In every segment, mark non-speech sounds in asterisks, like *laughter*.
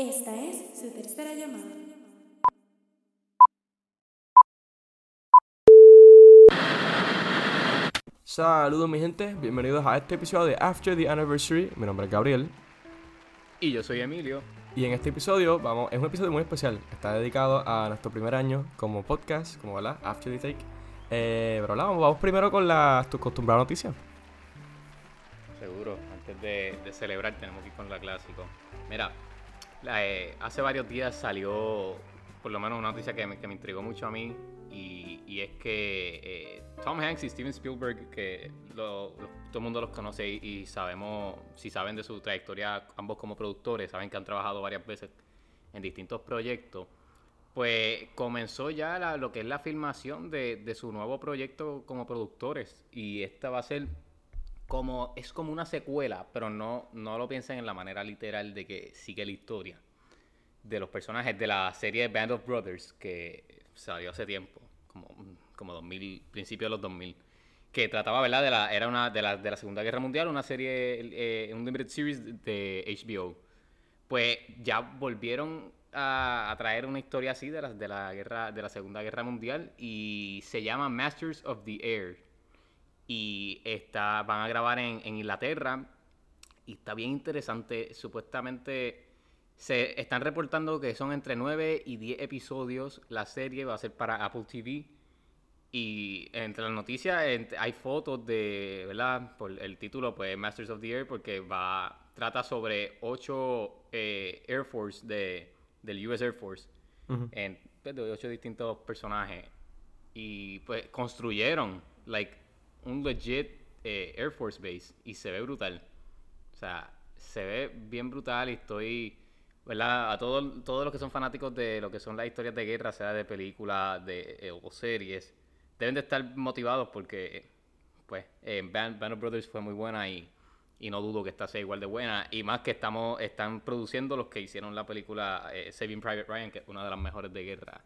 Esta es su tercera llamada. Saludos mi gente, bienvenidos a este episodio de After the Anniversary. Mi nombre es Gabriel Y yo soy Emilio. y en este episodio vamos, es un episodio muy especial. Está dedicado a nuestro primer año como podcast, como ¿verdad? After the Take. Eh, pero vamos, vamos primero con la tu acostumbrada noticia. Seguro, antes de, de celebrar tenemos que ir con la clásico. Mira, la, eh, hace varios días salió por lo menos una noticia que me, intrigó mucho a mí y, es que eh, Tom Hanks y Steven Spielberg, que todo el mundo los conoce y, sabemos, si saben de su trayectoria, ambos como productores, saben que han trabajado varias veces en distintos proyectos, pues comenzó ya lo que es la filmación de su nuevo proyecto como productores y esta va a ser como es como una secuela, pero no, no lo piensen en la manera literal de que sigue la historia de los personajes de la serie Band of Brothers que salió hace tiempo, como, como 2000, principio de los 2000, que trataba, ¿verdad? De la, era una de la, de la Segunda Guerra Mundial, una serie, eh, un limited series de HBO. Pues ya volvieron a, traer una historia así de la, de la guerra, de la Segunda Guerra Mundial y se llama Masters of the Air y está, van a grabar en, en Inglaterra y está bien interesante. Supuestamente se están reportando que son entre 9 y 10 episodios. La serie va a ser para Apple TV. Y entre las noticias hay fotos de, ¿verdad? Por el título, pues Masters of the Air, porque va trata sobre ocho eh, Air Force de, del US Air Force, en, pues, de ocho distintos personajes. Y pues construyeron, like, un legit eh, Air Force Base y se ve brutal. O sea, se ve bien brutal y estoy, ¿verdad? A todos, todos los que son fanáticos de lo que son las historias de guerra, sea de películas de, eh, o series, deben de estar motivados porque, pues, eh, Band, Band Brothers fue muy buena y, y no dudo que esta sea igual de buena. Y más que estamos, están produciendo los que hicieron la película eh, Saving Private Ryan, que es una de las mejores de guerra.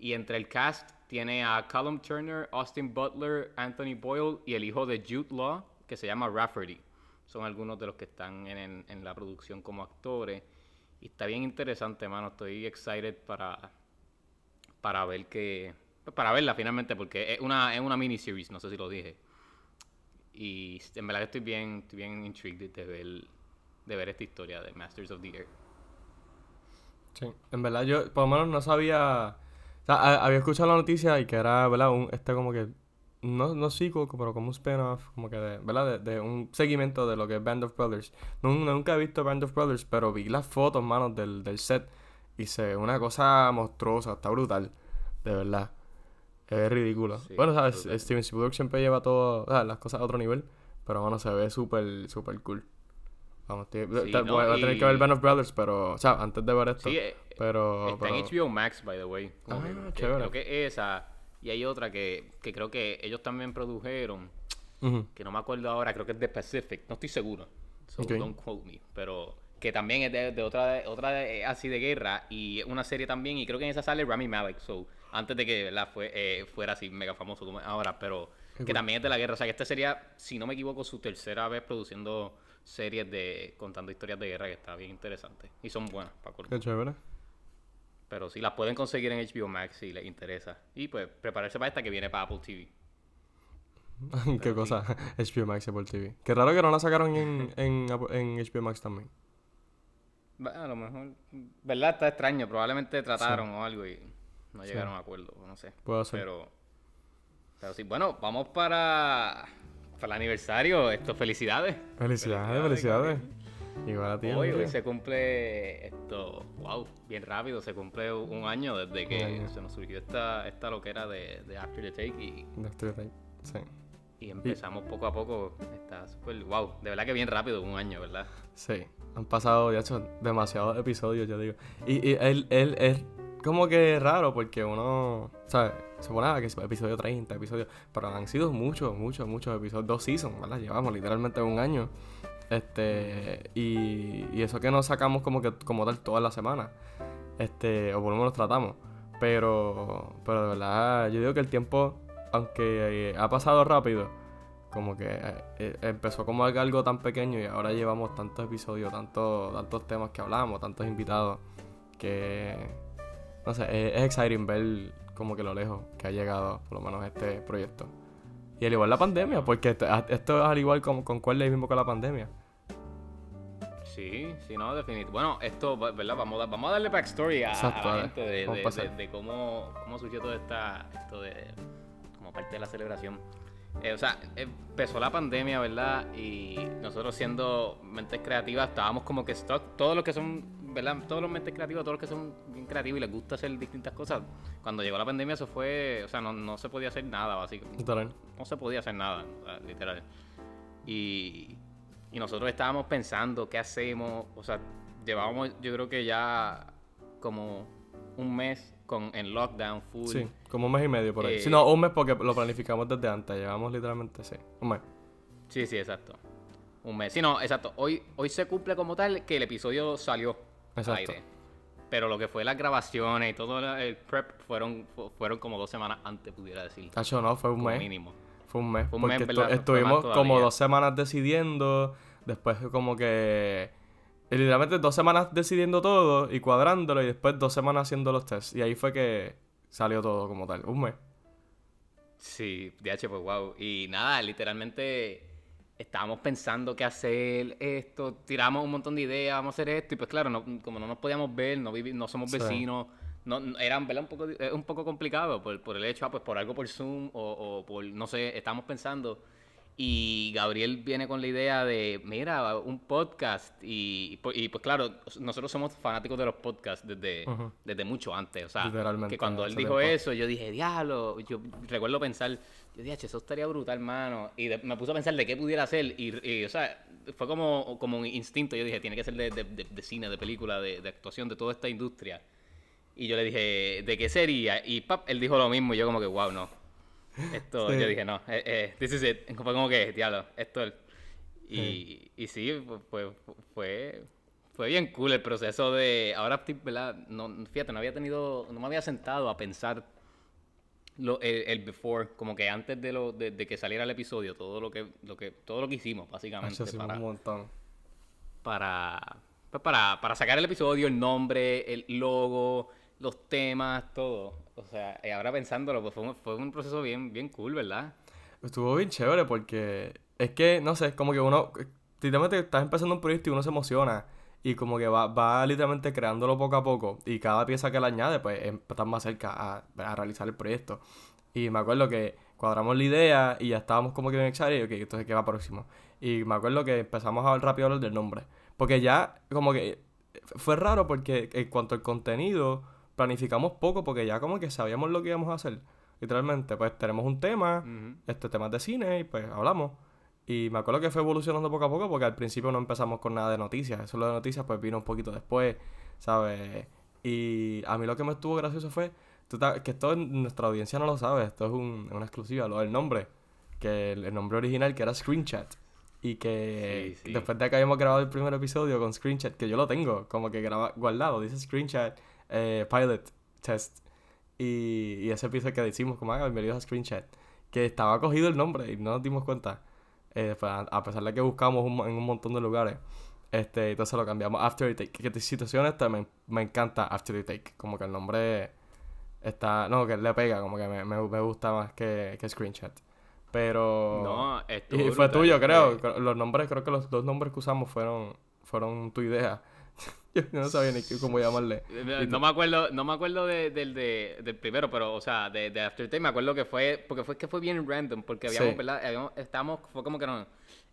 Y entre el cast tiene a Callum Turner, Austin Butler, Anthony Boyle y el hijo de Jude Law, que se llama Rafferty. Son algunos de los que están en, en- la producción como actores. Y está bien interesante, mano. Estoy excited para, para ver que. Para verla finalmente, porque es una, es una miniseries, no sé si lo dije. Y en verdad estoy bien, estoy bien intrigued de ver, de ver esta historia de Masters of the Air. Sí, en verdad yo por lo menos no sabía, sea, había escuchado la noticia y que era, ¿verdad? Un, este como que, no, no sequel, pero como un spin-off, como que, de, ¿verdad? De, de un seguimiento de lo que es Band of Brothers. Nun- nunca he visto Band of Brothers, pero vi las fotos, manos, del, del set y se ve una cosa monstruosa, está brutal, de verdad. Es ridículo. Sí, bueno, ¿sabes? Steven Spielberg siempre lleva todo, las cosas a otro nivel, pero bueno, se ve súper, súper cool. Vamos, tío, Sí, te- no, voy a tener que ver Band of Brothers, pero, o sea, antes de ver esto. Sí, eh, Pero, Está en HBO Max, by the way. Ah, que- chévere. Creo que esa. Y hay otra que, que creo que ellos también produjeron. Que no me acuerdo ahora, creo que es de Pacific. No estoy seguro. So Ok. don't quote me. Pero que también es de, de otra, otra de- así de guerra. Y es una serie también. Y creo que en esa sale Rami Malek. So, antes de que ¿verdad? Fue, eh, fuera así mega famoso como ahora. Pero que también es de la guerra. O sea, que esta sería, si no me equivoco, su tercera vez produciendo series de contando historias de guerra. Que está bien interesante. Y son buenas, para Qué chévere. pero sí, las pueden conseguir en HBO Max si les interesa. Y pues prepararse para esta que viene para Apple TV. *laughs* Qué cosa. HBO *laughs* Max y Apple TV. Qué raro que no la sacaron en, en, HBO Max también. A lo mejor, ¿verdad? Está extraño. Probablemente trataron o algo y no llegaron a acuerdo. No sé. Puede ser. Pero, pero sí, bueno, vamos para, para el aniversario. Esto, felicidades. Felicidades, felicidades. Igual a ti. Hoy, hoy se cumple esto, wow, bien rápido, se cumple un año desde que año. se nos surgió esta, esta loquera de, de After the Take y, De Street Fighter. Sí. Y empezamos poco a poco. Está súper. Wow, de verdad que bien rápido, un año, ¿verdad? Sí. Han pasado, ya hecho, demasiados episodios, yo digo. Y, y él, él es como que raro porque uno, ¿sabes? Ah, que episodio 30, episodio. Pero han sido muchos, muchos, muchos episodios. Dos seasons, ¿verdad? Llevamos literalmente un año. Este. Y, y eso que no sacamos como que como tal toda la semana. Este. O por lo menos tratamos. Pero. Pero de verdad, yo digo que el tiempo, aunque eh, ha pasado rápido, como que eh, eh, empezó como algo tan pequeño y ahora llevamos tantos episodios, tantos, tantos temas que hablamos, tantos invitados, que no sé, es, es exciting ver como que lo lejos que ha llegado por lo menos este proyecto. Y al igual la pandemia, porque esto, esto es al igual con, con cuál mismo con la pandemia. Sí, sí, no, definitivamente. Bueno, esto, ¿verdad? Vamos a, vamos a darle backstory a, Exacto, a la gente de, cómo, cómo surgió todo esta, esto de, como parte de la celebración. Eh, o sea, empezó la pandemia, ¿verdad? Y nosotros siendo mentes creativas estábamos como que. Todos los que son, ¿verdad? Todos los mentes creativos, todos los que son bien creativos y les gusta hacer distintas cosas. Cuando llegó la pandemia eso fue, o sea, no, no se podía hacer nada, básicamente Literal. no se podía hacer nada, literal. Y, y nosotros estábamos pensando qué hacemos, o sea, llevábamos yo creo que ya como un mes con, en lockdown full. Sí, como un mes y medio por ahí. Eh, Sí, no, un mes porque lo planificamos desde antes. Llevamos literalmente, sí, un mes. sí, sí, exacto. Un mes. Sí, no, exacto. Hoy, hoy se cumple como tal que el episodio salió al Exacto. aire. Pero lo que fue las grabaciones y todo el prep fueron, fu- fueron como dos semanas antes, pudiera decir. Tacho, no, fue un como mes. mínimo. Fue un mes. Fue un porque mes, estuvimos como dos semanas decidiendo. Después como que... Literalmente dos semanas decidiendo todo y cuadrándolo y después dos semanas haciendo los tests. Y ahí fue que salió todo como tal. Un mes. Sí, DH, pues wow. Y nada, literalmente estábamos pensando qué hacer, esto, tiramos un montón de ideas, vamos a hacer esto, y pues claro, no- como no nos podíamos ver, no, vivi- no somos Sí. vecinos, no, no- era un poco, eh, un poco complicado por, por el hecho, ah, pues por algo por Zoom o, o por, no sé, estábamos pensando. Y Gabriel viene con la idea de, mira, un podcast. Y, pues- y pues claro, nosotros somos fanáticos de los podcasts desde, desde mucho antes. O sea, Literalmente, que cuando él dijo tiempo. eso, yo dije, diablo. Yo recuerdo pensar, yo dije, "Che, eso estaría brutal, mano. Y de- me puse a pensar de qué pudiera hacer. Y, y, o sea, fue como, como un instinto. Yo dije, tiene que ser de, de- de- de cine, de película, de, de actuación, de toda esta industria. Y yo le dije, ¿de qué sería? Y pap, él dijo lo mismo. Y yo, como que, wow, no. Esto, Sí. yo dije, no, eh, eh, this is it. Fue como que, diablo, esto es. Y, y sí, fue, fue, fue bien cool el proceso de. Ahora, ¿verdad? No, fíjate, no había tenido. No me había sentado a pensar lo, el, el before, como que antes de, lo, de, de que saliera el episodio, todo lo que, lo que, todo lo que hicimos, básicamente, Tacho, hicimos para, un montón. para, pues, para, para sacar el episodio, el nombre, el logo, los temas, todo. O sea, y ahora pensándolo, pues fue un, fue un proceso bien, bien cool, ¿verdad? Estuvo bien chévere porque es que, no sé, como que uno, literalmente estás empezando un proyecto y uno se emociona y como que va, va literalmente creándolo poco a poco y cada pieza que le añade pues estás más cerca a, realizar el proyecto. Y me acuerdo que cuadramos la idea y ya estábamos como que bien excited, ok, entonces ¿qué va próximo? Y me acuerdo que empezamos a hablar rápido del nombre. Porque ya como que fue raro porque en cuanto al contenido planificamos poco porque ya como que sabíamos lo que íbamos a hacer. Literalmente, pues tenemos un tema, este temas de cine y pues hablamos. Y me acuerdo que fue evolucionando poco a poco porque al principio no empezamos con nada de noticias. Eso lo de noticias pues vino un poquito después, ¿sabes? Y a mí lo que me estuvo gracioso fue que esto en- nuestra audiencia no lo sabe, esto es un- una exclusiva, lo del nombre. Que el, el nombre original que era Screenchat. Y que Sí, sí. después de que habíamos grabado el primer episodio con Screenchat, que yo lo tengo como que graba, guardado, dice Screenchat eh, Pilot Test. Y, y ese episodio que decimos, como, ah, bienvenidos a Screenchat, que estaba cogido el nombre y no nos dimos cuenta. Eh, después, a, a pesar de que buscamos un en un montón de lugares, este, entonces lo cambiamos After the Take. Que de situación esta me, encanta After the Take. Como que el nombre está, no, que le pega, como que me, me, me gusta más que, que Screenshot. Pero... No, Y fue tuyo, creo. Cre- Los nombres, creo que los dos nombres que usamos fueron, fueron tu idea. Yo no sabía ni qué- cómo llamarle. *laughs* Eh, No me acuerdo, no me acuerdo de- del, de- del primero, pero, o sea, de, de After Day me acuerdo que fue, porque fue que fue bien random, porque habíamos, Sí. ¿verdad? Habíamos, estábamos, fue como que nos,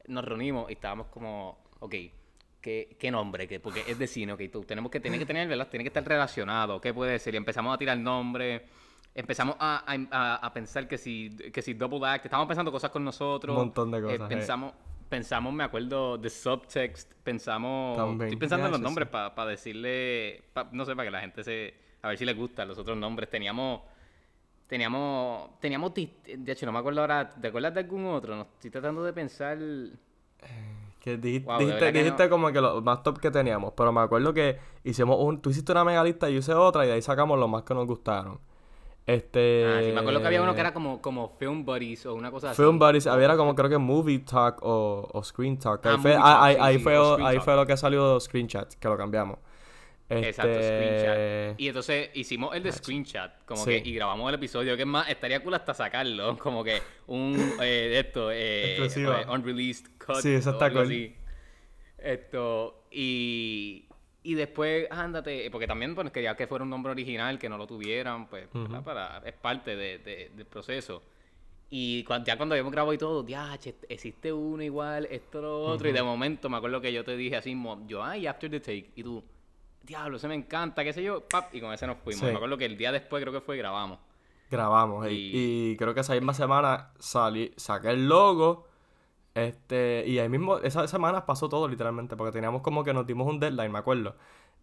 nos reunimos y estábamos como, ok, ¿qué, qué nombre? ¿Qué? Porque es de cine, ok, tú, tenemos que, tiene que tener, ¿verdad? Tiene que estar relacionado, ¿qué puede ser? Y empezamos a tirar nombres, empezamos a, a- pensar que si, que si Double Act, estábamos pensando cosas con nosotros. Un montón de eh, cosas, eh. pensamos, pensamos, me acuerdo, de Subtext, pensamos, También, estoy pensando en los sí, nombres sí. para decirle, pa- no sé, para que la gente se, a ver si les gustan los otros nombres. Teníamos, teníamos, teníamos, de hecho, no me acuerdo ahora, ¿te acuerdas de algún otro? No, estoy tratando de pensar, Que dijiste, Wow, de dijiste, verdad que dijiste no. como que los más top que teníamos. Pero me acuerdo que hicimos un... Tú hiciste una mega lista y yo hice otra y de ahí sacamos los más que nos gustaron. Este... Ah, sí, me acuerdo que había uno que era como, como Film Buddies o una cosa así. Film Buddies, había era como creo que Movie Talk o, o Screen Talk. Ah, Ahí, fue, Talk, ahí, sí, ahí sí, fue, o Screen ahí fue lo que salió Screenchat, que lo cambiamos. Exacto, Este, screenshot. Y entonces hicimos el de screenshot, como Sí. que, y grabamos el episodio, que es más, estaría cool hasta sacarlo, *laughs* como que un, eh, esto, eh, eh, unreleased cut. Sí, eso está cool. así. Esto, y, y después, ándate, porque también pues, quería que fuera un nombre original, que no lo tuvieran, pues. Para, es parte de- de- del proceso. Y cuan- ya cuando habíamos grabado y todo, ya, existe uno igual, esto, lo otro. Y de momento me acuerdo que yo te dije así, yo, ay, after the take. Y tú, diablo, se me encanta, qué sé yo, pap, y con ese nos fuimos. Sí. Me acuerdo que el día después creo que fue grabamos. Grabamos. Y, Y- y creo que esa misma semana salí, saqué el logo. Este, y ahí mismo, esa semana pasó todo literalmente, porque teníamos como que nos dimos un deadline, me acuerdo.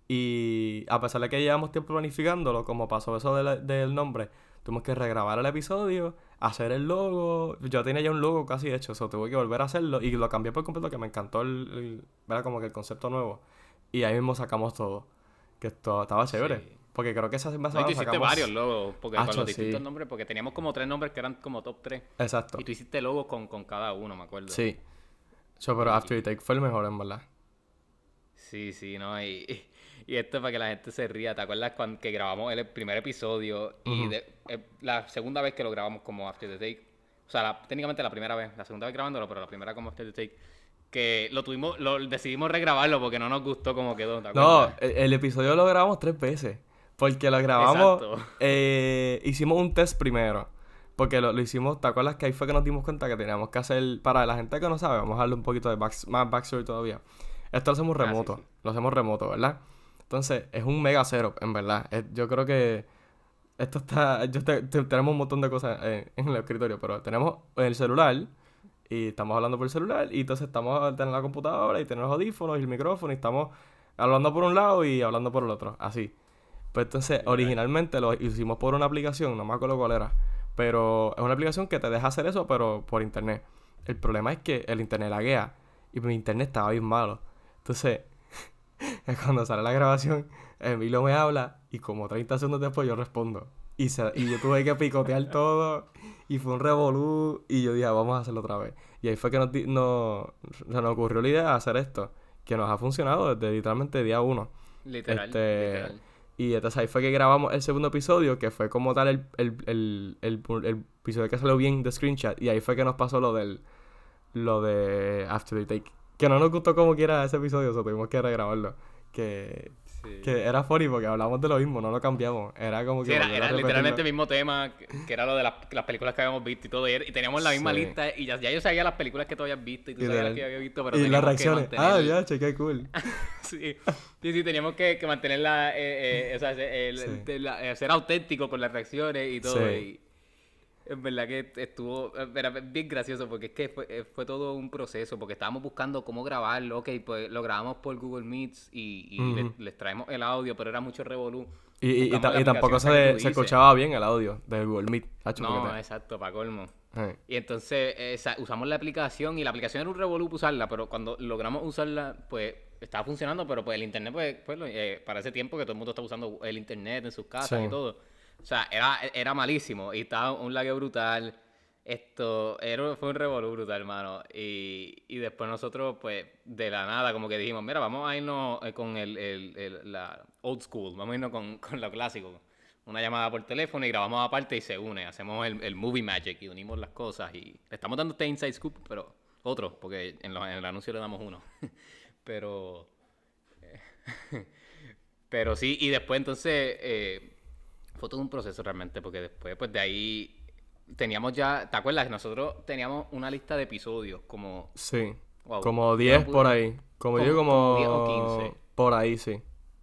Y a pesar de que llevamos tiempo planificándolo, como pasó eso del, del nombre, tuvimos que regrabar el episodio, hacer el logo. Yo tenía ya un logo casi hecho, eso tuve que volver a hacerlo y lo cambié por completo, que me encantó el, ¿verdad? como que el concepto nuevo. Y ahí mismo sacamos todo, que esto estaba chévere. Sí. Porque creo que esa misma No, y semana tú hiciste sacamos... varios logos, porque con Acho, los distintos sí. nombres, porque teníamos como tres nombres que eran como top tres. Exacto. Y tú hiciste logos con, con cada uno, me acuerdo. Sí. Yo, pero After the Take fue el mejor, en verdad. Sí, sí, ¿no? Y, y esto es para que la gente se ría. ¿Te acuerdas cuando que grabamos el primer episodio y de- eh, la segunda vez que lo grabamos como After the Take? O sea, la- técnicamente la primera vez, la segunda vez grabándolo, pero la primera como After the Take. Que lo tuvimos, lo decidimos regrabarlo porque no nos gustó como quedó. ¿te No, el episodio lo grabamos tres veces. Porque lo grabamos. Eh, hicimos un test primero. Porque lo, lo hicimos, ¿te acuerdas que ahí fue que nos dimos cuenta que teníamos que hacer. Para la gente que no sabe, vamos a darle un poquito de back- más backstory todavía. Esto lo hacemos Ah, sí, remoto. sí. Lo hacemos remoto, ¿verdad? Entonces, es un mega setup, en verdad. Es- yo creo que. Esto está. Yo te- te- tenemos un montón de cosas en, en el escritorio, pero tenemos el celular. Y estamos hablando por el celular. Y entonces estamos en la computadora y tenemos los audífonos y el micrófono. Y estamos hablando por un lado y hablando por el otro. Así. Pues entonces, originalmente lo hicimos por una aplicación, no me acuerdo cuál era. Pero es una aplicación que te deja hacer eso, pero por internet. El problema es que el internet laguea. Y mi internet estaba bien malo. Entonces, *laughs* cuando sale la grabación, Emilio me habla y como 30 segundos después yo respondo. Y, se- y yo tuve que picotear todo y fue un revolú y yo dije, "Ah, vamos a hacerlo otra vez. Y ahí fue que nos, se nos ocurrió la idea de hacer esto, que nos ha funcionado desde literalmente día uno. Literal, este, literal. Y entonces ahí fue que grabamos el segundo episodio, que fue como tal el, el, el, el, episodio que salió bien de screenshot. Y ahí fue que nos pasó lo del lo de After the Take. Que no nos gustó como quiera ese episodio, o sea, tuvimos que regrabarlo. Que, Sí. que era funny porque hablamos de lo mismo, no lo cambiamos. Era como que. Sí, era, literalmente el mismo tema, que, que era lo de las, las películas que habíamos visto y todo. Y, y teníamos la misma Sí. lista y ya, ya yo sabía las películas que tú habías visto y tú sabías las que yo había visto, pero Y las teníamos que reacciones. Ah, ya, che, qué cool. *laughs* Sí, sí, sí, teníamos que, que mantener la, eh, eh, o sea, el- Sí. el- la- eh, ser auténtico con las reacciones y todo. Y en verdad que estuvo era bien gracioso porque es que fue, eh, fue todo un proceso, porque estábamos buscando cómo grabarlo, ok, pues lo grabamos por Google Meets y, y Ujú. les, les traemos el audio, pero era mucho revolú. Y, y, y, tampoco se, se escuchaba bien el audio del Google Meet. Hacho, No, te- exacto, para colmo. Eh. Y entonces eh, sa- usamos la aplicación y la aplicación era un revolú usarla, pero cuando logramos usarla, pues estaba funcionando, pero pues el internet, pues, pues eh, para ese tiempo que todo el mundo está usando el internet en sus casas Sí. y todo. O sea, era, era malísimo y estaba un lague brutal. Esto era, fue un revolú brutal, hermano. Y, y después nosotros, pues, de la nada, como que dijimos, mira, vamos a irnos eh, con el, el- el- la old school, vamos a irnos con, *laughs* con lo clásico. Una llamada por teléfono y grabamos aparte y se une. Hacemos el, el movie magic y unimos las cosas. Y le estamos dando este inside scoop, pero otro, porque en, lo- en el anuncio le damos uno. *laughs* pero. *laughs* pero sí, y después entonces. eh, fue todo un proceso realmente, porque después, pues de ahí. Teníamos ya. ¿Te acuerdas? Nosotros teníamos una lista de episodios, como. Sí. Wow. Como Yo 10 no pude- por ahí. Como, como- digo, como. como 10 o 15. Por ahí, sí.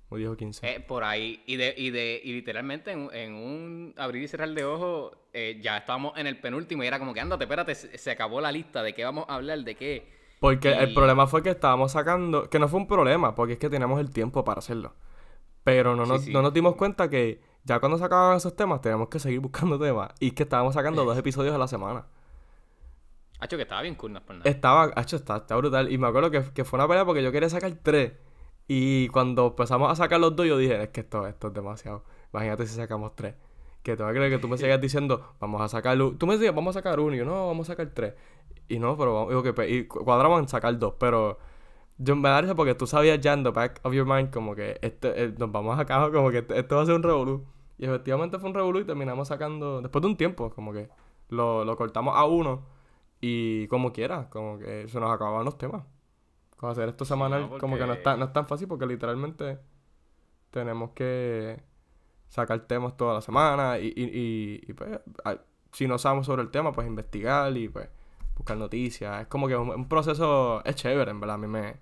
Como 10 o 15. Eh, por ahí. Y de, y de, y literalmente en, en un abrir y cerrar de ojos, eh, ya estábamos en el penúltimo y era como que ándate, espérate, se, se acabó la lista de qué vamos a hablar, de qué. Porque el problema fue que estábamos sacando. Que no fue un problema, porque es que teníamos el tiempo para hacerlo. Pero no Sí, nos, sí. no nos dimos cuenta que ya cuando se acababan esos temas, teníamos que seguir buscando temas. Y es que estábamos sacando dos episodios a la semana. Hacho, que estaba bien cool, no es por nada. Estaba, hecho, está, está brutal. Y me acuerdo que, que fue una pelea porque yo quería sacar tres. Y cuando empezamos a sacar los dos, yo dije, es que esto, esto es demasiado. Imagínate si sacamos tres. que te va a creer que tú me seguías *laughs* diciendo, vamos a sacar, u- tú me decías, vamos a sacar uno, y yo, no, vamos a sacar tres. Y no, pero vamos, digo que, pe- y cu- cuadramos en sacar dos, pero yo me da risa porque tú sabías ya en the back of your mind como que este, eh, nos vamos a acabar, como que este- esto va a ser un revolú. Y efectivamente fue un revolú y terminamos sacando, después de un tiempo, como que lo, lo cortamos a uno y como quiera, como que se nos acababan los temas. Como hacer esto semanal, no, como que no es, tan, no es tan fácil porque literalmente tenemos que sacar temas toda la semana y, y, y, y, pues, si no sabemos sobre el tema, pues investigar y pues buscar noticias. Es como que un, un proceso, es chévere, en verdad, a mí me,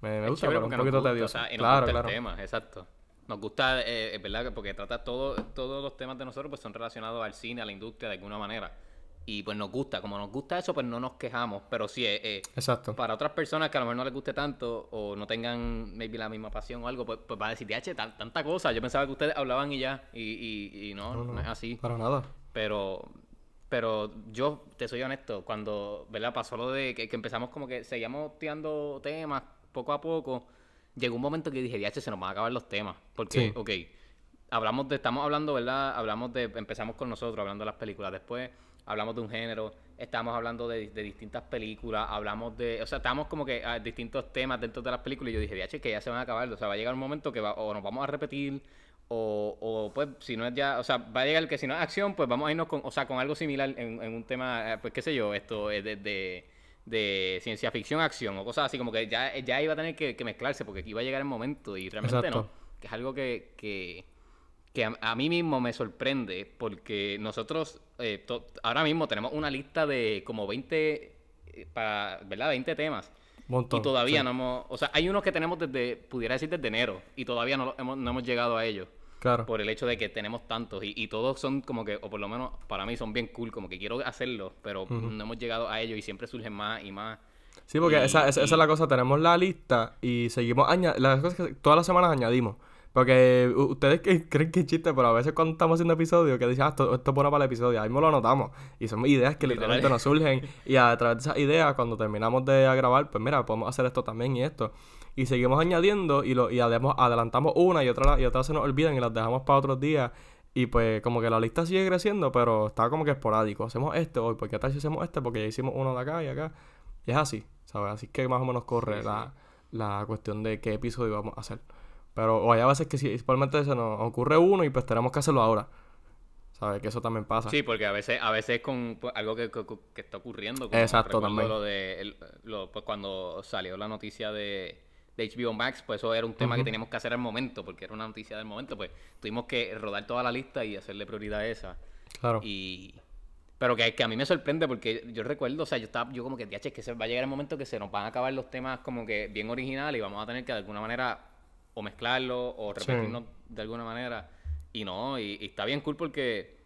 me, me gusta, pero un poquito gusta, tedioso. o sea, y nos claro, gusta claro. el tema, exacto. Nos gusta, eh, es verdad, que porque trata todo, todos los temas de nosotros pues son relacionados al cine, a la industria de alguna manera. Y pues nos gusta, como nos gusta eso, pues no nos quejamos. Pero sí, eh, eh, Exacto. para otras personas que a lo mejor no les guste tanto o no tengan maybe la misma pasión o algo, pues, pues va a decir, DH, tan- tanta cosa. Yo pensaba que ustedes hablaban y ya, y, y, y no, No, no, no, es así. Para nada. Pero, pero yo te soy honesto, cuando, ¿verdad? Pasó lo de que, que empezamos como que seguíamos tirando temas poco a poco, llegó un momento que dije, DH, se nos van a acabar los temas. Porque, Sí. ok, hablamos de, estamos hablando, ¿verdad? Hablamos de, empezamos con nosotros hablando de las películas, después hablamos de un género, estamos hablando de, de distintas películas, hablamos de, o sea, estamos como que a distintos temas dentro de las películas y yo dije, DH, que ya se van a acabar, o sea, va a llegar un momento que va, o nos vamos a repetir, o, o pues si no es ya, o sea, va a llegar que si no es acción, pues vamos a irnos con, o sea, con algo similar en, en un tema, eh, pues qué sé yo, esto es de, de, de ciencia ficción, acción o cosas así, como que ya, ya iba a tener que, que mezclarse porque aquí iba a llegar el momento y realmente Exacto. no, que es algo que, que, que a, a mí mismo me sorprende porque nosotros eh, to- ahora mismo tenemos una lista de como 20, eh, para, ¿verdad? 20 temas. Montón. Y todavía sí. no hemos, o sea, hay unos que tenemos desde, pudiera decir desde enero, y todavía no, lo- hemos, no hemos llegado a ellos. Claro. Por el hecho de que tenemos tantos, y, y todos son como que, o por lo menos para mí son bien cool, como que quiero hacerlo, pero no hemos llegado a ellos y siempre surgen más y más. Sí, porque Y- esa, esa, es la cosa, tenemos la lista y seguimos las cosas que todas las semanas añadimos. Porque ustedes que *laughs* creen que es chiste, pero a veces cuando estamos haciendo episodios, que dicen, ah, esto, esto es bueno para el episodio, ahí mismo lo anotamos. Y son ideas que Literal. literalmente nos surgen. *laughs* Y a través de esas ideas, cuando terminamos de grabar, pues mira, podemos hacer esto también y esto. Y seguimos añadiendo y, lo, y adelantamos una y otra, y otras se nos olvidan y las dejamos para otros días. Y pues como que la lista sigue creciendo, pero está como que esporádico. Hacemos esto hoy, ¿por qué tal si hacemos este? Porque ya hicimos uno de acá y acá. Y es así, ¿sabes? Así que más o menos corre Sí, la, la cuestión de qué episodio vamos a hacer. Pero o hay a veces que si principalmente se nos ocurre uno y pues tenemos que hacerlo ahora. ¿Sabes? Que eso también pasa. Sí, porque a veces, a veces con pues, algo que, que- que está ocurriendo. como Exacto, también. Lo de, el- lo- pues, cuando salió la noticia de, de HBO Max, pues eso era un tema que Ujú. teníamos que hacer al momento, porque era una noticia del momento, pues tuvimos que rodar toda la lista y hacerle prioridad a esa. Claro. Y... Pero que, que a mí me sorprende porque yo recuerdo, o sea, yo estaba, yo como que, "Diache, es que se va a llegar el momento que se nos van a acabar los temas como que bien originales y vamos a tener que de alguna manera o mezclarlo o Sí. repetirnos de alguna manera. Y no, y, y está bien cool porque,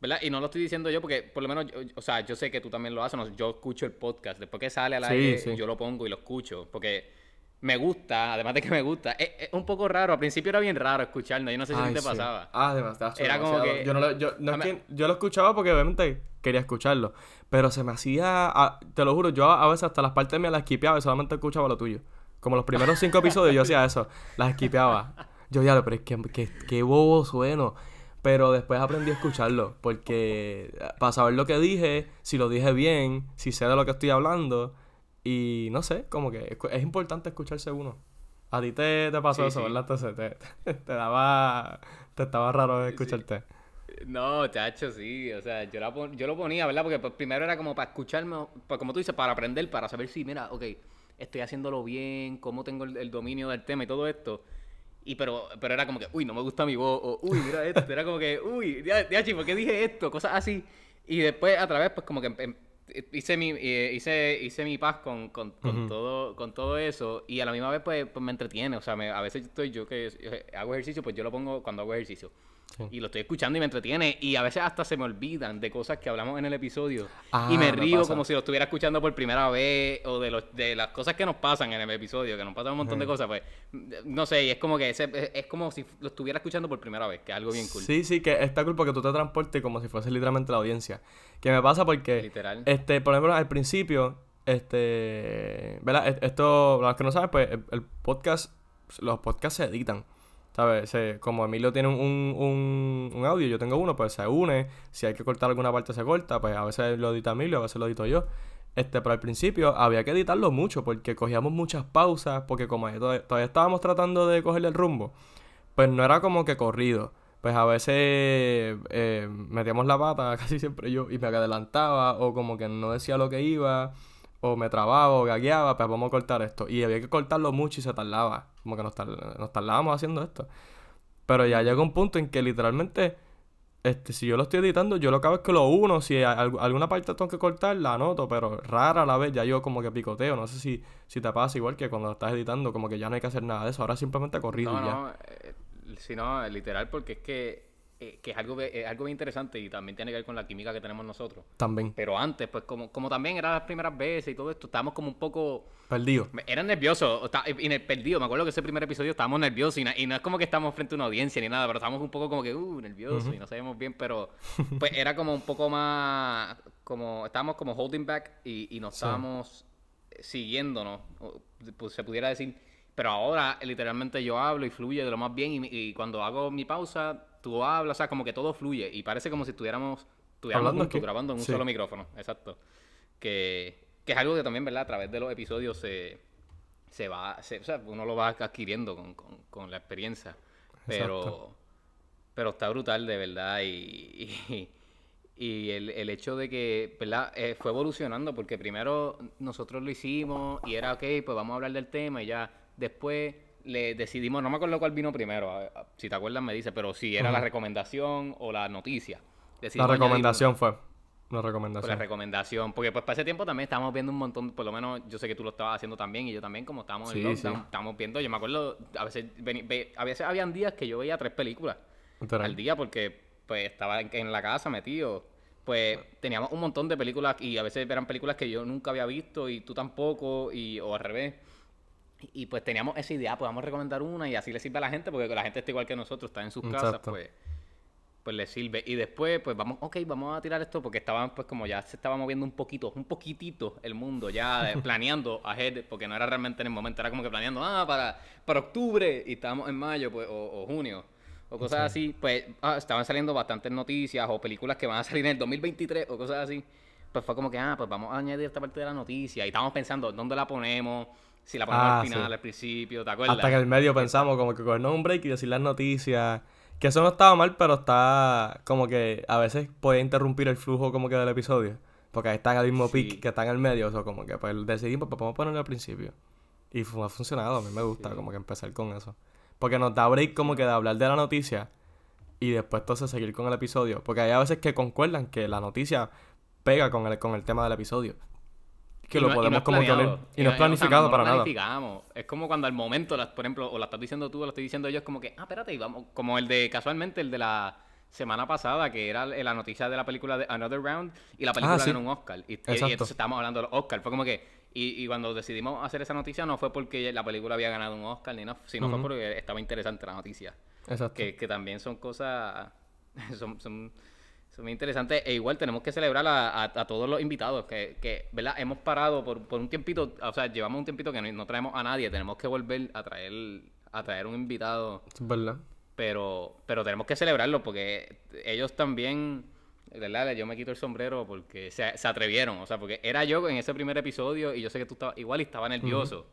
¿verdad? Y no lo estoy diciendo yo porque por lo menos, yo- o sea, yo sé que tú también lo haces, no, yo escucho el podcast, después que sale al Sí, aire, sí. yo lo pongo y lo escucho porque me gusta, además de que me gusta, es, es un poco raro, al principio era bien raro escucharlo, yo no sé si Ay, te sí. pasaba. Ah, demasiado. Era como que- Yo, no lo, yo, no es a que- yo lo escuchaba porque obviamente quería escucharlo. Pero se me hacía. ah, te lo juro, yo a, a veces hasta las partes mías las esquipeaba y solamente escuchaba lo tuyo. Como los primeros cinco *laughs* episodios yo hacía eso. Las esquipeaba. Yo ya, pero es que, que, que bobo sueno. Pero después aprendí a escucharlo. Porque ah, para saber lo que dije, si lo dije bien, si sé de lo que estoy hablando. Y no sé, como que es, importante escucharse uno. A ti te, te pasó Sí, eso, sí. ¿verdad? Entonces te, te daba. Te estaba raro escucharte. No, chacho, sí. O sea, yo, la pon- yo lo ponía, ¿verdad? Porque pues, primero era como para escucharme, pues, como tú dices, para aprender, para saber si, mira, ok, estoy haciéndolo bien, cómo tengo el, el dominio del tema y todo esto. Y pero, pero era como que, uy, no me gusta mi voz, o uy, mira esto. Era como que, uy, ya, ¿por qué dije esto? Cosas así. Y después, a través, pues como que em- em- hice mi, eh, hice, hice mi paz con, con, todo, con todo eso. Y a la misma vez, pues, pues me entretiene. O sea, me- a veces estoy yo que eh, hago ejercicio, pues yo lo pongo cuando hago ejercicio. Sí. Y lo estoy escuchando y me entretiene. Y a veces hasta se me olvidan de cosas que hablamos en el episodio. Ah, y me río como si lo estuviera escuchando por primera vez. O de, los, de las cosas que nos pasan en el episodio. Que nos pasan un montón de cosas. Pues no sé. Y es como que ese- es, es como si lo estuviera escuchando por primera vez. Que es algo bien cool. Sí, sí, que está cool porque tú te transportes como si fuese literalmente la audiencia. Que me pasa porque, Literal. este, por ejemplo, al principio, este, ¿verdad? E- Esto, los que no saben, pues el, el podcast, los podcasts se editan. ¿sabes? Se- como Emilio tiene un, un, un audio, yo tengo uno, pues se une. Si hay que cortar alguna parte, se corta. Pues a veces lo edita Emilio, a veces lo edito yo. Este, pero al principio había que editarlo mucho porque cogíamos muchas pausas, porque como todavía, todavía estábamos tratando de cogerle el rumbo, pues no era como que corrido. Pues a veces eh, metíamos la pata, *laughs* casi siempre yo, y me adelantaba, o como que no decía lo que iba, o me trababa, o gagueaba, pues vamos a cortar esto. Y había que cortarlo mucho y se tardaba. Como que nos, tar- nos tardábamos haciendo esto. Pero ya llega un punto en que literalmente, este, si yo lo estoy editando, yo lo que hago es que lo uno. Si alguna parte tengo que cortar, la anoto, pero rara a la vez, ya yo como que picoteo. No sé si, si te pasa igual que cuando lo estás editando, como que ya no hay que hacer nada de eso. Ahora simplemente corrido No, y ya. no, eh, sino literal porque es que, eh, que es algo es algo bien interesante y también tiene que ver con la química que tenemos nosotros. También. Pero antes, pues como, como también eran las primeras veces y todo esto, estábamos como un poco... Perdido. me- Era nervioso, está- y ne- perdido. Me acuerdo que ese primer episodio estábamos nerviosos y, na- y no es como que estamos frente a una audiencia ni nada, pero estábamos un poco como que, uh, nerviosos y no sabíamos bien, pero pues era como un poco más, como, estábamos como holding back y, y nos Sí. estábamos siguiéndonos, o, pues se pudiera decir. Pero ahora, literalmente, yo hablo y fluye de lo más bien. Y, y cuando hago mi pausa, tú hablas, o sea, como que todo fluye. Y parece como si estuviéramos, estuviéramos juntos, grabando en un Sí. solo micrófono. Exacto. Que, que es algo que también, ¿verdad? A través de los episodios se, se va, se- o sea, uno lo va adquiriendo con, con, con la experiencia. Pero, Exacto. pero está brutal, de verdad. Y, y, y el, el hecho de que, ¿verdad? Eh, fue evolucionando porque primero nosotros lo hicimos y era, ok, pues vamos a hablar del tema y ya después le decidimos, no me acuerdo cuál vino primero, a- a- si te acuerdas me dice, pero si era la recomendación o la noticia. La Decidimos añadir recomendación fue. La por la recomendación. recomendación, porque pues para ese tiempo también estábamos viendo un montón, por lo menos yo sé que tú lo estabas haciendo también y yo también, como estábamos en Sí, lockdown, sí. estábamos viendo, yo me acuerdo, a veces, a veces habían días que yo veía tres películas al día porque pues estaba en, en la casa metido. Pues teníamos un montón de películas y a veces eran películas que yo nunca había visto y tú tampoco, y, o al revés. Y pues teníamos esa idea, pues vamos a recomendar una y así le sirve a la gente, porque la gente está igual que nosotros, está en sus casas, pues pues le sirve. Y después, pues vamos, ok, vamos a tirar esto porque estaban, pues como ya se estaba moviendo un poquito, un poquitito el mundo, ya eh, *laughs* planeando ahead, porque no era realmente en el momento, era como que planeando, ah, para, para octubre, y estábamos en mayo, pues, o, o junio, o cosas así, pues ah, estaban saliendo bastantes noticias o películas que van a salir en el 2023 o cosas así. Pues fue como que, ah, pues vamos a añadir esta parte de la noticia. Y estábamos pensando, ¿dónde la ponemos? Si la ponemos Ah, al final, sí. al principio, ¿te acuerdas? Hasta que en el medio pensamos como que cogernos un break y decir las noticias. Que eso no estaba mal, pero está como que a veces puede interrumpir el flujo como que del episodio. Porque ahí está el mismo Sí. pic que está en el medio. O sea, como que pues decidimos, pues vamos a ponerlo al principio. Y fu- ha funcionado, a mí me gusta Sí. como que empezar con eso. Porque nos da break como que de hablar de la noticia y después entonces seguir con el episodio. Porque hay a veces que concuerdan que la noticia pega con el, con el tema del episodio. Que Y lo no- y podemos no como que oler. Y no es planificado no para nada. planificamos. Es como cuando al momento, las- por ejemplo, o la estás diciendo tú o la estoy diciendo yo, es como que, ah, espérate, y vamos. Como el de, casualmente, el de la semana pasada, que era la noticia de la película de Another Round, y la película Ah, sí. ganó un Oscar. Y, entonces estábamos hablando de los Oscars. Fue como que, y, y cuando decidimos hacer esa noticia, no fue porque la película había ganado un Oscar, ni nada, sino fue porque estaba interesante la noticia. Exacto. Que, que también son cosas. *laughs* Son, son, son muy interesantes. E igual tenemos que celebrar a, a- a todos los invitados. Que, que, ¿verdad? Hemos parado por, por un tiempito. O sea, llevamos un tiempito que no, no traemos a nadie. Tenemos que volver a traer, a traer un invitado. Es verdad. Pero, pero tenemos que celebrarlo porque ellos también. ¿Verdad? Yo me quito el sombrero porque se, se atrevieron. O sea, porque era yo en ese primer episodio y yo sé que tú estabas igual y estaba nervioso.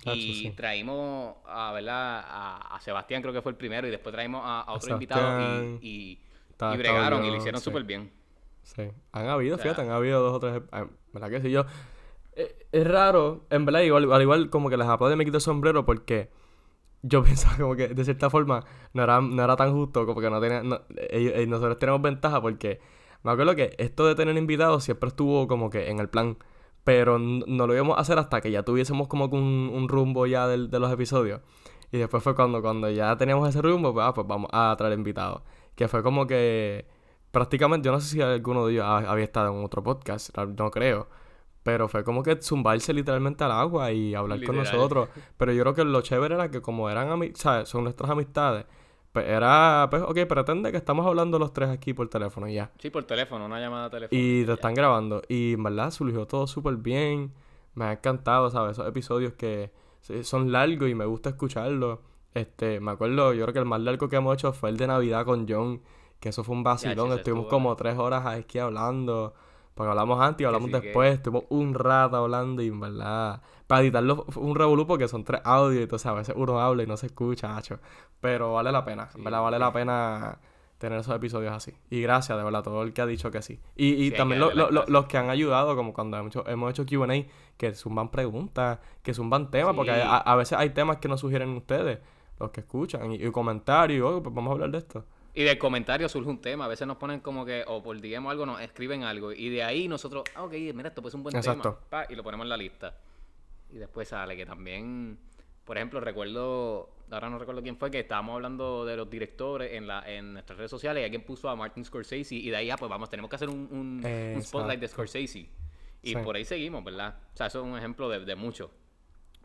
Chacho, Y sí. traímos a, ¿verdad? A, a Sebastián, creo que fue el primero, y después traímos a, a otro invitado Sebastián. y, y, Y bregaron y lo hicieron sí. súper bien. Sí. Han habido, O sea- fíjate, han habido dos o tres. eh, ¿Verdad que sí? Yo. eh, es raro, en verdad, igual, al igual como que les aplaudo y me quito el sombrero porque yo *laughs* pensaba como que de cierta forma no era, no era tan justo, como que no tenía. no- eh, nosotros tenemos ventaja porque me acuerdo que esto de tener invitados siempre estuvo como que en el plan. Pero no lo íbamos a hacer hasta que ya tuviésemos como que un, un rumbo ya del- de los episodios. Y después fue cuando, cuando ya teníamos ese rumbo, pues, ah, pues vamos a traer invitados. Que fue como que prácticamente, yo no sé si alguno de ellos ha- había estado en otro podcast, no creo. Pero fue como que zumbarse literalmente al agua y hablar con nosotros. Pero yo creo que lo chévere era que como eran ami- ¿sabes? son nuestras amistades, pues era, pues, ok, pretende que estamos hablando los tres aquí por teléfono y ya. Sí, por teléfono, una llamada telefónica. Y te ya. están grabando. Y en verdad surgió todo súper bien. Me ha encantado, ¿sabes? Esos episodios que son largos y me gusta escucharlos. Este, me acuerdo, yo creo que el más largo que hemos hecho fue el de Navidad con John, que eso fue un vacilón. Estuvimos estuvo como tres horas aquí hablando. Porque hablamos antes y hablamos sí, que- después. Estuvimos un rato hablando y en verdad. Para editarlo fue un revolú porque son tres audios. Entonces a veces uno habla y no se escucha, hacho. Pero vale la pena. Sí, en verdad vale la pena tener esos episodios así. Y gracias, de verdad, a todo el que ha dicho que sí. Y, y Sí, también lo- lo- lo- los que han ayudado, como cuando hemos hecho, hemos hecho QA, que zumban preguntas, que zumban temas, porque a, a veces hay temas que nos sugieren ustedes, los que escuchan, y, y comentarios, "Oh, pues vamos a hablar de esto. Y del comentario surge un tema. A veces nos ponen como que, o por DM o algo, nos escriben algo. Y de ahí nosotros, ah, ok, mira, esto puede ser un buen Exacto. tema. pa, y lo ponemos en la lista. Y después sale que también, por ejemplo, recuerdo, ahora no recuerdo quién fue, que estábamos hablando de los directores en, la, en nuestras redes sociales y alguien puso a Martin Scorsese. Y de ahí, ah, pues vamos, tenemos que hacer un, un, un spotlight de. Scorsese. Y Sí. por ahí seguimos, ¿verdad? O sea, eso es un ejemplo de, de mucho.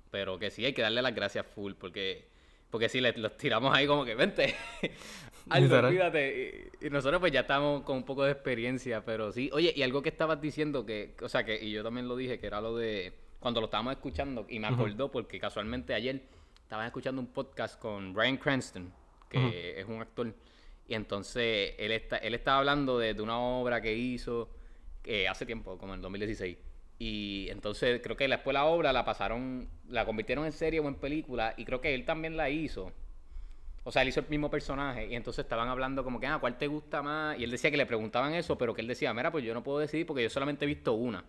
Pero que sí hay que darle las gracias full, porque porque si le, los tiramos ahí como que vente. *laughs* Algo, olvídate. Y, y nosotros pues ya estamos con un poco de experiencia, pero sí. Oye, y algo que estabas diciendo que, o sea, que, y yo también lo dije, que era lo de cuando lo estábamos escuchando, y me acordó porque casualmente ayer estaba escuchando un podcast con Brian Cranston, que es un actor, y entonces él está, él estaba hablando de, de una obra que hizo eh, hace tiempo, como en 2016. Y entonces creo que después la obra la pasaron, la convirtieron en serie o en película, y creo que él también la hizo. O sea, él hizo el mismo personaje y entonces estaban hablando como que, ah, ¿cuál te gusta más? Y él decía que le preguntaban eso, pero que él decía, mira, pues yo no puedo decidir porque yo solamente he visto una.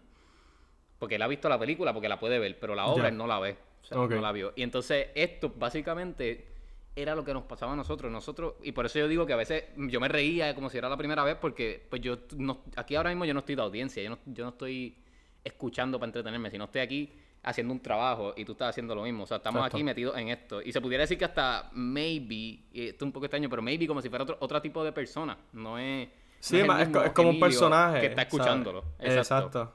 Porque él ha visto la película porque la puede ver, pero la obra él no la ve. O sea, no la vio. Y entonces esto básicamente era lo que nos pasaba a nosotros. Nosotros, y por eso yo digo que a veces yo me reía como si era la primera vez porque pues yo no, aquí ahora mismo yo no estoy de audiencia, yo no, yo no estoy escuchando para entretenerme, sino estoy aquí haciendo un trabajo y tú estás haciendo lo mismo. O sea, estamos Exacto. aquí metidos en esto. Y se pudiera decir que hasta maybe, esto es un poco extraño, pero maybe como si fuera otro, otro tipo de persona. No es. Sí, no es, como un personaje. Que está ¿sabes? escuchándolo. Exacto. Exacto.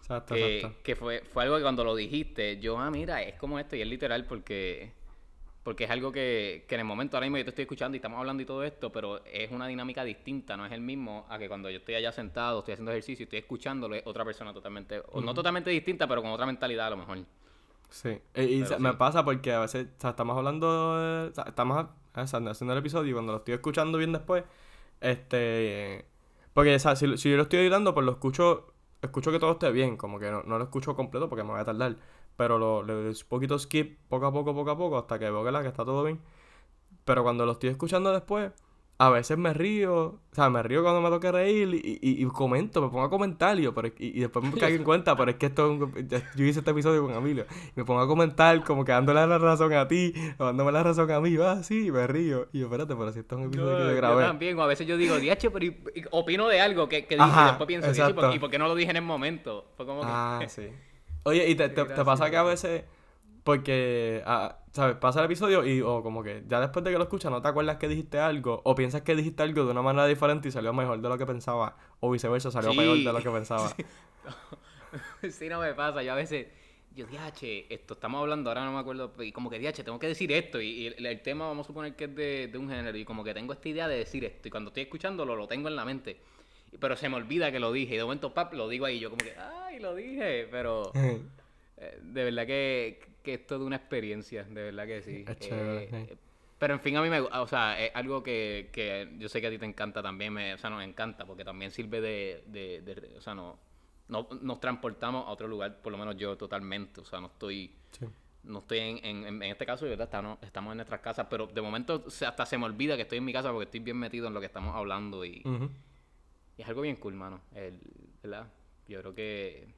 Exacto, Que, exacto. que fue, fue algo que cuando lo dijiste, yo, ah, mira, es como esto, y es literal porque. Porque es algo que, que en el momento ahora mismo yo te estoy escuchando y estamos hablando y todo esto, pero es una dinámica distinta, no es el mismo a que cuando yo estoy allá sentado, estoy haciendo ejercicio y estoy escuchándolo, es otra persona totalmente, o no totalmente distinta, pero con otra mentalidad a lo mejor. Sí, y, y me pasa porque a veces o sea, estamos hablando, de- o sea, estamos haciendo el episodio y cuando lo estoy escuchando bien después, este, porque o sea, si, si yo lo estoy editando, pues lo escucho, escucho que todo esté bien, como que no, no lo escucho completo porque me voy a tardar, pero lo, le doy un poquito skip poco a poco, poco a poco, hasta que veo que, la, que está todo bien, pero cuando lo estoy escuchando después, a veces me río, o sea, me río cuando me toque reír y, y, y comento, me pongo a comentar y, yo, pero- y, y después me caigo en cuenta, pero es que esto yo hice este episodio con Emilio y me pongo a comentar como que dándole la razón a ti o dándome la razón a mí, yo, ah, sí, me río. Y yo, espérate, pero si esto es un episodio que yo yo grabé. también, o a veces yo digo, diache, pero opino de algo que, que dije Ajá, y después pienso, "Diache, ¿y por-. ¿y por qué no lo dije en el momento? Fue como que... Ah, sí. Oye, y te, te, te pasa que a veces, porque, ah, ¿sabes? Pasa el episodio y, o como que ya después de que lo escuchas no te acuerdas que dijiste algo, o piensas que dijiste algo de una manera diferente y salió mejor de lo que pensaba, o viceversa, salió Sí. peor de lo *laughs* que pensaba. *laughs* sí, no me pasa. Yo a veces, yo, diache, esto estamos hablando, ahora no me acuerdo, y como que, diache, tengo que decir esto, y, y el, el tema vamos a suponer que es de, de un género, y como que tengo esta idea de decir esto, y cuando estoy escuchándolo lo tengo en la mente. Pero se me olvida que lo dije, y de momento, pap, lo digo ahí, yo como que, ay, lo dije, pero *laughs* eh, de verdad que, que es toda una experiencia, de verdad que sí. Chévere, Eh, sí. Pero en fin, a mí me gu- o sea, es algo que, que yo sé que a ti te encanta también, me, o sea, nos encanta, porque también sirve de, de, de- o sea, no, no, nos transportamos a otro lugar, por lo menos yo totalmente, o sea, no estoy, Sí. no estoy en, en, en este caso, ¿verdad? Estamos, estamos en nuestras casas, pero de momento hasta se me olvida que estoy en mi casa porque estoy bien metido en lo que estamos hablando y. y es algo bien cool, mano, el, ¿verdad? Yo creo que,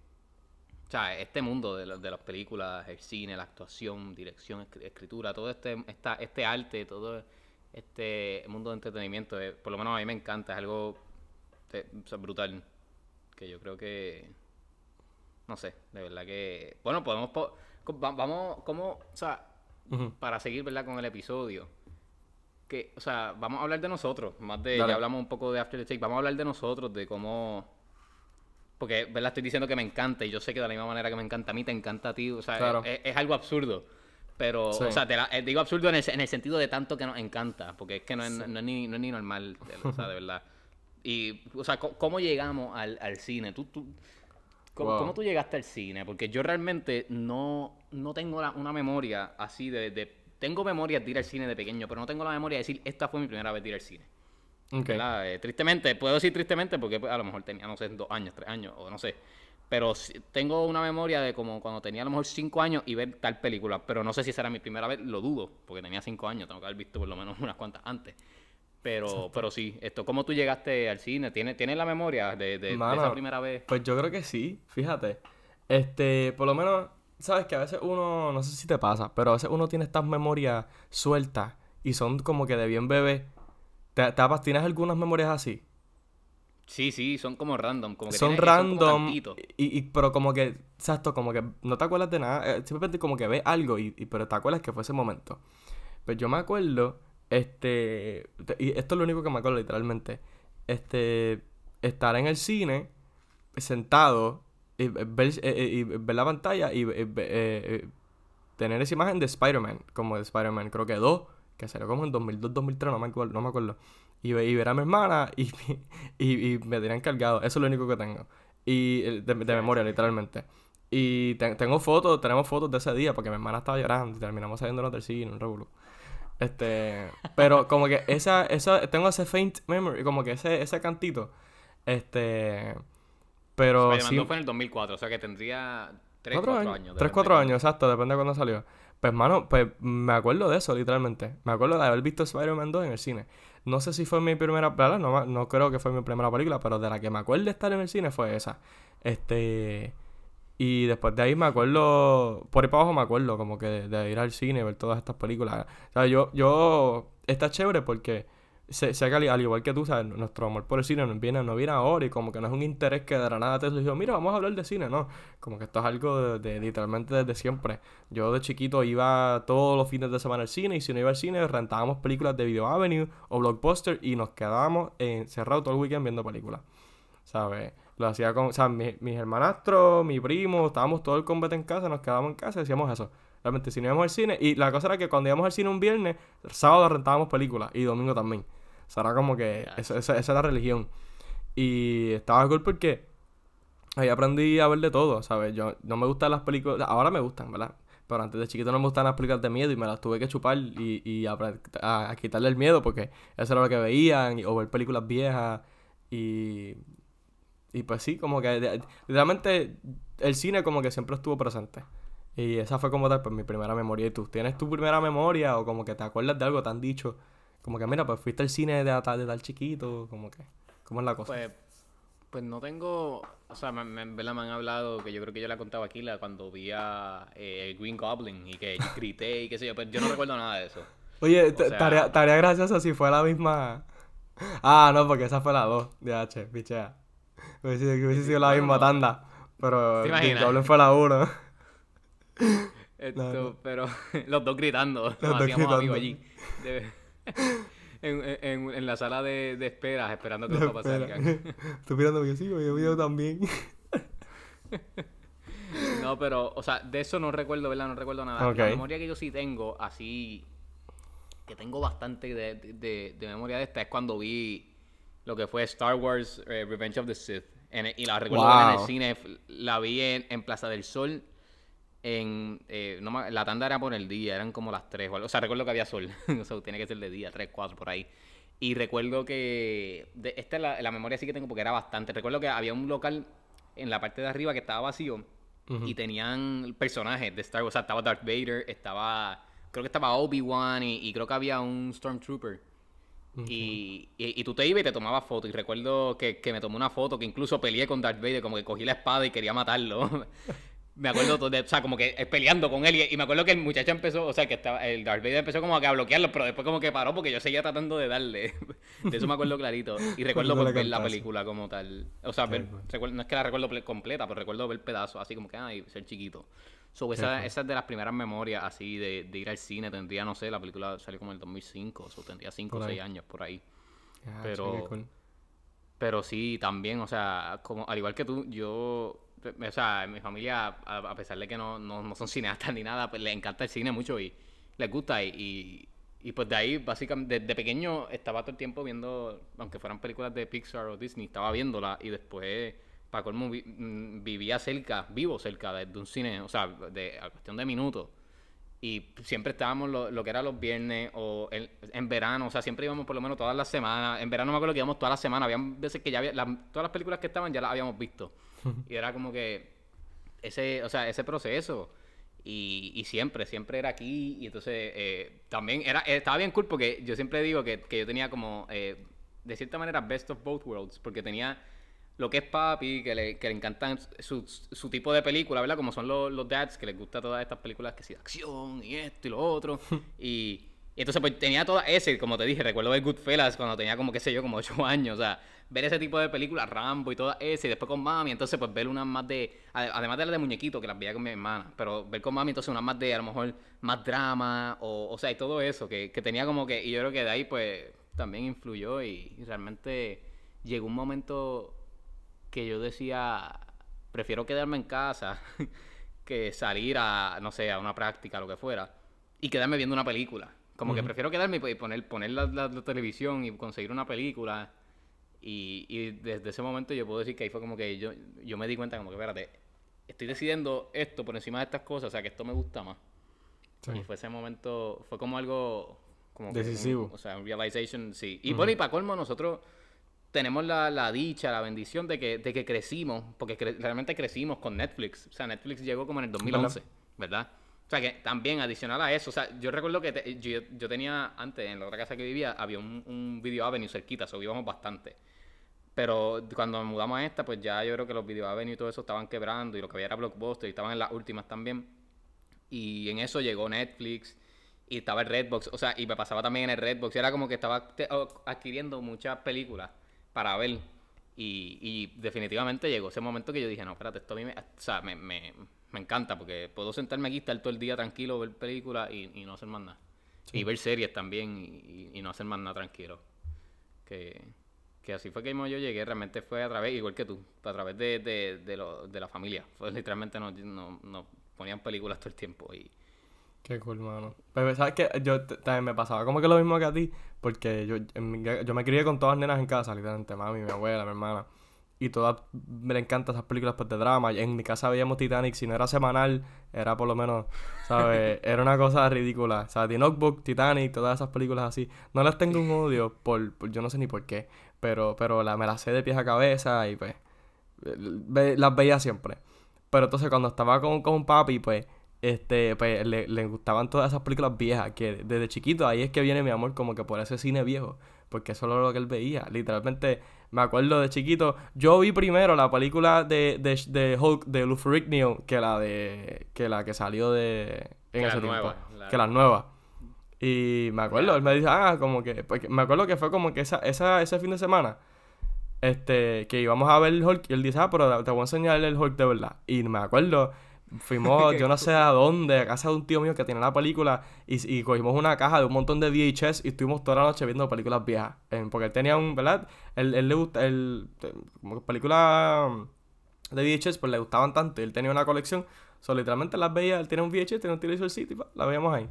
o sea, este mundo de, la- de las películas, el cine, la actuación, dirección, escri- escritura, todo este, esta, este arte, todo este mundo de entretenimiento, eh, por lo menos a mí me encanta, es algo eh, o sea, brutal, que yo creo que, no sé, de verdad que, bueno, podemos, po- vamos, como, o sea, para seguir, ¿verdad? Con el episodio. Que, o sea, vamos a hablar de nosotros, más de, Dale. ya hablamos un poco de After the Take, vamos a hablar de nosotros, de cómo, porque, ¿verdad? Estoy diciendo que me encanta y yo sé que de la misma manera que me encanta a mí, te encanta a ti, o sea, Claro. es, es algo absurdo. Pero, Sí. o sea, te la- eh, digo absurdo en el, en el sentido de tanto que nos encanta, porque es que no es, no es ni, no es ni normal, o sea, de verdad. Y, o sea, ¿cómo llegamos al, al cine? ¿Tú, tú, ¿cómo, Wow. cómo tú llegaste al cine? Porque yo realmente no, no tengo la- una memoria así de, de tengo memorias de ir al cine de pequeño, pero no tengo la memoria de decir, esta fue mi primera vez de ir al cine. Ok. ¿verdad? Eh, tristemente, puedo decir tristemente porque pues, a lo mejor tenía, no sé, dos años, tres años, o no sé. Pero tengo una memoria de como cuando tenía a lo mejor cinco años y ver tal película. Pero no sé si esa era mi primera vez, lo dudo, porque tenía cinco años, tengo que haber visto por lo menos *laughs* unas cuantas antes. Pero, pero sí, esto, ¿cómo tú llegaste al cine? ¿Tienes, ¿tienes la memoria de, de- esa primera vez? Pues yo creo que sí, fíjate. Este, por lo menos, sabes que a veces uno, no sé si te pasa, pero a veces uno tiene estas memorias sueltas y son como que de bien bebé. ¿Te, te ¿Tienes algunas memorias así? Sí, sí, son como random. Como que son como random, cantitos. y, y- pero como que, exacto, como que no te acuerdas de nada, eh, simplemente como que ves algo, y, y- pero te acuerdas que fue ese momento. Pues yo me acuerdo, este, te- y esto es lo único que me acuerdo literalmente, este, estar en el cine, sentado, y ver, eh, eh, y ver la pantalla y eh, eh, tener esa imagen de Spider-Man, como de Spider-Man, creo que dos, que salió como en 2002, 2003, no me acuerdo, no me acuerdo. Y, ve- y ver a mi hermana y, *laughs* y, y me tenían cargado. Eso es lo único que tengo. Y de, de memoria, literalmente. Y te- tengo fotos, tenemos fotos de ese día porque mi hermana estaba llorando y terminamos saliéndonos del cine, un revolú. Este, pero como que esa, esa, tengo ese faint memory, como que ese, ese cantito. Este, pero Spider-Man sí, 2 fue en el 2004, o sea que tendría 3, Cuatro 4 años. años. Tres, depende cuatro de años, exacto, depende de cuándo salió. Pues, mano, pues me acuerdo de eso, literalmente. Me acuerdo de haber visto Spider-Man 2 en el cine. No sé si fue mi primera, ¿verdad? No, no creo que fue mi primera película, pero de la que me acuerdo de estar en el cine fue esa. Este. Y después de ahí me acuerdo, por ahí para abajo me acuerdo, como que de, de ir al cine y ver todas estas películas. O sea, yo, yo, está chévere porque sé, que al, al igual que tú, sabes, nuestro amor por el cine no viene, no viene ahora y como que no es un interés que de la nada te surgió, mira, vamos a hablar de cine, no. Como que esto es algo de, de- literalmente desde siempre. Yo de chiquito iba todos los fines de semana al cine y si no iba al cine rentábamos películas de Video Avenue o Blockbuster y nos quedábamos encerrados todo el weekend viendo películas. ¿Sabes? Lo hacía con, o sea, mi- mis hermanastros, mi primo, estábamos todo el combate en casa, nos quedábamos en casa y hacíamos eso. Realmente, si no íbamos al cine, y la cosa era que cuando íbamos al cine un viernes, sábado rentábamos películas y domingo también. O sea, era como que esa, esa, esa era la religión. Y estaba cool porque ahí aprendí a ver de todo, ¿sabes? Yo no me gustan las películas, ahora me gustan, ¿verdad? Pero antes de chiquito no me gustaban las películas de miedo y me las tuve que chupar y, y a, a quitarle el miedo porque eso era lo que veían, y- o ver películas viejas y... Y pues sí, como que literalmente el cine como que siempre estuvo presente. Y esa fue como tal, pues mi primera memoria. ¿Y tú tienes tu primera memoria o como que te acuerdas de algo tan dicho? Como que mira, pues fuiste al cine de, tal- de tal chiquito, como que... ¿Cómo es la cosa? Pues, pues no tengo, o sea, me, me, me han hablado, que yo creo que yo la contaba aquí, la, cuando vi a eh, Green Goblin y que *laughs* grité y qué sé yo, pero yo no recuerdo nada de eso. Oye, O sea- tarea, tarea graciosa si fue la misma. Ah, no, porque esa fue la 2 de H, pichea. Hubiese, hubiese sido la misma tanda. Pero ¿Te Big imaginas? Goblin fue la 1. Esto, no. pero *laughs* los dos gritando, nos dos amigos gritando. allí. De- *laughs* en, en, en la sala de, de espera, esperando que los papás salgan. *laughs* Estoy mirando que sí, yo video también. *laughs* No, pero, o sea, de eso no recuerdo, ¿verdad? No recuerdo nada. La memoria que yo sí tengo, así, que tengo bastante de, de, de memoria de esta, es cuando vi lo que fue Star Wars eh, Revenge of the Sith. En y la recuerdo ver en el Wow. cine, la vi en, en Plaza del Sol. En, eh, no me- la tanda era por el día, eran como las 3 o algo. O sea, recuerdo que había sol. *laughs* o sea, tiene que ser de día, 3, 4 por ahí. Y recuerdo que. de- esta es la, la memoria sí que tengo porque era bastante. Recuerdo que había un local en la parte de arriba que estaba vacío y tenían personajes de Star Wars. O sea, estaba Darth Vader, estaba. Creo que estaba Obi-Wan y, y creo que había un Stormtrooper. Y, y, y tú te ibas y te tomabas fotos. Y recuerdo que, que me tomé una foto que incluso peleé con Darth Vader, como que cogí la espada y quería matarlo. *laughs* me acuerdo, todo de, o sea, como que eh, peleando con él. Y, y me acuerdo que el muchacho empezó, o sea, que estaba, el Darth Vader empezó como que a bloquearlo, pero después como que paró porque yo seguía tratando de darle. *laughs* de eso me acuerdo clarito. Y *laughs* recuerdo ver la película como tal. O sea, ver- cool. recuerdo- no es que la recuerdo ple- completa, pero recuerdo ver pedazos, así como que, ay, ser chiquito. So, esa, esa es de las primeras memorias así de, de ir al cine. Tendría, no sé, la película salió como en el 2005, o tendría 5 o Por ahí. 6 años por ahí. Ah, Pero- cool. Pero sí, también, o sea, como al igual que tú, yo, o sea, mi familia, a, pesar de que no, no, no son cineastas ni nada, pues les encanta el cine mucho y les gusta. Y, y, pues de ahí, básicamente, desde pequeño estaba todo el tiempo viendo, aunque fueran películas de Pixar o Disney, estaba viéndola y después, para colmo, vi- mm, vivía cerca, vivo cerca de, un cine, o sea, de, a cuestión de minutos. Y siempre estábamos lo, lo que era los viernes o el- en verano, o sea, siempre íbamos por lo menos todas las semanas. En verano me acuerdo que íbamos todas las semanas. Había veces que ya había, las- todas las películas que estaban ya las habíamos visto. *laughs* y era como que ese, o sea, ese proceso. Y, y siempre, siempre era aquí. Y entonces eh, también era, estaba bien cool porque yo siempre digo que, que yo tenía como, eh, de cierta manera, best of both worlds. Porque tenía lo que es papi, que le, que le encantan su, su tipo de película, ¿verdad? Como son los, los dads, que les gusta todas estas películas que sí, de acción y esto y lo otro. *laughs* y, y entonces pues tenía toda ese, como te dije, recuerdo ver Goodfellas cuando tenía como, qué sé yo, como 8 años. O sea, ver ese tipo de películas, Rambo y todas ese, y después con mami, entonces pues ver unas más de, ade- además de las de muñequito, que las veía con mi hermana, pero ver con mami entonces unas más de, a lo mejor, más drama, o, o sea, y todo eso, que, que tenía como que, y yo creo que de ahí pues también influyó y, y realmente llegó un momento que yo decía, prefiero quedarme en casa *laughs* que salir a, no sé, a una práctica, lo que fuera, y quedarme viendo una película. Como que prefiero quedarme y poner, poner la, la- la televisión y conseguir una película. Y, y desde ese momento yo puedo decir que ahí fue como que yo, yo me di cuenta como que, espérate, estoy decidiendo esto por encima de estas cosas, o sea, que esto me gusta más. Sí. Y fue ese momento, fue como algo... Como que un- Decisivo. o sea, un realization, sí. Y bueno, y para colmo, nosotros tenemos la, la dicha, la bendición de que, de que crecimos, porque cre- realmente crecimos con Netflix. O sea, Netflix llegó como en el 2011, ¿verdad? O sea, que también adicional a eso, o sea, yo recuerdo que te- yo, yo tenía antes, en la otra casa que vivía, había un, un Video Avenue cerquita, o sea, íbamos bastante. Pero cuando nos mudamos a esta, pues ya yo creo que los Video Avenue y todo eso estaban quebrando y lo que había era Blockbuster y estaban en las últimas también. Y en eso llegó Netflix y estaba el Redbox, o sea, y me pasaba también en el Redbox. y Era como que estaba adquiriendo muchas películas para ver. Y, y definitivamente llegó ese momento que yo dije, no, espérate, esto a mí me, o sea, me, me, me encanta porque puedo sentarme aquí, estar todo el día tranquilo, ver películas y, y no hacer más nada. Y ver series también y, y no hacer más nada tranquilo. Que, que así fue que yo llegué, realmente fue a través, igual que tú, a través de, de, de, lo- de la familia. Fue literalmente nos, nos, nos ponían películas todo el tiempo y... Qué cool, mano. Pero, ¿sabes qué? Yo también me pasaba como que lo mismo que a ti, porque yo, yo me crié con todas las nenas en casa, literalmente, mami, mi abuela, mi hermana. Y todas me encantan esas películas pues, de drama. Y En mi casa veíamos Titanic, si no era semanal, era por lo menos, ¿sabes? *laughs* era una cosa ridícula. O sea, The Notebook, Titanic, todas esas películas así. No las tengo un odio, por, por- yo no sé ni por qué, pero, pero la, me las sé de pies a cabeza y pues ve- las veía siempre. Pero entonces cuando estaba con, con papi, pues, este, pues le, le gustaban todas esas películas viejas, que desde chiquito ahí es que viene mi amor como que por ese cine viejo, porque eso era lo que él veía. Literalmente, me acuerdo de chiquito, yo vi primero la película de, de, de Hulk de Lou Ferrigno que la de que la que salió de en Que la ese nueva, tiempo, la- que la nueva. Y me acuerdo, él me dice, ah, como que, porque me acuerdo que fue como que esa, esa, ese fin de semana, este, que íbamos a ver el Hulk, y él dice, ah, pero te voy a enseñar el Hulk de verdad. Y me acuerdo, fuimos, *laughs* yo no sé a dónde, a casa de un tío mío que tiene la película, y, y cogimos una caja de un montón de VHS y estuvimos toda la noche viendo películas viejas. Eh, porque él tenía un, ¿verdad? Él, él le gusta, él, como que películas de VHS, pues le gustaban tanto, y él tenía una colección, so, literalmente las veía, él tenía un VHS, tenía un televisor City, pa, la veíamos ahí.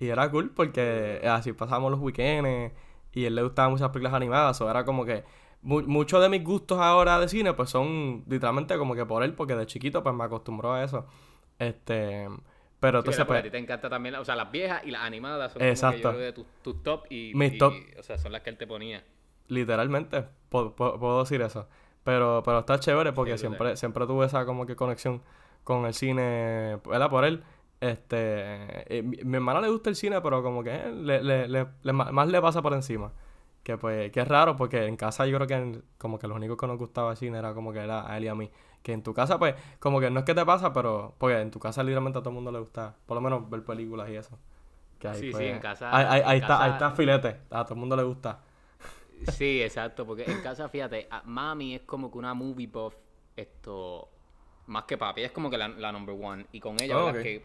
Y era cool porque así pasábamos los weekends y a él le gustaban muchas películas animadas. O era como que mu- muchos de mis gustos ahora de cine pues son literalmente como que por él porque de chiquito pues me acostumbró a eso. Este, pero entonces. Porque a pues ti te encanta también, o sea, las viejas y las animadas son como que Exacto. yo creo de tus top y, Mis y- top. o sea, son las que él te ponía. literalmente po- puedo decir eso. Pero pero está chévere porque Sí, siempre siempre tuve esa como que conexión con el cine, ¿verdad? Por él. Este, eh, mi, mi hermana le gusta el cine, pero como que eh, le, le, le- más le pasa por encima. Que pues, que es raro porque en casa yo creo que en- como que lo único que nos gustaba el cine era como que era a él y a mí. Que en tu casa pues, como que no es que te pasa, pero porque en tu casa literalmente a todo el mundo le gusta, por lo menos ver películas y eso. Que ahí, Sí, sí, pues, en casa- Ahí, ahí- está, ahí está filete, a todo el mundo le gusta. Sí, exacto, porque en casa, fíjate, a- mami es como que una movie buff, esto, más que papi, es como que la, la number one. Y con ella, Oh, ¿verdad? Que,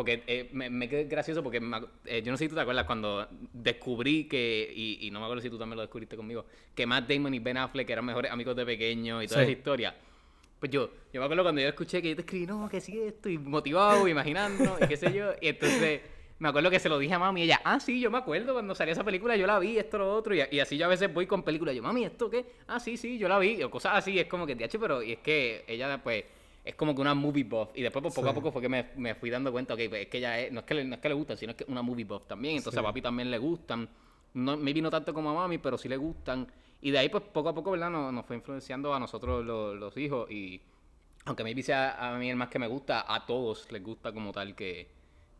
porque eh, me, me quedé gracioso porque me eh, yo no sé si tú te acuerdas cuando descubrí que, y, y no me acuerdo si tú también lo descubriste conmigo, que Matt Damon y Ben Affleck eran mejores amigos de pequeño y toda Sí. esa historia. Pues yo, yo me acuerdo cuando yo escuché que yo te escribí, no, que sí esto, y motivado, imaginando, y qué sé yo, y entonces me acuerdo que se lo dije a mami y ella, ah, sí, yo me acuerdo cuando salió esa película, yo la vi, esto, lo otro, y, y así yo a veces voy con películas, yo, mami, ¿esto qué? Ah, sí, sí, yo la vi, o cosas así, es como que, TH, pero, y es que ella, pues, es como que una movie buff. Y después, pues, poco a Sí. poco fue que me, me fui dando cuenta, ok, pues, es que ella es, no es que, le, no es que le gustan, sino es que es una movie buff también. Entonces Sí. a papi también le gustan. No, maybe no tanto como a mami, pero sí le gustan. Y de ahí, pues, poco a poco, ¿verdad? Nos, nos fue influenciando a nosotros los, los hijos. Y aunque maybe sea a mí el más que me gusta, a todos les gusta como tal que,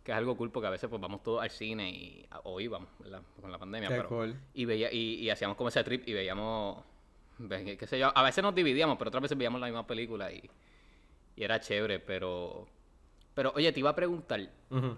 que es algo cool porque a veces pues vamos todos al cine y o íbamos, ¿verdad? Con la pandemia, Qué pero cool. y veía y, y hacíamos como ese trip y veíamos ve- qué sé yo, a veces nos dividíamos, pero otras veces veíamos la misma película y, y era chévere, pero pero oye, te iba a preguntar,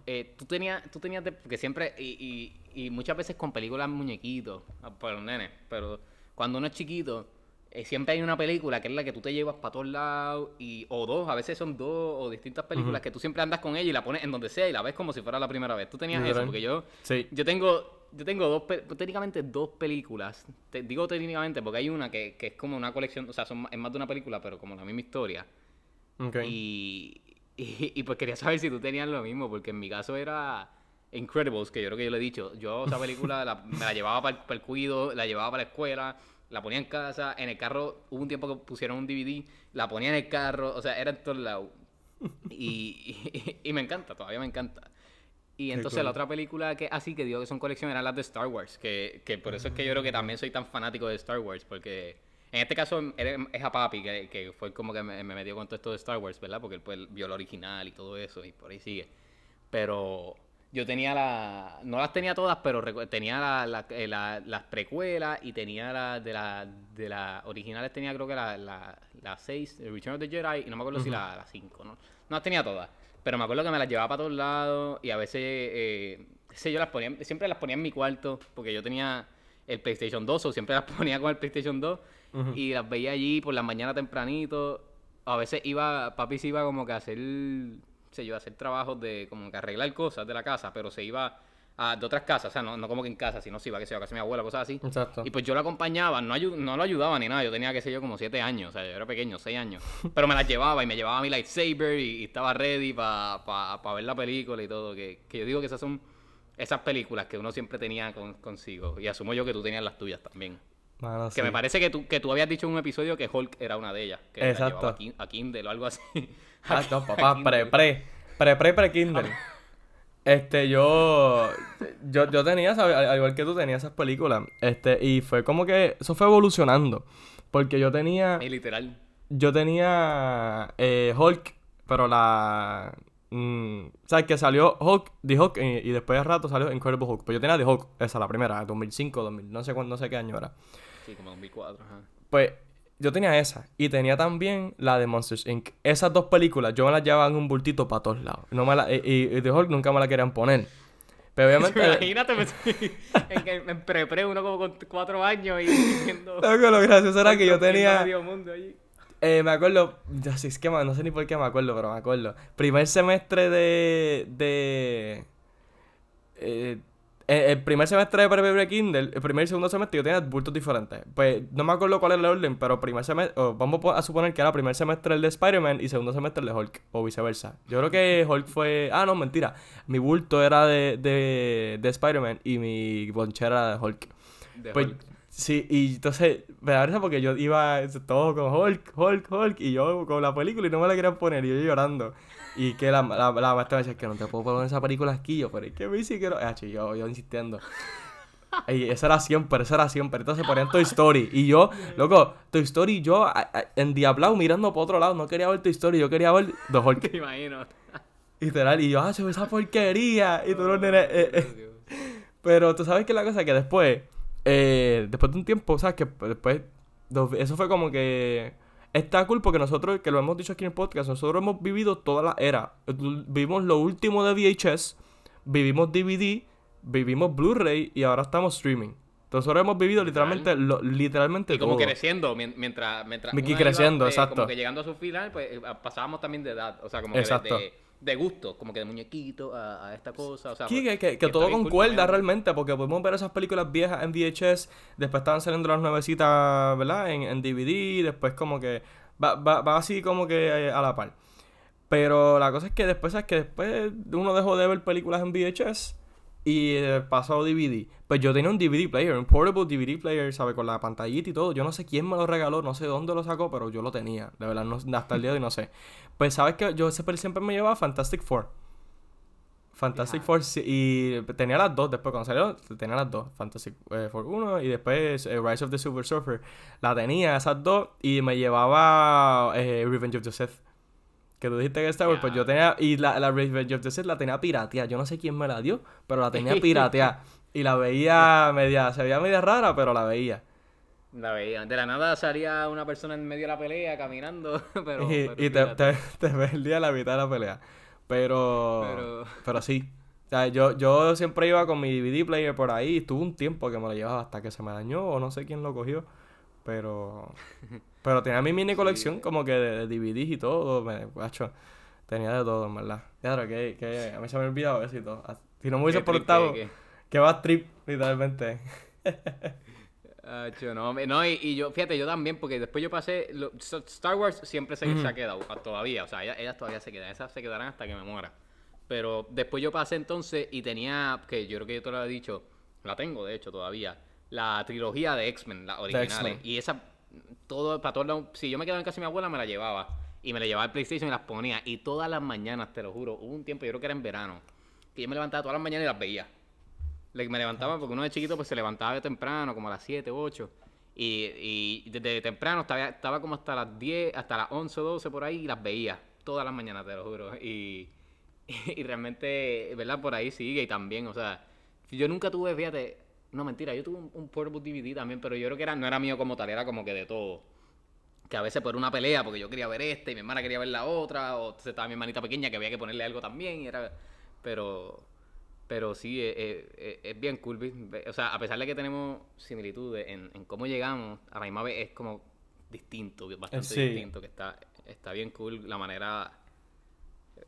eh, tú tenías, tú tenías, de- porque siempre, y, y, y muchas veces con películas muñequitos, ah, para los nenes, pero cuando uno es chiquito, eh, siempre hay una película que es la que tú te llevas para todos lados, y, o dos, a veces son dos o distintas películas que tú siempre andas con ella y la pones en donde sea y la ves como si fuera la primera vez. Tú tenías eso, porque yo, Sí. yo tengo, yo tengo dos, técnicamente dos películas, te digo técnicamente porque hay una que, que es como una colección, o sea, son, es más de una película, pero como la misma historia. Y, *laughs* y, y, pues quería saber si tú tenías lo mismo, porque en mi caso era Incredibles, que yo creo que yo le he dicho. Yo esa película la- me la llevaba para el, cuido, la llevaba para la escuela, la ponía en casa, en el carro, hubo un tiempo que pusieron un DVD, la ponía en el carro, o sea, era en todos lados. *laughs* Y, y, y me encanta, todavía me encanta. Y entonces cool. la otra película que así que digo que son colección eran las de Star Wars, que, que por eso es que yo creo que también soy tan fanático de Star Wars, porque en este caso era- es a papi, que, que fue como que me, me metió con todo esto de Star Wars, ¿verdad? Porque él pues, vio la original y todo eso, y por ahí sigue. Pero yo tenía la... No las tenía todas, pero tenía la- la- eh, la- las precuelas y tenía la, de las de las originales, tenía creo que la, la, la 6, The Return of the Jedi, y no me acuerdo si la, la 5, ¿no? No las tenía todas. Pero me acuerdo que me las llevaba para todos lados y a veces, eh, sé yo, las ponía, siempre las ponía en mi cuarto porque yo tenía el PlayStation 2 o siempre las *laughs* ponía con el PlayStation 2 Y las veía allí por la mañana tempranito. A veces iba, papi se iba como que a hacer, sé yo, a hacer trabajos de como que arreglar cosas de la casa, pero se iba a, de otras casas, o sea, no, no como que en casa, sino se iba, que sé yo, a casa de mi abuela, cosas así. Exacto. Y pues yo lo acompañaba, no, no lo ayudaba ni nada, yo tenía, qué sé yo, como siete años, o sea, yo era pequeño, seis años. *laughs* Pero me las llevaba y me llevaba mi lightsaber y, y estaba ready para ver la película y todo, que, que yo digo que esas son esas películas que uno siempre tenía con- consigo. Y asumo yo que tú tenías las tuyas también. Mano, Que sí. me parece que tú, que tú habías dicho en un episodio que Hulk era una de ellas, que la Exacto. llevaba a, Kin- a Kindle o algo así. *laughs* Ah, no, *laughs* papá, pre, pre, pre, pre, pre Kindle. *laughs* Este, yo, yo, yo tenía. Al, al igual que tú, tenía esas películas. Este, y fue como que, eso fue evolucionando. Porque yo tenía, Y literal. yo tenía eh, Hulk, pero la, mm, ¿sabes? Que salió Hulk, The Hulk, y, y después de rato salió Incredible Hulk. Pues yo tenía The Hulk, esa, la primera, 2005, 2000, no sé cuándo, no sé qué año era. Sí, como 2004, ajá. Pues yo tenía esa. Y tenía también la de Monsters Inc. Esas dos películas yo me las llevaba en un bultito para todos lados. No me la, y, y, y The Hulk nunca me la querían poner. Pero obviamente. *laughs* Imagínate, pues, *laughs* en, que- en pre-pre uno como con cuatro años y. *laughs* Loco, lo gracioso era que yo tenía. medio mundo allí. Eh, me acuerdo. Ya sé, es que no sé ni por qué me acuerdo, pero me acuerdo. Primer semestre de. de. eh, eh, el primer semestre de pre Kindle, el primer y segundo semestre yo tenía bultos diferentes. Pues no me acuerdo cuál era el orden, pero primer semestre, vamos a suponer que era primer semestre el de Spider-Man y segundo semestre el de Hulk, o viceversa. Yo creo que Hulk fue. Ah, no, mentira. Mi bulto era de, de, de Spider-Man y mi bonchera era de Hulk. De Pues, Hulk. sí, y entonces me da risa porque yo iba todo con Hulk, Hulk, Hulk, y yo con la película y no me la querían poner, y yo llorando. Y que la, la, la maestra me decía que no te puedo poner esa película aquí, yo, pero es que me sí quiero. Ah, chi, yo, yo insistiendo. Y eso era siempre, eso era siempre. Entonces ponían Toy Story. Y yo, loco, Toy Story, yo a- a- endiablado mirando para otro lado. No quería ver Toy Story, yo quería ver The Hulk. *laughs* Te imagino. Literal. Y yo, ah, se ve esa porquería. Y tú los nenes. eh, eh. Pero tú sabes que la cosa que después, eh, después de un tiempo, ¿sabes? Que después, eso fue como que está cool porque nosotros, que lo hemos dicho aquí en el podcast, nosotros hemos vivido toda la era. Vivimos lo último de VHS, vivimos DVD, vivimos Blu-ray y ahora estamos streaming. Nosotros hemos vivido literalmente, lo- literalmente Y como todo. creciendo, mien- mientras... mientras creciendo, eh, exacto. Como que llegando a su final, pues eh, pasábamos también de edad. O sea, como que de, Exacto. de, de gusto, como que de muñequito a, a esta cosa. O sea, Sí, pues, que, que- que todo cool concuerda realmente, porque podemos ver esas películas viejas en VHS, después estaban saliendo las nuevecitas, ¿verdad? En, en DVD, después como que va, va, va así como que eh, a la par. Pero la cosa es que después, ¿sabes? Que después uno dejó de ver películas en VHS y eh, pasó a DVD. Pues yo tenía un DVD player, un portable DVD player, ¿sabes? Con la pantallita y todo. Yo no sé quién me lo regaló, no sé dónde lo sacó, pero yo lo tenía. De verdad, no, hasta el día de hoy no sé. Pues sabes que yo siempre me llevaba Fantastic Four. Fantastic Four y tenía las dos después cuando salió tenía las dos Fantastic eh, Four 1 y después eh, Rise of the Super Surfer la tenía esas dos y me llevaba Revenge of the Sith que tú dijiste que Star Wars, pues yo tenía. Y la, la Revenge of the Sith la tenía pirateada. Yo no sé quién me la dio, pero la tenía *laughs* pirateada. y la veía media. Se veía media rara, pero la veía. La veía. De la nada salía una persona en medio de la pelea caminando. *laughs* pero, y, y te, te, te perdía la mitad de la pelea. Pero. Pero, pero sí. O sea, yo, yo siempre iba con mi DVD player por ahí. Estuvo un tiempo que me lo llevaba hasta que se me dañó o no sé quién lo cogió. Pero. *laughs* Pero tenía mi mini colección como que de, DVDs y todo. Me, tenía de todo, en verdad. Claro, que, que a mí se me ha olvidado eso y todo. Ah, si no me hubiese portado, que va a trip, literalmente. *laughs* no, no y, yo, fíjate, yo también, porque después yo pasé. Star Wars siempre se, ha quedado, todavía. O sea, ellas, todavía se quedan. Esas se quedarán hasta que me muera. Pero después yo pasé entonces y tenía. Que yo creo que yo te lo he dicho. La tengo, de hecho, todavía. La trilogía de X-Men, las originales. Y esa todo, para todos si yo me quedaba en casa de mi abuela, me la llevaba. Y me la llevaba al PlayStation y las ponía. Y todas las mañanas, te lo juro, hubo un tiempo, yo creo que era en verano, que yo me levantaba todas las mañanas y las veía. Me levantaba, porque uno de chiquito pues se levantaba de temprano, como a las 7, 8. Y, y desde temprano estaba, estaba como hasta las 10, hasta las 11 o 12 por ahí y las veía. Todas las mañanas, te lo juro. *laughs* Y, y realmente, ¿verdad? Por ahí sigue y también, o sea, yo nunca tuve, fíjate, no, mentira, yo tuve un, un, portable DVD también, pero yo creo que era, no era mío como tal, era como que de todo. Que a veces por una pelea, porque yo quería ver esta y mi hermana quería ver la otra, o estaba mi hermanita pequeña que había que ponerle algo también, y era... Pero, pero sí, es, bien cool. O sea, a pesar de que tenemos similitudes en, cómo llegamos, a la misma vez es como distinto, bastante distinto, que está, está bien cool la manera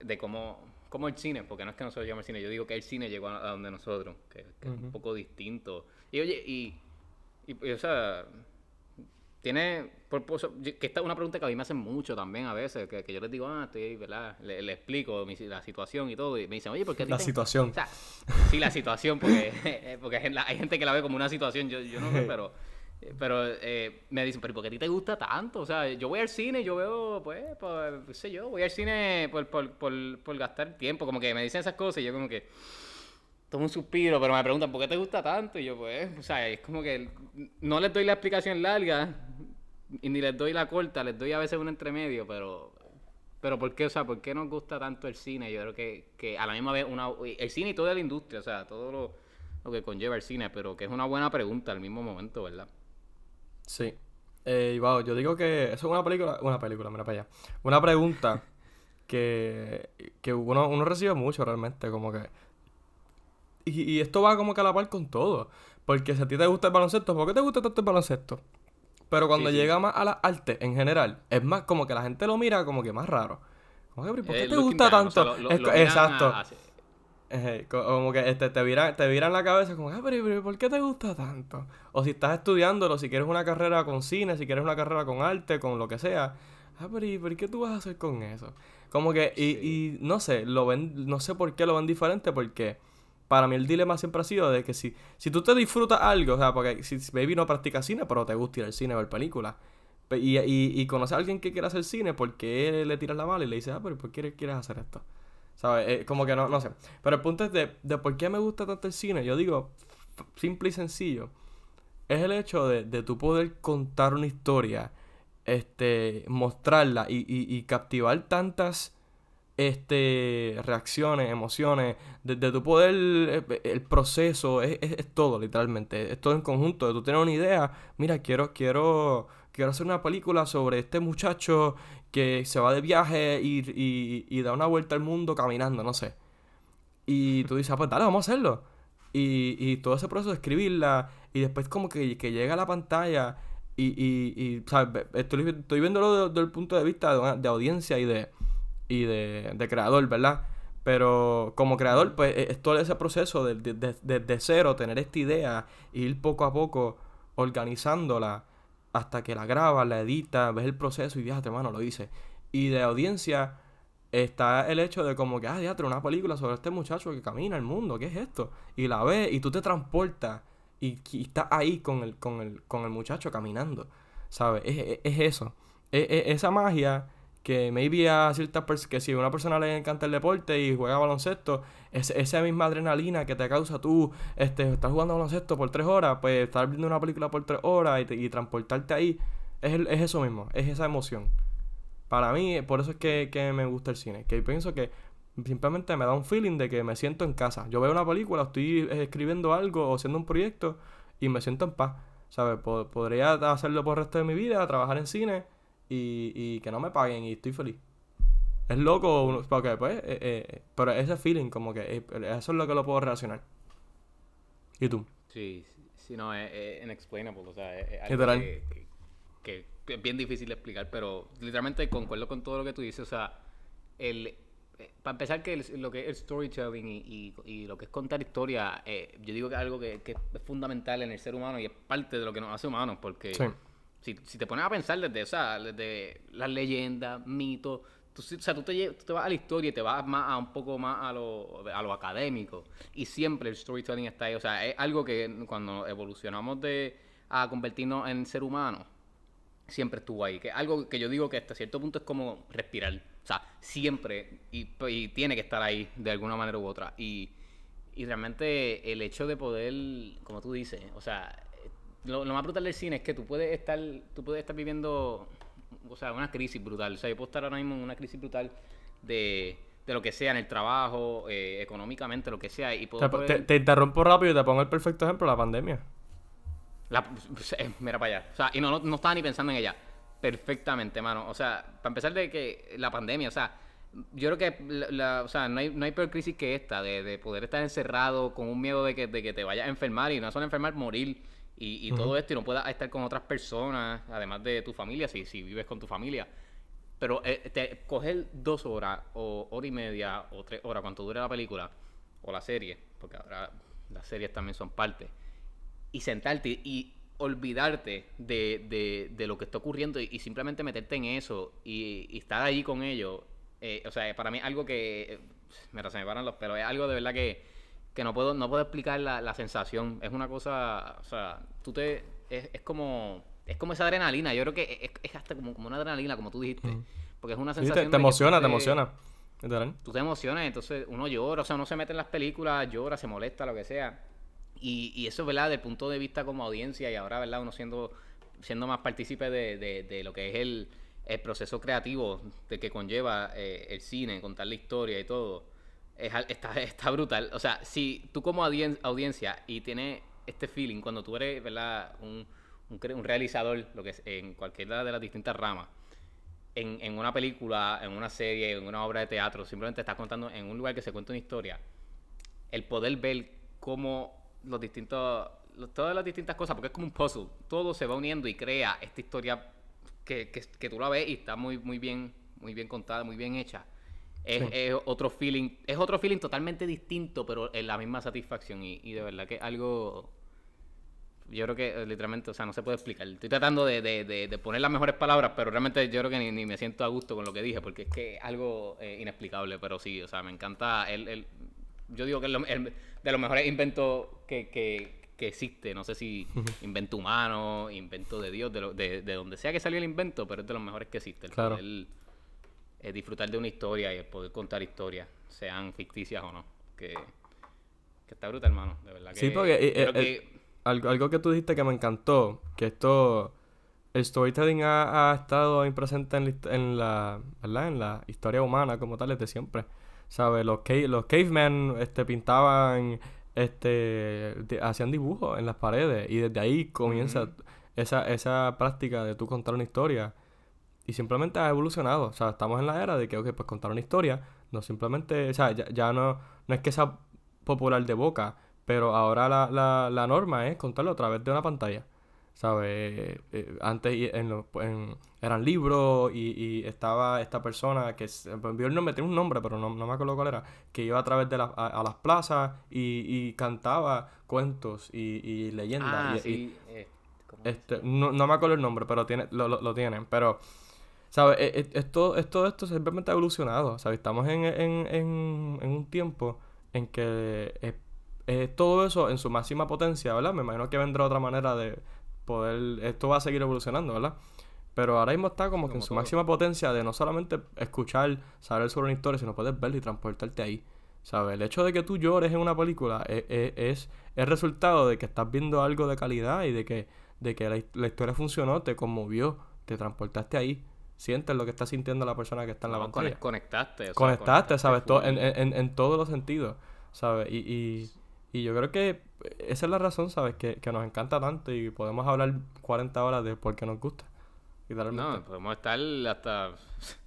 de cómo como el cine, porque no es que nosotros llamemos cine, yo digo que el cine llegó a, donde nosotros, que, es un poco distinto. Y oye, y, y, o sea, tiene, que esta es una pregunta que a mí me hacen mucho también a veces, que, yo les digo, ah, estoy ahí, ¿verdad? Le, explico la situación y todo, y me dicen, oye, ¿por qué? La situación. O sea, sí, la situación, porque, *laughs* porque hay gente que la ve como una situación, yo, yo no sé, *laughs* pero pero eh, me dicen, pero ¿por qué a ti te gusta tanto? O sea, yo voy al cine, yo veo, pues, pues, qué sé yo, voy al cine por, por, por, por gastar tiempo. Como que me dicen esas cosas y yo como que tomo un suspiro, pero me preguntan, ¿por qué te gusta tanto? Y yo, pues, o sea, es como que no les doy la explicación larga y ni les doy la corta, les doy a veces un entremedio, pero... Pero ¿por qué? O sea, ¿por qué nos gusta tanto el cine? Yo creo que, que a la misma vez una, el cine y toda la industria, o sea, todo lo, lo que conlleva el cine, pero que es una buena pregunta al mismo momento, ¿verdad? Sí. Eh, wow, yo digo que eso es una película, una película, mira para allá. Una pregunta *laughs* que, que uno, uno recibe mucho realmente, como que... Y, esto va como que a la par con todo. Porque si a ti te gusta el baloncesto, ¿por qué te gusta tanto el baloncesto? Pero cuando llega más a la arte en general, es más como que la gente lo mira como que más raro. ¿por qué eh, te gusta tanto? exacto como que este, te viran, te viran la cabeza como, ah, pero, ¿por qué te gusta tanto? O si estás estudiándolo, si quieres una carrera con cine, si quieres una carrera con arte, con lo que sea. Ah, pero ¿y por qué tú vas a hacer con eso? Como que, y, y no sé, lo ven, no sé por qué lo ven diferente, porque para mí el dilema siempre ha sido de que si, si tú te disfrutas algo, o sea, porque si Baby no practica cine, pero te gusta ir al cine a ver películas. Y, y, y conoces a alguien que quiere hacer cine, porque le tiras la mala y le dices, ah, pero ¿por qué quieres hacer esto? Eh, como que no, no sé. Pero el punto es de, de por qué me gusta tanto el cine. Yo digo, simple y sencillo. Es el hecho de, de tu poder contar una historia, este, mostrarla y, y, captivar tantas este, reacciones, emociones, de, de tu poder, eh, el, proceso, es, es, todo, literalmente. Es todo en conjunto. Tú tienes una idea, mira, quiero, quiero, quiero hacer una película sobre este muchacho que se va de viaje y, da una vuelta al mundo caminando, no sé. Y tú dices, ah, pues dale, vamos a hacerlo. Y, todo ese proceso de escribirla y después como que, llega a la pantalla y, y. Estoy, estoy viéndolo desde el punto de vista de, audiencia y de, creador, ¿verdad? Pero como creador, pues es todo ese proceso de, de, cero, tener esta idea, ir poco a poco organizándola hasta que la grabas, la editas, ves el proceso y fíjate, mano, lo hice. Y de audiencia, está el hecho de como que, ah, teatro, una película sobre este muchacho que camina el mundo, ¿qué es esto? Y la ves y tú te transportas y, y estás ahí con el, con, el, con el muchacho caminando, ¿sabes? Es, es, eso. Es, esa magia que maybe a ciertas personas, que si una persona le encanta el deporte y juega baloncesto, es, esa misma adrenalina que te causa tú, este, estar jugando baloncesto por tres horas, pues estar viendo una película por tres horas y, transportarte ahí, es, es eso mismo, es esa emoción. Para mí, por eso es que, que me gusta el cine, que pienso que simplemente me da un feeling de que me siento en casa. Yo veo una película, estoy escribiendo algo o haciendo un proyecto y me siento en paz. ¿Sabes? podría hacerlo por el resto de mi vida, trabajar en cine y, y que no me paguen y estoy feliz. Es loco, porque pues, eh, eh, pero ese feeling, como que eh, eso es lo que lo puedo relacionar. ¿Y tú? Sí, sí, no, es, inexplicable, o sea, es, algo que, que, es bien difícil de explicar, pero literalmente concuerdo con todo lo que tú dices, o sea, el, para empezar, que lo que es el storytelling y, y, lo que es contar historia, eh, yo digo que es algo que, que, es fundamental en el ser humano y es parte de lo que nos hace humanos, porque si, si, te pones a pensar desde, o sea, desde las leyendas, mitos, tú, o sea, tú te, tú te, vas a la historia y te vas más a un poco más a lo, a lo académico. Y siempre el storytelling está ahí, o sea, es algo que cuando evolucionamos de a convertirnos en ser humano, siempre estuvo ahí, que algo que yo digo que hasta cierto punto es como respirar. O sea, siempre y, tiene que estar ahí de alguna manera u otra. Y, y realmente el hecho de poder, como tú dices, o sea, lo, más brutal del cine es que tú puedes estar, tú puedes estar viviendo, o sea, una crisis brutal. O sea, yo puedo estar ahora mismo en una crisis brutal de, de lo que sea, en el trabajo, eh, económicamente, lo que sea. Y puedo te, interrumpo rápido y te pongo el perfecto ejemplo, la pandemia. La, eh, mira para allá. O sea, y no, no estaba ni pensando en ella perfectamente, mano. O sea, para empezar de que la pandemia, o sea, yo creo que la, o sea, no hay, no hay peor crisis que esta, de, de, poder estar encerrado con un miedo de que, de que te vayas a enfermar y no solo enfermar, morir y, y todo esto y no puedas estar con otras personas, además de tu familia, si, si vives con tu familia. Pero eh, te, coger dos horas o hora y media o tres horas, cuanto dure la película o la serie, porque ahora las series también son parte, y sentarte y olvidarte de, de, de, lo que está ocurriendo y, simplemente meterte en eso y, estar ahí con ellos. Eh, o sea, para mí es algo que. Mira, se me paran los pelos. Es algo de verdad que, que no puedo no puedo explicar la, la sensación. Es una cosa. O sea, tú te. Es, es como. Es como esa adrenalina. Yo creo que es, es hasta como, como una adrenalina, como tú dijiste. Porque es una sensación. te, emociona, te, emociona. Tú te emocionas, entonces uno llora, o sea, uno se mete en las películas, llora, se molesta, lo que sea. Y, y eso, ¿verdad? Desde el punto de vista como audiencia y ahora, ¿verdad? Uno siendo, siendo más partícipe de, de, lo que es el, el, proceso creativo de que conlleva eh, el cine, contar la historia y todo, es, está, está brutal. O sea, si tú como audiencia y tienes este feeling cuando tú eres, ¿verdad? Un, un, realizador, lo que es en cualquiera de las distintas ramas, en, en, una película, en una serie, en una obra de teatro, simplemente estás contando en un lugar que se cuenta una historia, el poder ver cómo los distintos, todas las distintas cosas, porque es como un puzzle. Todo se va uniendo y crea esta historia que, que, tú la ves y está muy, muy bien, muy bien contada, muy bien hecha. Es, otro feeling, es otro feeling totalmente distinto, pero es la misma satisfacción. Y, y de verdad que algo yo creo que eh, literalmente, o sea, no se puede explicar. Estoy tratando de, de, de, poner las mejores palabras, pero realmente yo creo que ni, me siento a gusto con lo que dije, porque es que es algo eh, inexplicable, pero sí, o sea, me encanta el, el yo digo que es de los mejores inventos que, que, que, existe. No sé si invento humano, invento de Dios, de, de, donde sea que salió el invento, pero es de los mejores que existe. El claro. poder eh, disfrutar de una historia y el poder contar historias, sean ficticias o no. Que, que está brutal, hermano. De verdad que. Sí, porque. Eh, eh, algo, algo que tú dijiste que me encantó, que esto. El storytelling ha, ha estado ahí presente en, en, la, ¿verdad? en la historia humana como tal desde siempre. ¿Sabes? Los, los cavemen este, pintaban, este, hacían dibujos en las paredes y desde ahí comienza esa, esa práctica de tú contar una historia. Y simplemente ha evolucionado. O sea, estamos en la era de que, ok, pues contar una historia, no simplemente, o sea, ya, no, no es que sea popular de boca, pero ahora la, la, la norma es contarlo a través de una pantalla. ¿sabes? Eh, antes en, en, eran libros y, y, estaba esta persona que vio el nombre, tiene un nombre, pero no, no, me acuerdo cuál era, que iba a través de la, a, las plazas y, y, cantaba cuentos y, y leyendas. Ah, sí. Eh, este, no, no, me acuerdo el nombre, pero tiene, lo, lo, tienen. Pero, ¿Sabes? E- e- Esto, esto, esto simplemente ha evolucionado. ¿Sabes? Estamos en, en, en, en un tiempo en que eh, eh, todo eso en su máxima potencia, ¿verdad? Me imagino que vendrá otra manera de poder. Esto va a seguir evolucionando, ¿verdad? Pero ahora mismo está como que en su todo. máxima potencia de no solamente escuchar, saber sobre una historia, sino puedes verla y transportarte ahí. ¿Sabes? El hecho de que tú llores en una película e- e- es, es, resultado de que estás viendo algo de calidad y de que, de que la, la historia funcionó, te conmovió, te transportaste ahí. Sientes lo que está sintiendo la persona que está en la No, pantalla. conectaste. o sea, Conectaste, ¿sabes? En, en, en todos los sentidos, ¿sabes? Y, y, y yo creo que esa es la razón, ¿sabes? Que, que nos encanta tanto y podemos hablar 40 horas de por qué nos gusta. Literalmente. No, podemos estar hasta. *laughs*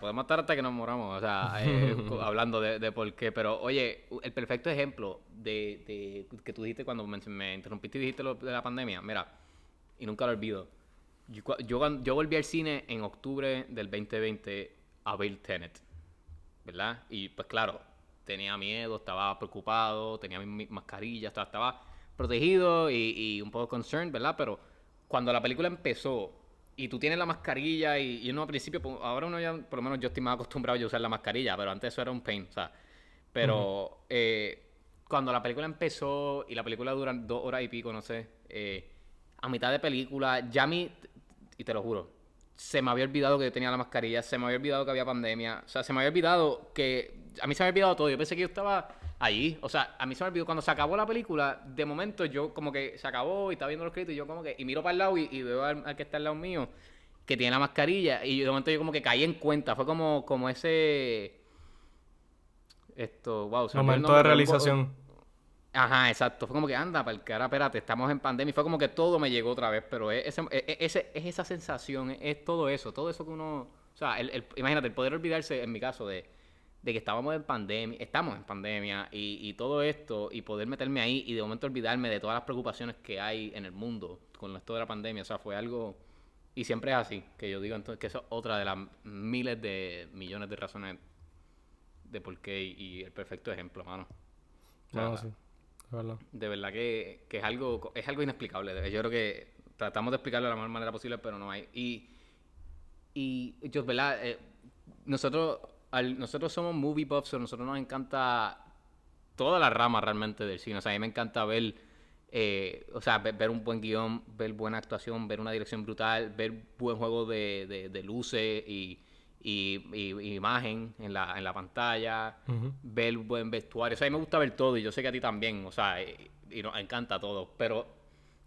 Podemos estar hasta que nos moramos, o sea, eh, *laughs* hablando de, de por qué. Pero, oye, el perfecto ejemplo de, de que tú dijiste cuando me, me interrumpiste y dijiste lo de la pandemia, mira, y nunca lo olvido. Yo, yo, volví al cine en octubre del 2020 a ver Tenet, ¿verdad? Y pues claro, tenía miedo, estaba preocupado, tenía mi, mi mascarilla, estaba, estaba protegido y, y un poco concerned, ¿verdad? Pero cuando la película empezó y tú tienes la mascarilla y, y uno al principio, pues, ahora uno ya, por lo menos yo estoy más acostumbrado a usar la mascarilla, pero antes eso era un pain, o sea, pero eh, cuando la película empezó y la película dura dos horas y pico, no sé, eh, a mitad de película, ya mí, y te lo juro, se me había olvidado que yo tenía la mascarilla, se me había olvidado que había pandemia, o sea, se me había olvidado que, a mí se me había olvidado todo, yo pensé que yo estaba allí, o sea, a mí se me olvidó, cuando se acabó la película, de momento yo como que se acabó y estaba viendo los créditos y yo como que, y miro para el lado y, y veo al, al que está al lado mío, que tiene la mascarilla, y de momento yo como que caí en cuenta, fue como, como ese... Esto, wow, se me Momento de un po- realización. Ajá, exacto. Fue como que anda, para el cara, espérate, estamos en pandemia. Fue como que todo me llegó otra vez. Pero es, es, ese- es esa sensación, es, todo eso, todo eso que uno. O sea, el, imagínate, el poder olvidarse, en mi caso, de, de que estábamos en pandemia, estamos en pandemia y, y todo esto, y poder meterme ahí y de momento olvidarme de todas las preocupaciones que hay en el mundo con esto de la pandemia. O sea, fue algo. Y siempre es así, que yo digo entonces que eso es otra de las miles de millones de razones de por qué y, el perfecto ejemplo, mano. O sí. De verdad que, que es algo es algo inexplicable. Yo creo que tratamos de explicarlo de la mejor manera posible, pero no hay. Y, y yo, ¿verdad? Eh, nosotros, al- nosotros somos movie buffs, o nosotros nos encanta toda la rama realmente del cine. O sea, a mí me encanta ver, eh, o sea, ver, un buen guion, ver buena actuación, ver una dirección brutal, ver buen juego de- de luces y, y- y- imagen en la, en la pantalla, Ujú. ver buen vestuario. O sea, a mí me gusta ver todo y yo sé que a ti también, o sea, y, y nos encanta todo. Pero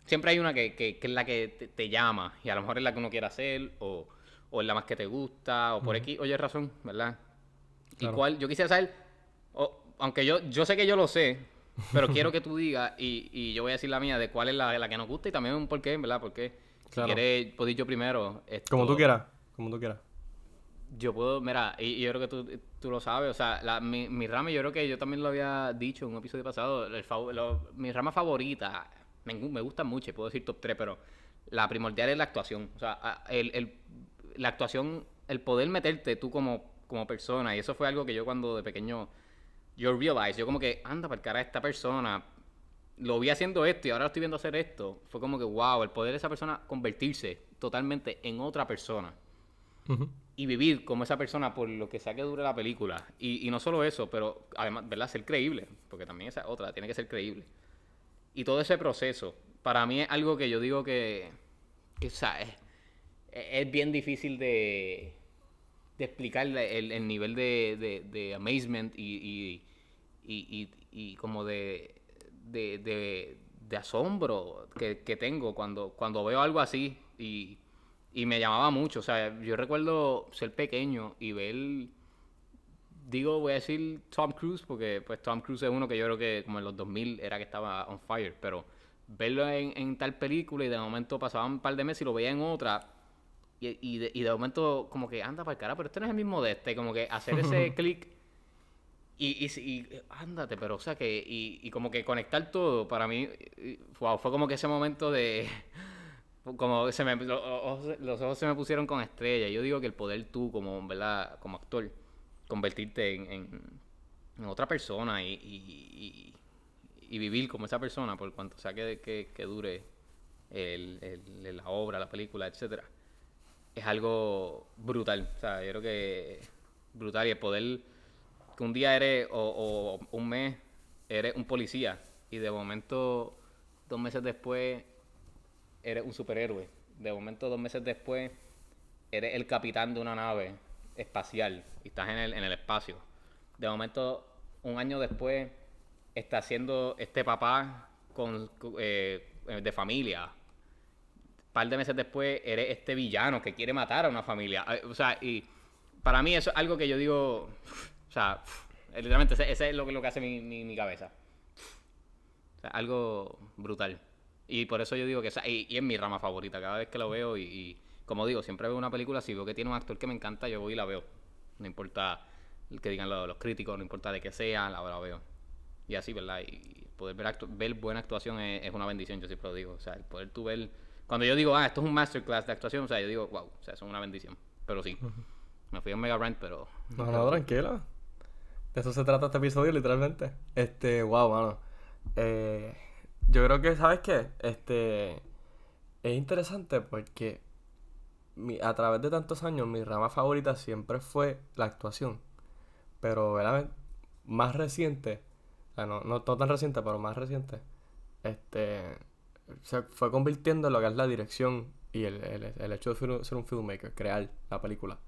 siempre hay una que, que- que es la que te, te llama y a lo mejor es la que uno quiere hacer o, o es la más que te gusta o por aquí, oye, razón, ¿verdad? Claro. Y cuál, yo quisiera saber, o- aunque yo, yo sé que yo lo sé, pero *laughs* quiero que tú digas y, y yo voy a decir la mía de cuál es la, la que nos gusta y también un por qué, ¿verdad? Porque si Claro. quieres, puedo ir yo primero. esto- Como tú quieras. Como tú quieras. Yo puedo, mira, y, yo creo que tú, tú lo sabes, o sea, la- mi, mi rama, yo creo que yo también lo había dicho en un episodio pasado, el mi rama favorita, me, me gusta mucho, puedo decir top 3, pero la primordial es la actuación, o sea, a- el, el- la actuación, el poder meterte tú como, como persona, y eso fue algo que yo cuando de pequeño, yo realize, yo como que, anda, para el cara esta persona, lo vi haciendo esto y ahora lo estoy viendo hacer esto, fue como que, wow, el poder de esa persona convertirse totalmente en otra persona Y vivir como esa persona por lo que sea que dure la película. Y, y no solo eso, pero además, ¿verdad? Ser creíble, porque también esa otra, tiene que ser creíble. Y todo ese proceso, para mí es algo que yo digo que, que, o sea, es, bien difícil de, explicar el, el nivel de, amazement y, y, como de, de, de, de asombro que, que tengo cuando, cuando veo algo así y, y me llamaba mucho. O sea, yo recuerdo ser pequeño y ver, digo, voy a decir Tom Cruise, porque pues Tom Cruise es uno que yo creo que como en los 2000 era que estaba on fire, pero verlo en, en tal película y de momento pasaban un par de meses y lo veía en otra. Y, y, de, y de momento como que anda para el cara, pero este no es el mismo de este, como que hacer ese *laughs* clic y, y, ándate, pero o sea que, y, como que conectar todo, para mí, wow, fue como que ese momento de, como se me, los, ojos, se me pusieron con estrella. Yo digo que el poder tú, como, ¿verdad? Como actor, convertirte en, otra persona y, vivir como esa persona, por cuanto sea que, que, dure la obra, la película, etcétera es algo brutal. O sea, yo creo que brutal y el poder que un día eres o un mes eres un policía y de momento dos meses después eres un superhéroe. De momento dos meses después eres el capitán de una nave espacial y estás en el, en el espacio. De momento un año después estás siendo este papá eh, de familia. Un par de meses después eres este villano que quiere matar a una familia. Eh, O sea, y para mí eso es algo que yo digo, o sea, literalmente ese, ese es lo que, lo que hace mi, mi, mi cabeza. O sea, algo brutal. Y por eso yo digo que esa, y, y es mi rama favorita. Cada vez que lo veo y, y, como digo, siempre veo una película, si veo que tiene un actor que me encanta, yo voy y la veo. No importa el que digan los, los críticos, no importa de qué sea, la, la veo. Y así, ¿verdad? Y poder ver, actu- ver buena actuación es, es una bendición, yo siempre lo digo. O sea, el poder tú ver... Cuando yo digo, ah, esto es un masterclass de actuación, o sea, yo digo, wow, o sea, eso es una bendición. Pero sí, me fui a un mega rant, pero... No, no, tranquilo. De eso se trata este episodio, literalmente. Este, wow, mano. Eh, yo creo que, ¿sabes qué? Este, es interesante porque mi- a través de tantos años mi rama favorita siempre fue la actuación. Pero, ¿verdad? Más reciente, o sea, no, no, no tan reciente, pero más reciente, este, se fue convirtiendo en lo que es la dirección y el, el, el hecho de ser un- filmmaker, crear la película.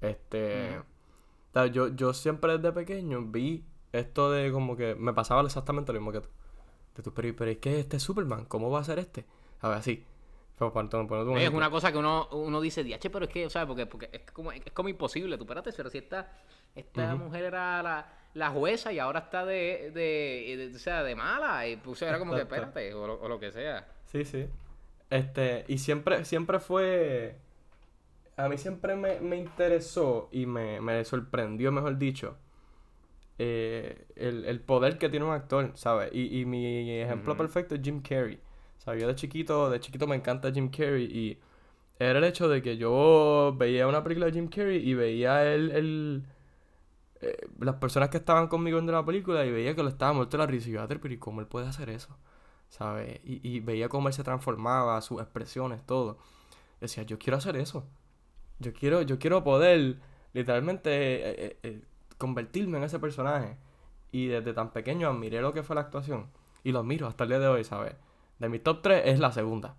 Este, o sea, yo, yo siempre desde pequeño vi esto de como que me pasaba exactamente lo mismo que tú. Tú, pero, pero es que este es Superman, ¿cómo va a ser este? A ver, así. Pero un Es una cosa que uno, uno dice, diache, pero es que, o sea, porque, porque es, como, es como imposible. Tú espérate, pero si esta, esta mujer era la, la jueza y ahora está de, de, de- o sea, de mala. Y pues era como que, espérate, o lo, o lo que sea. Sí, sí. Este, y siempre, siempre fue. A mí siempre me, me interesó y me, me sorprendió, mejor dicho, eh, el, el poder que tiene un actor, ¿sabes? Y, y mi ejemplo perfecto es Jim Carrey. ¿Sabes? Yo de chiquito, de chiquito me encanta Jim Carrey y era el hecho de que yo veía una película de Jim Carrey y veía el, el, eh, las personas que estaban conmigo viendo la película y veía que lo estaba muerto la risa y yo, "Ader, pero ¿y cómo él puede hacer eso? ¿Sabes? Y, y veía cómo él se transformaba, sus expresiones, todo. Decía, yo quiero hacer eso. Yo quiero, yo quiero poder literalmente eh, convertirme en ese personaje. Y desde tan pequeño admiré lo que fue la actuación. Y lo admiro hasta el día de hoy, ¿sabes? De mi top 3 es la segunda.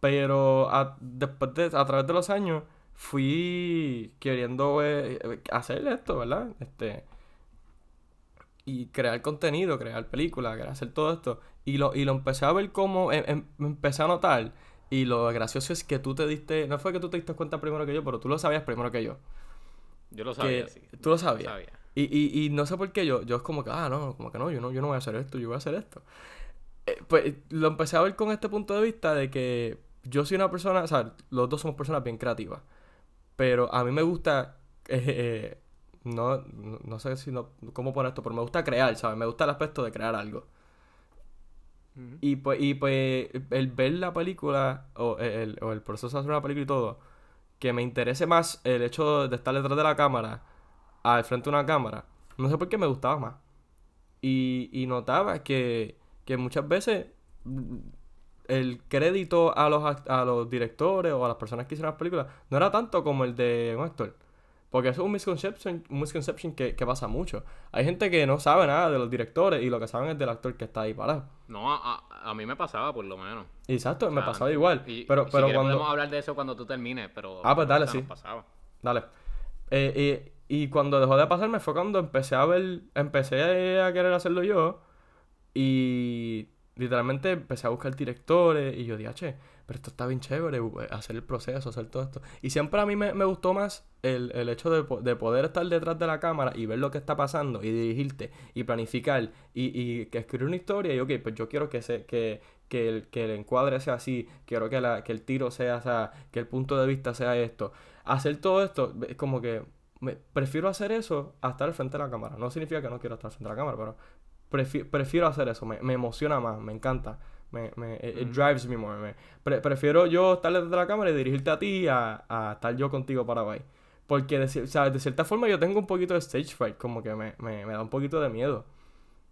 Pero a, después de, a través de los años fui queriendo eh, hacer esto, ¿verdad? Este, y crear contenido, crear películas, hacer todo esto. Y lo, y lo empecé a ver como, em- em- empecé a notar. Y lo gracioso es que tú te diste, no fue que tú te diste cuenta primero que yo, pero tú lo sabías primero que yo. Yo lo Que sabía, sí. tú lo sabías. Sabía. Y, y, y no sé por qué yo, yo es como que, ah, no, como que no, yo no, yo no voy a hacer esto, yo voy a hacer esto. Eh, pues lo empecé a ver con este punto de vista de que yo soy una persona, o sea, los dos somos personas bien creativas. Pero a mí me gusta, *laughs* eh, eh, no, no, no sé si no, cómo poner esto, pero me gusta crear, ¿sabes? Me gusta el aspecto de crear algo. Y pues, y pues el ver la película o el, o el proceso de hacer una película y todo, que me interese más el hecho de estar detrás de la cámara al frente de una cámara, no sé por qué me gustaba más. Y, y notaba que, que muchas veces mm, el crédito a los, a los directores o a las personas que hicieron las películas no era tanto como el de un actor. Porque eso es un misconception, un misconception que, que pasa mucho. Hay gente que no sabe nada de los directores y lo que saben es del actor que está ahí parado. No, a, a- mí me pasaba por lo menos. Exacto, me pasaba igual. y- pero y si pero cuando. podemos hablar de eso cuando tú termines, pero... Ah, pues dale, sí. pasaba. Dale. Eh, y, y cuando dejó de pasarme fue cuando empecé a ver. Empecé a querer hacerlo yo. Y literalmente empecé a buscar directores. Y yo dije, che, pero esto está bien chévere. Hacer el proceso, hacer todo esto. Y siempre a mí me, me gustó más el, el hecho de, de poder estar detrás de la cámara y ver lo que está pasando. Y dirigirte. Y planificar. Y, y que escribir una historia. Y ok, pues yo quiero que se. Que, que el, que el encuadre sea así, quiero que, la, que el tiro sea, o sea, que el punto de vista sea esto. Hacer todo esto, es como que me- prefiero hacer eso a estar al frente de la cámara. No significa que no quiero estar frente de la cámara, pero prefi- prefiero hacer eso, me, me emociona más, me encanta. Me, me, it, it drives me more. me- pre- prefiero yo estar detrás de la cámara y dirigirte a ti a, a estar yo contigo para ahí. Porque de, ¿sabes? de cierta forma yo tengo un poquito de stage fright, como que me, me, me da un poquito de miedo.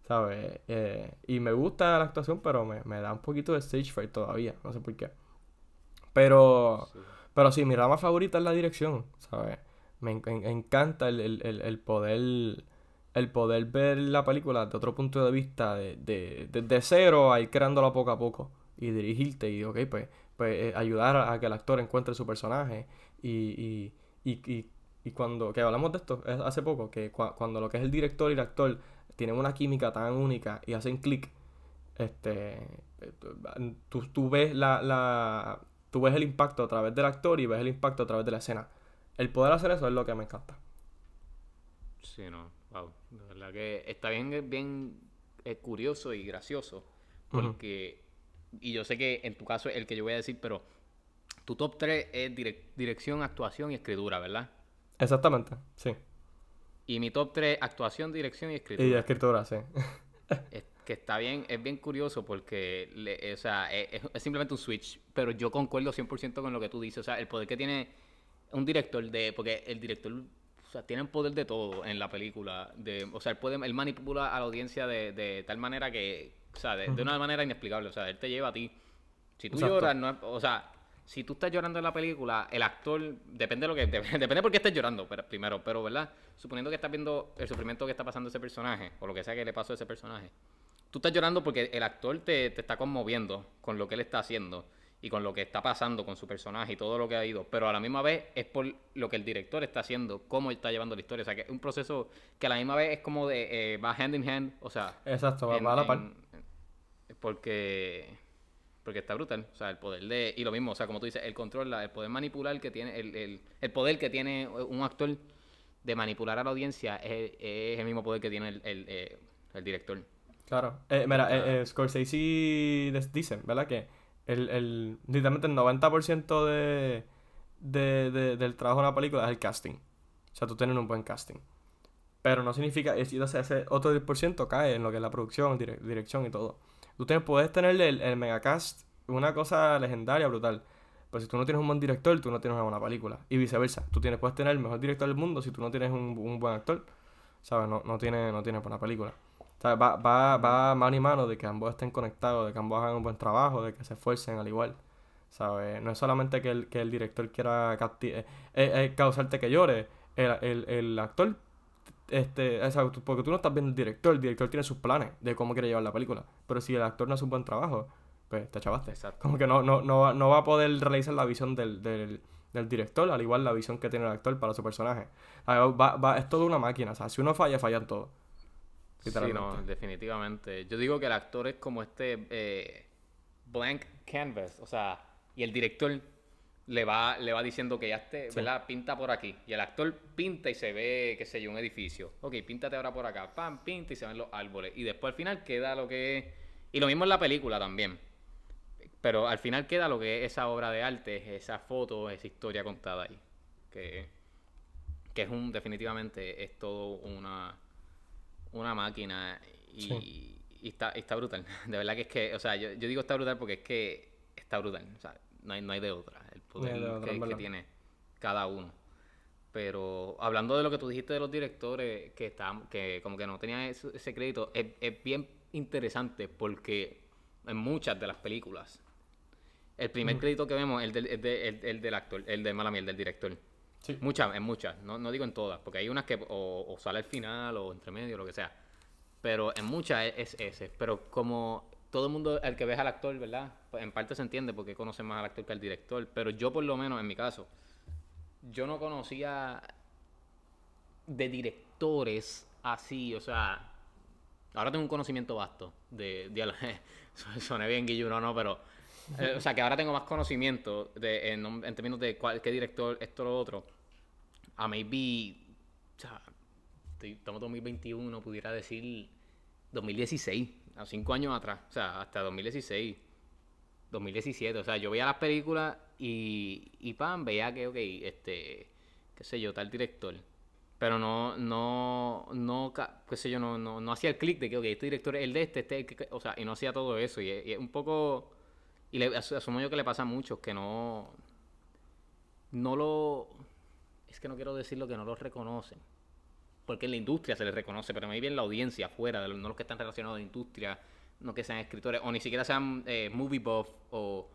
¿Sabes? Eh, y me gusta la actuación, pero me, me da un poquito de stage fright todavía. No sé por qué. Pero, Pero sí, mi rama favorita es la dirección, ¿sabes? Me en- en- encanta el, el- el- el poder el poder ver la película de otro punto de vista, de, de, desde cero a ir creándola poco a poco y dirigirte y, ok, pues, pues eh, ayudar a, que el actor encuentre su personaje y, y, y, y, cuando, que hablamos de esto hace poco, que cua- cuando lo que es el director y el actor tienen una química tan única y hacen clic, este, tú, tú ves la, la, tú ves el impacto a través del actor y ves el impacto a través de la escena. El poder hacer eso es lo que me encanta. Sí, no. De verdad que está bien, bien eh, curioso y gracioso. Porque, y yo sé que en tu caso es el que yo voy a decir, pero tu top 3 es direc- dirección, actuación y escritura, ¿verdad? Exactamente, sí. Y mi top 3, actuación, dirección y Y escritura. de escritura, sí. Es que está bien, es bien curioso porque, le- o sea, es, es- simplemente un switch, pero yo concuerdo 100% con lo que tú dices, o sea, el poder que tiene un director de, porque el director, sea, tiene el poder de todo en la película, de, o sea, él puede, él manipula a la audiencia de, de tal manera que, o sea, de, de una manera inexplicable, o sea, él te lleva a ti. Si tú Exacto. lloras, no o sea, si tú estás llorando en la película, el actor, depende de lo que, *laughs* depende por qué estés llorando, pero, primero, pero, ¿verdad? Suponiendo que estás viendo el sufrimiento que está pasando ese personaje, o lo que sea que le pasó a ese personaje, tú estás llorando porque el actor te, te está conmoviendo con lo que él está haciendo y con lo que está pasando con su personaje y todo lo que ha ido, pero a la misma vez es por lo que el director está haciendo, cómo él está llevando la historia, o sea, que es un proceso que a la misma vez es como de, eh, va hand in hand, o sea, Exacto, va, en- va a la par. en- porque porque está brutal, o sea, el poder de y lo mismo, o sea, como tú dices, el control, el poder manipular que tiene el, el, el poder que tiene un actor de manipular a la audiencia es, es el mismo poder que tiene el, el, eh, el director. Claro. Eh, mira, eh, eh, Scorsese dice, ¿verdad? Que el, el, literalmente el 90% de, de, de- del trabajo de una película es el casting. O sea, tú tienes un buen casting. Pero no significa, es, o sea, ese otro 10% cae en lo que es la producción, dire- dirección y todo. Tú tienes, puedes tener el, el megacast, una cosa legendaria, brutal. Pero si tú no tienes un buen director, tú no tienes una buena película. Y viceversa. Tú tienes, puedes tener el mejor director del mundo si tú no tienes un, un buen actor. ¿Sabes? No, no tiene, no tiene buena película. O sea, va, va, va mano y mano de que ambos estén conectados, de que ambos hagan un buen trabajo, de que se esfuercen al igual. ¿Sabes? No es solamente que el, que el director quiera eh, eh, eh, causarte que llore. El, el, el actor, este, o sea, porque tú no estás viendo el director, el director tiene sus planes de cómo quiere llevar la película. Pero si el actor no hace un buen trabajo, pues te chavaste. Exacto. Como que no, no, no, va, no va a poder realizar la visión del, del, del director, al igual la visión que tiene el actor para su personaje. Sea, va, va- es toda una máquina. O sea, si uno falla, fallan todos. Sí, no, definitivamente. Yo digo que el actor es como este eh, blank canvas, o sea, y el director le va, le va diciendo que ya esté, ¿verdad? Pinta por aquí. Y el actor pinta y se ve, qué sé yo, un edificio. Ok, píntate ahora por acá. Pam, pinta y se ven los árboles. Y después al final queda lo que es. Y lo mismo en la película también. Pero al final queda lo que es esa obra de arte, esa foto, esa historia contada ahí. Que, que es un, definitivamente, es todo una, una máquina y, Sí. y está, está brutal. *laughs* De verdad que es que, o sea, yo, yo digo está brutal porque es que está brutal. O sea, no hay, no hay de otra. El poder otra, que, tiene cada uno. Pero hablando de lo que tú dijiste de los directores que estaban, que como que no tenían ese, ese crédito, es, es bien interesante porque en muchas de las películas, el primer crédito que vemos es el del, el de- el- el del actor, el de mala mía, el del director. Muchas, en muchas, no, no digo en todas, porque hay unas que o, sale al final o entre medio, lo que sea. Pero en muchas es, es ese. Pero como todo el mundo, el que ves al actor, ¿verdad? Pues en parte se entiende porque conoce más al actor que al director. Pero yo por lo menos, en mi caso, yo no conocía de directores así, o sea, ahora tengo un conocimiento vasto de, de soné *laughs* bien guilluno, no, pero eh, o sea, que ahora tengo más conocimiento de, en, en términos de cuál, qué director, esto, lo otro. A maybe, o sea, estamos en 2021, pudiera decir 2016, a cinco años atrás, o sea, hasta 2016, 2017, o sea, yo veía las películas y, y pam, veía que, ok, este, qué sé yo, tal director. Pero no, no, no, qué sé yo, no, no, no hacía el clic de que, ok, este director es el de este, este, es el que- o sea, y no hacía todo eso. Y, es- un poco, y le, asu- asumo yo que le pasa a muchos que no, no lo, es que no quiero decir lo que no lo reconocen. Porque en la industria se les reconoce, pero muy bien la audiencia afuera, de los- no los que están relacionados a la industria, no que sean escritores, o ni siquiera sean eh, movie buff o,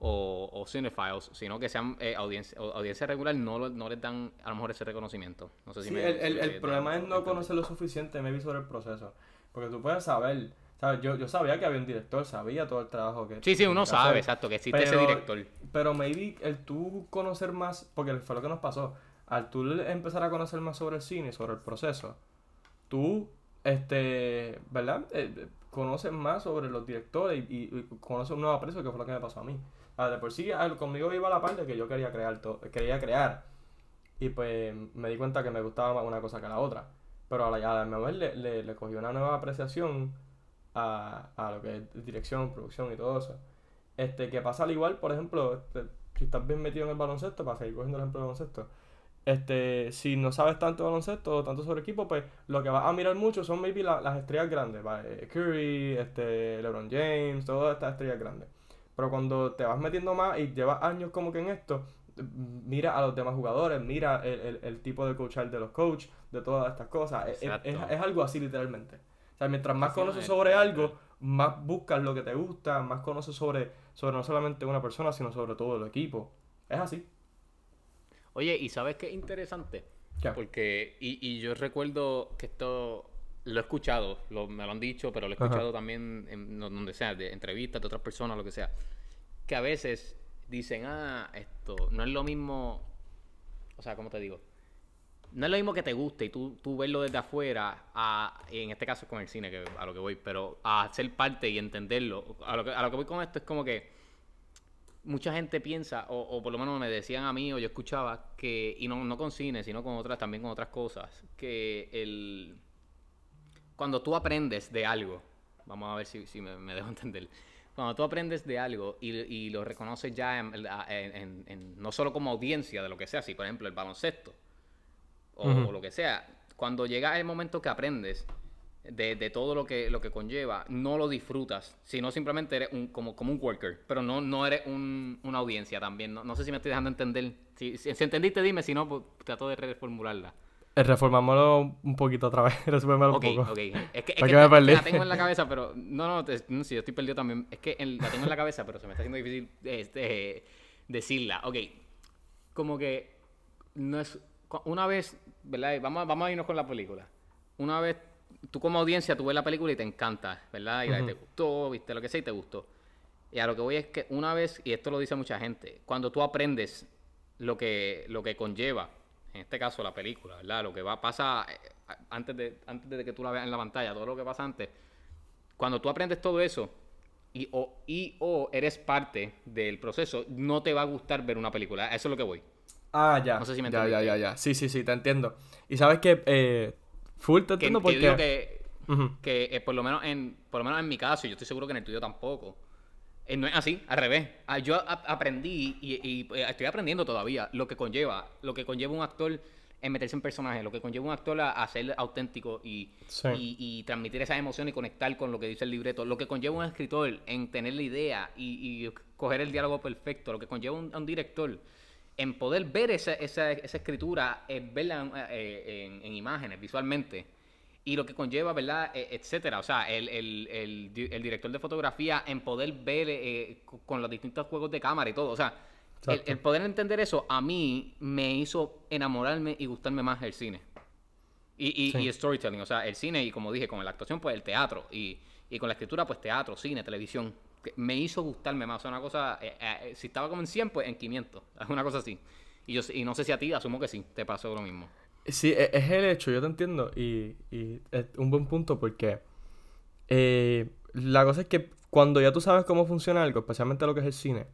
o, o cinephiles, sino que sean eh, audiencia, audiencia regular, no, lo- no les dan a lo mejor ese reconocimiento. No sé si Sí, me- el, el- me- problema es no conocer lo suficiente, maybe, sobre el proceso. Porque tú puedes saber, ¿sabes? Yo, yo sabía que había un director, sabía todo el trabajo que... Sí, sí, uno sabe, hacer, exacto, que existe ese director. Pero maybe el tú conocer más, porque fue lo que nos pasó, al tú empezar a conocer más sobre el cine, sobre el proceso, tú, este, ¿verdad? Eh, eh, conoces más sobre los directores y, conoces un nuevo aprecio que fue lo que me pasó a mí. Ah, de por sí, conmigo iba la parte que yo quería crear todo, quería crear. Y pues me di cuenta que me gustaba más una cosa que la otra. Pero a la, a la le, le, le cogí una nueva apreciación a, a lo que es dirección, producción y todo eso. Este, que pasa al igual, por ejemplo, este, si estás bien metido en el baloncesto, para seguir cogiendo el ejemplo del baloncesto, este, si no sabes tanto baloncesto o tanto sobre equipo, pues lo que vas a mirar mucho son maybe la- las estrellas grandes, ¿vale? Curry, este, LeBron James, todas estas estrellas grandes. Pero cuando te vas metiendo más y llevas años como que en esto, mira a los demás jugadores, mira el, el, el tipo de coachar de los coaches, de todas estas cosas. Es, es, es- algo así literalmente. O sea, mientras más conoces es, sobre algo, más buscas lo que te gusta, más conoces sobre, sobre no solamente una persona, sino sobre todo el equipo. Es así. Oye, ¿y sabes qué es interesante? ¿Qué? Porque, y, y yo recuerdo que esto lo he escuchado, lo- me lo han dicho, pero lo he Ajá. escuchado también en donde sea, de entrevistas de otras personas, lo que sea, que a veces dicen, ah, esto no es lo mismo, o sea, ¿cómo te digo? No es lo mismo que te guste y tú, tú verlo desde afuera, a, en este caso con el cine, que a lo que voy, pero a ser parte y entenderlo. A lo que, a lo que voy con esto es como que mucha gente piensa, o, o por lo menos me decían a mí, o yo escuchaba, que, y no, no con cine, sino con otras, también con otras cosas, que el cuando tú aprendes de algo, vamos a ver si, si me, me dejo *laughs* entender, cuando tú aprendes de algo y, y lo reconoces ya en, en- en- en- no solo como audiencia de lo que sea, si por ejemplo el baloncesto o lo que sea, cuando llega el momento que aprendes de, de todo lo que, lo que conlleva, no lo disfrutas, sino simplemente eres un, como, como un worker, pero no, no eres un- una audiencia también. No, no sé si me estoy dejando entender. Si, si, si entendiste, dime, si no, pues trato de reformularla. Eh, reformámoslo un poquito otra vez, *laughs* resumémoslo Ok, un poco. ok. Es *laughs* que, es que, ¿Para qué me perdí? la tengo en la cabeza, pero. No, no, te- no, sí, yo estoy perdido también. Es que en- la tengo en la cabeza, pero se me está haciendo difícil este, decirla. Ok. Como que. No es. Una vez, ¿verdad? Vamos, vamos a irnos con la película. Una vez, tú como audiencia, tú ves la película y te encanta, ¿verdad? Y la- Ujú. te gustó, viste lo que sea y te gustó. Y a lo que voy es que una vez, y esto lo dice mucha gente, cuando tú aprendes lo que, lo que conlleva, en este caso la película, ¿verdad? Lo que va pasa eh, antes de, antes de que tú la veas en la pantalla, todo lo que pasa antes. Cuando tú aprendes todo eso y o, y, o eres parte del proceso, no te va a gustar ver una película. Eso es lo que voy. Ah, ya. No sé si me ya, ya, ya, ya. Sí, sí, sí, te entiendo. Y sabes que, eh, full te Que, yo porque... digo que, Ujú. que eh, por lo menos en por lo menos en mi caso, y yo estoy seguro que en el tuyo tampoco. eh, no es así, al revés. Ah, yo a- aprendí y, y, eh, estoy aprendiendo todavía lo que conlleva, lo que conlleva un actor en meterse en personaje, lo que conlleva un actor a, a ser auténtico y, Sí. y, y transmitir esa emoción y conectar con lo que dice el libreto, lo que conlleva un escritor en tener la idea y, y coger el diálogo perfecto, lo que conlleva un, un director en poder ver esa, esa, esa escritura, eh, verla eh, en, en imágenes, visualmente, y lo que conlleva, ¿verdad? Eh, etcétera. O sea, el, el, el, el director de fotografía en poder ver eh, co- con los distintos juegos de cámara y todo. O sea, el, poder entender eso a mí me hizo enamorarme y gustarme más el cine. Y, y, Sí. y el storytelling, o sea, el cine y como dije, con la actuación, pues el teatro. Y, y con la escritura, pues teatro, cine, televisión. Me hizo gustarme más. O sea, una cosa, eh, eh, si estaba como en 100, pues en 500. Es *laughs* una cosa así. Y, yo, y no sé si a ti, asumo que sí, te pasó lo mismo. Sí, e- es el hecho, yo te entiendo. Y, y es un buen punto porque eh, la cosa es que cuando ya tú sabes cómo funciona algo, especialmente lo que es el cine,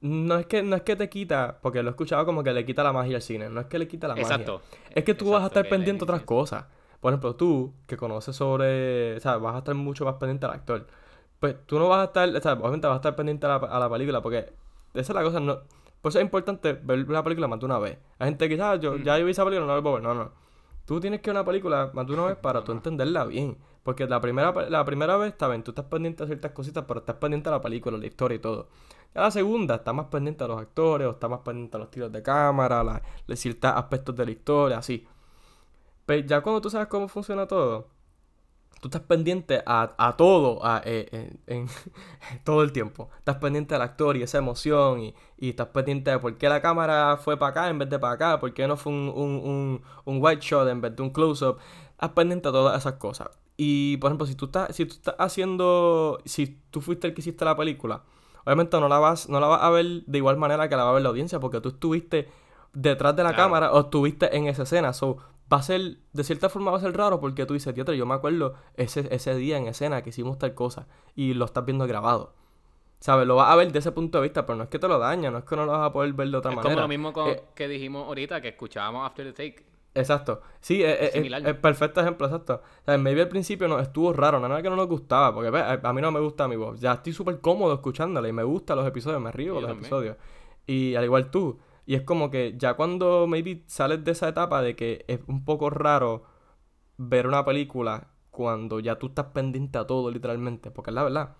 no es que, no es que te quita, porque lo he escuchado como que le quita la magia al cine, no es que le quita la Exacto. magia. Es que tú vas a Exacto, estar pendiente de otras cosas. Por ejemplo, tú, que conoces sobre, o sea, vas a estar mucho más pendiente al actor. Pues tú no vas a estar, o sea, obviamente vas a estar pendiente a la, a la película, porque esa es la cosa, no... Por eso es importante ver una película más de una vez. Hay gente que quizás yo ya yo vi esa película, no la vuelvo a ver. No, no. Tú tienes que ver una película más de una vez para tú entenderla bien. Porque la primera, la primera vez está bien, tú estás pendiente de ciertas cositas, pero estás pendiente de la película, la historia y todo. Ya la segunda, estás más pendiente a los actores, o estás más pendiente a los tiros de cámara, la, de ciertos aspectos de la historia, así. Pero ya cuando tú sabes cómo funciona todo, tú estás pendiente a, a todo a, eh, en, en- *laughs* todo el tiempo. Estás pendiente del actor y esa emoción y, y estás pendiente de por qué la cámara fue para acá en vez de para acá, por qué no fue un, un, un, un wide shot en vez de un close-up. Estás pendiente a todas esas cosas. Y, por ejemplo, si tú estás, si tú estás haciendo, si tú fuiste el que hiciste la película, obviamente no la vas, no la vas a ver de igual manera que la va a ver la audiencia, porque tú estuviste detrás de la Claro. cámara o estuviste en esa escena. So, va a ser, de cierta forma va a ser raro porque tú dices, tío, yo me acuerdo ese, ese día en escena que hicimos tal cosa y lo estás viendo grabado. ¿Sabes? Lo vas a ver de ese punto de vista, pero no es que te lo daña, no es que no lo vas a poder ver de otra Es manera. como lo mismo con- Eh, que dijimos ahorita, que escuchábamos After the Take. Exacto. Sí, es, es- similar. es perfecto ejemplo, exacto. O sea, maybe al principio nos estuvo raro, no era que no nos gustaba, porque ve, a, a mí no me gusta mi voz. Ya estoy súper cómodo escuchándola y me gustan los episodios, me río con los también. episodios. Y al igual tú. Y es como que ya cuando maybe sales de esa etapa de que es un poco raro ver una película cuando ya tú estás pendiente a todo, literalmente, porque es la verdad.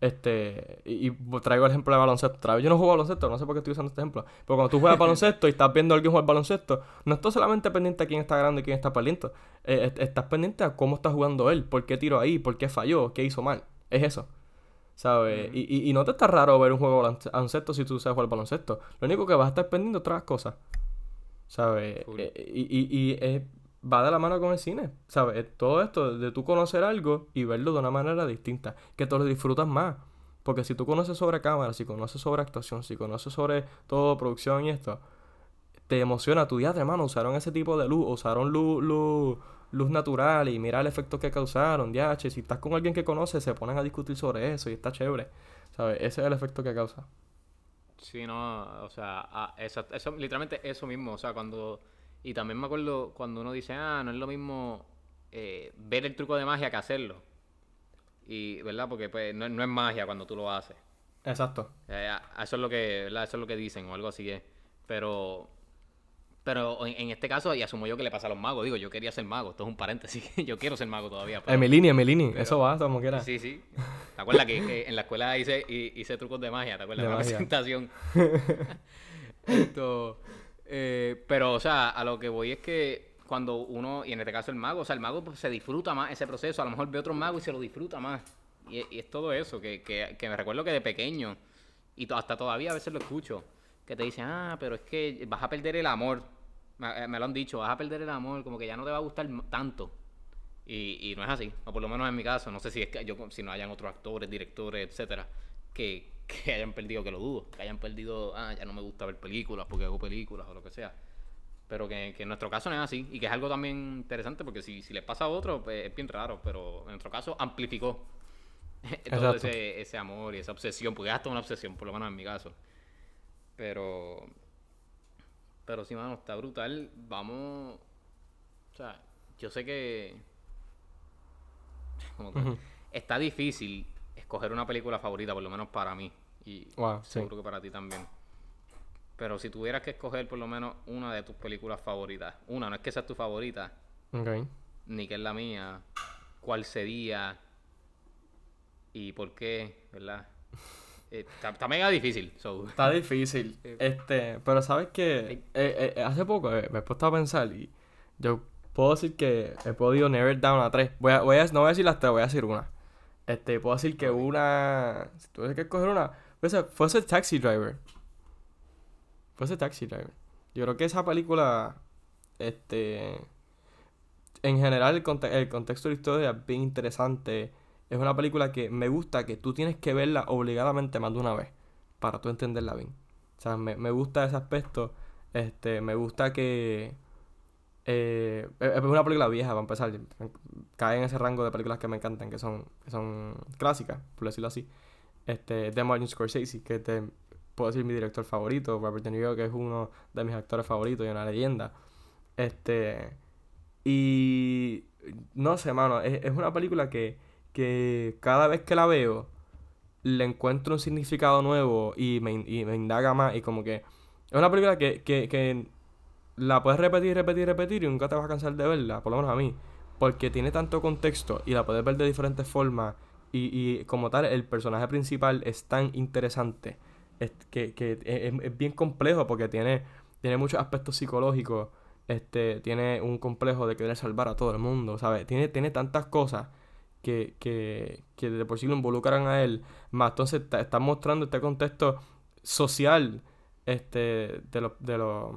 Este, y, traigo el ejemplo de baloncesto. vez. Yo no juego baloncesto, no sé por qué estoy usando este ejemplo. Pero cuando tú juegas baloncesto y estás viendo a alguien jugar baloncesto, no estás solamente pendiente a quién está ganando y quién está perdiendo. Eh, est- estás pendiente a cómo está jugando él, por qué tiró ahí, por qué falló, qué hizo mal. Es eso. ¿Sabes? y, y, y no te está raro ver un juego de balonce- baloncesto si tú sabes jugar baloncesto. Lo único que vas a estar pendiente otras cosas. ¿Sabes? Eh, y y, va de la mano con el cine. ¿Sabes? Todo esto de tú conocer algo y verlo de una manera distinta. Que te lo disfrutas más. Porque si tú conoces sobre cámara, si conoces sobre actuación, si conoces sobre todo producción y esto, te emociona tu día, hermano. Usaron ese tipo de luz, usaron luz, luz, luz natural y mira el efecto que causaron. Ya, si estás con alguien que conoce, se ponen a discutir sobre eso y está chévere. ¿Sabes? Ese es el efecto que causa. Sí, no, o sea, ah, eso, literalmente eso mismo, o sea, cuando, y también me acuerdo cuando uno dice, ah, no es lo mismo eh, ver el truco de magia que hacerlo, y, ¿verdad? Porque pues no, no es magia cuando tú lo haces, Exacto. Eh, eso es lo que, ¿verdad? Eso es lo que dicen o algo así es, pero, pero en, en este caso, y asumo yo que le pasa a los magos, digo, yo quería ser mago, esto es un paréntesis, *laughs* yo quiero ser mago todavía, pero- Emilini, Emilini, eso va, como quiera. Sí, sí. ¿Te acuerdas que, que en la escuela hice, hi- hice trucos de magia? ¿Te acuerdas? De magia. presentación. *laughs* Esto, eh, pero, o sea, a lo que voy es que cuando uno, y en este caso el mago, o sea, el mago pues, se disfruta más ese proceso. A lo mejor ve otro mago y se lo disfruta más. Y, y es todo eso, que, que, que me recuerdo que de pequeño, y hasta todavía a veces lo escucho, que te dicen, ah, pero es que vas a perder el amor. Me, eh, me lo han dicho, vas a perder el amor, como que ya no te va a gustar tanto. Y, y no es así, o por lo menos en mi caso, no sé si es que yo si no hayan otros actores, directores, etcétera, que, *laughs* que hayan perdido, que lo dudo, que hayan perdido, ah, ya no me gusta ver películas porque hago películas o lo que sea. Pero que, que en nuestro caso no es así, y que es algo también interesante, porque si, si les pasa a otro, pues es bien raro, pero en nuestro caso amplificó *laughs* todo ese, ese amor y esa obsesión, porque es hasta una obsesión, por lo menos en mi caso. Pero, pero sí, mano, está brutal. Vamos, o sea, yo sé que *laughs* como que está difícil escoger una película favorita, por lo menos para mí. Y Wow, sí. seguro que para ti también. Pero si tuvieras que escoger por lo menos una de tus películas favoritas, una, no es que sea tu favorita, Ok. ni que es la mía, ¿cuál sería? ¿Y por qué? ¿Verdad? *laughs* Eh, está, está mega difícil. So. Está difícil. *laughs* Este, pero sabes que eh, eh, hace poco eh, me he puesto a pensar y yo puedo decir que he podido it down a tres. Voy a, voy a, no voy a decir las tres, voy a decir una. Este, puedo decir que una. Si tuviese que escoger una, fuese, fuese Taxi Driver. Fuese Taxi Driver. Yo creo que esa película. Este. En general, el, conte- el contexto de la historia es bien interesante. Es una película que me gusta que tú tienes que verla obligadamente más de una vez para tú entenderla bien. O sea, me, me gusta ese aspecto. Este, me gusta que. eh, es una película vieja, para empezar. Cae en ese rango de películas que me encantan, que son, que son clásicas, por decirlo así. Este, de Martin Scorsese, que te, puedo decir mi director favorito. Robert De Niro, que es uno de mis actores favoritos y una leyenda. Este. Y. No sé, mano. Es, es una película que, que cada vez que la veo le encuentro un significado nuevo y me, indaga más y como que es una película que, que, que la puedes repetir, repetir, repetir y nunca te vas a cansar de verla, por lo menos a mí, porque tiene tanto contexto y la puedes ver de diferentes formas y, y como tal el personaje principal es tan interesante es que, que es, es bien complejo porque tiene, tiene muchos aspectos psicológicos, este, tiene un complejo de querer salvar a todo el mundo, ¿sabes? Tiene, tiene tantas cosas que, que, que de por sí lo involucran a él, más entonces está- mostrando este contexto social este, de los, de los,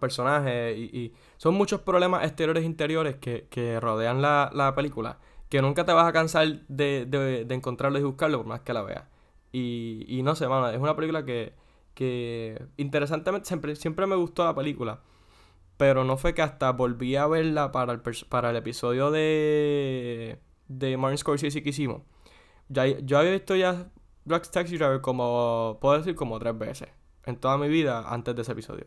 personajes y, son muchos problemas exteriores e interiores que, que rodean la, la película que nunca te vas a cansar de, de, de encontrarlo y buscarlo por más que la veas. Y, y no sé, mano, es una película que, que interesantemente siempre, siempre me gustó la película. Pero no fue que hasta volví a verla para el, para el episodio de, de Martin Scorsese que hicimos. Ya, yo había visto ya Black Taxi Driver como, puedo decir, como tres veces en toda mi vida antes de ese episodio.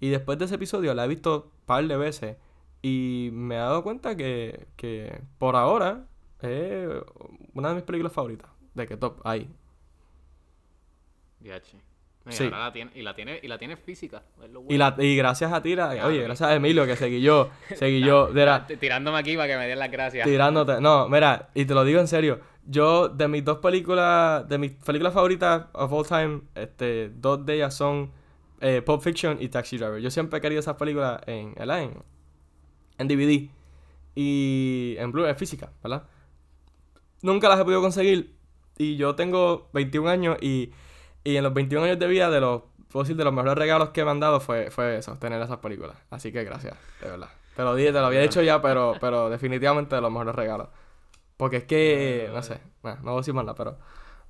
Y después de ese episodio la he visto un par de veces y me he dado cuenta que, que por ahora es una de mis películas favoritas. De que top, ahí. Y Sí. ahora la tiene, y la tiene, y la tiene física. Y, la, y gracias a ti, la- Claro. oye, gracias a Emilio que seguí yo, *laughs* seguí yo, de la- Tirándome aquí para que me den las gracias. tirándote. No, mira, y te lo digo en serio. Yo, de mis dos películas, de mis películas favoritas of all time, este, dos de ellas son eh, Pulp Fiction y Taxi Driver. Yo siempre he querido esas películas en, en, en DVD y en Blu-ray física, ¿verdad? Nunca las he podido conseguir y yo tengo 21 años y, y en los 21 años de vida de los, puedo decir, de los mejores regalos que me han dado fue, fue eso, tener esas películas. Así que gracias, de verdad. Te lo dije, te lo había dicho ya, pero, pero definitivamente de los mejores regalos. Porque es que, no sé, nah, no voy a decir más nada, pero,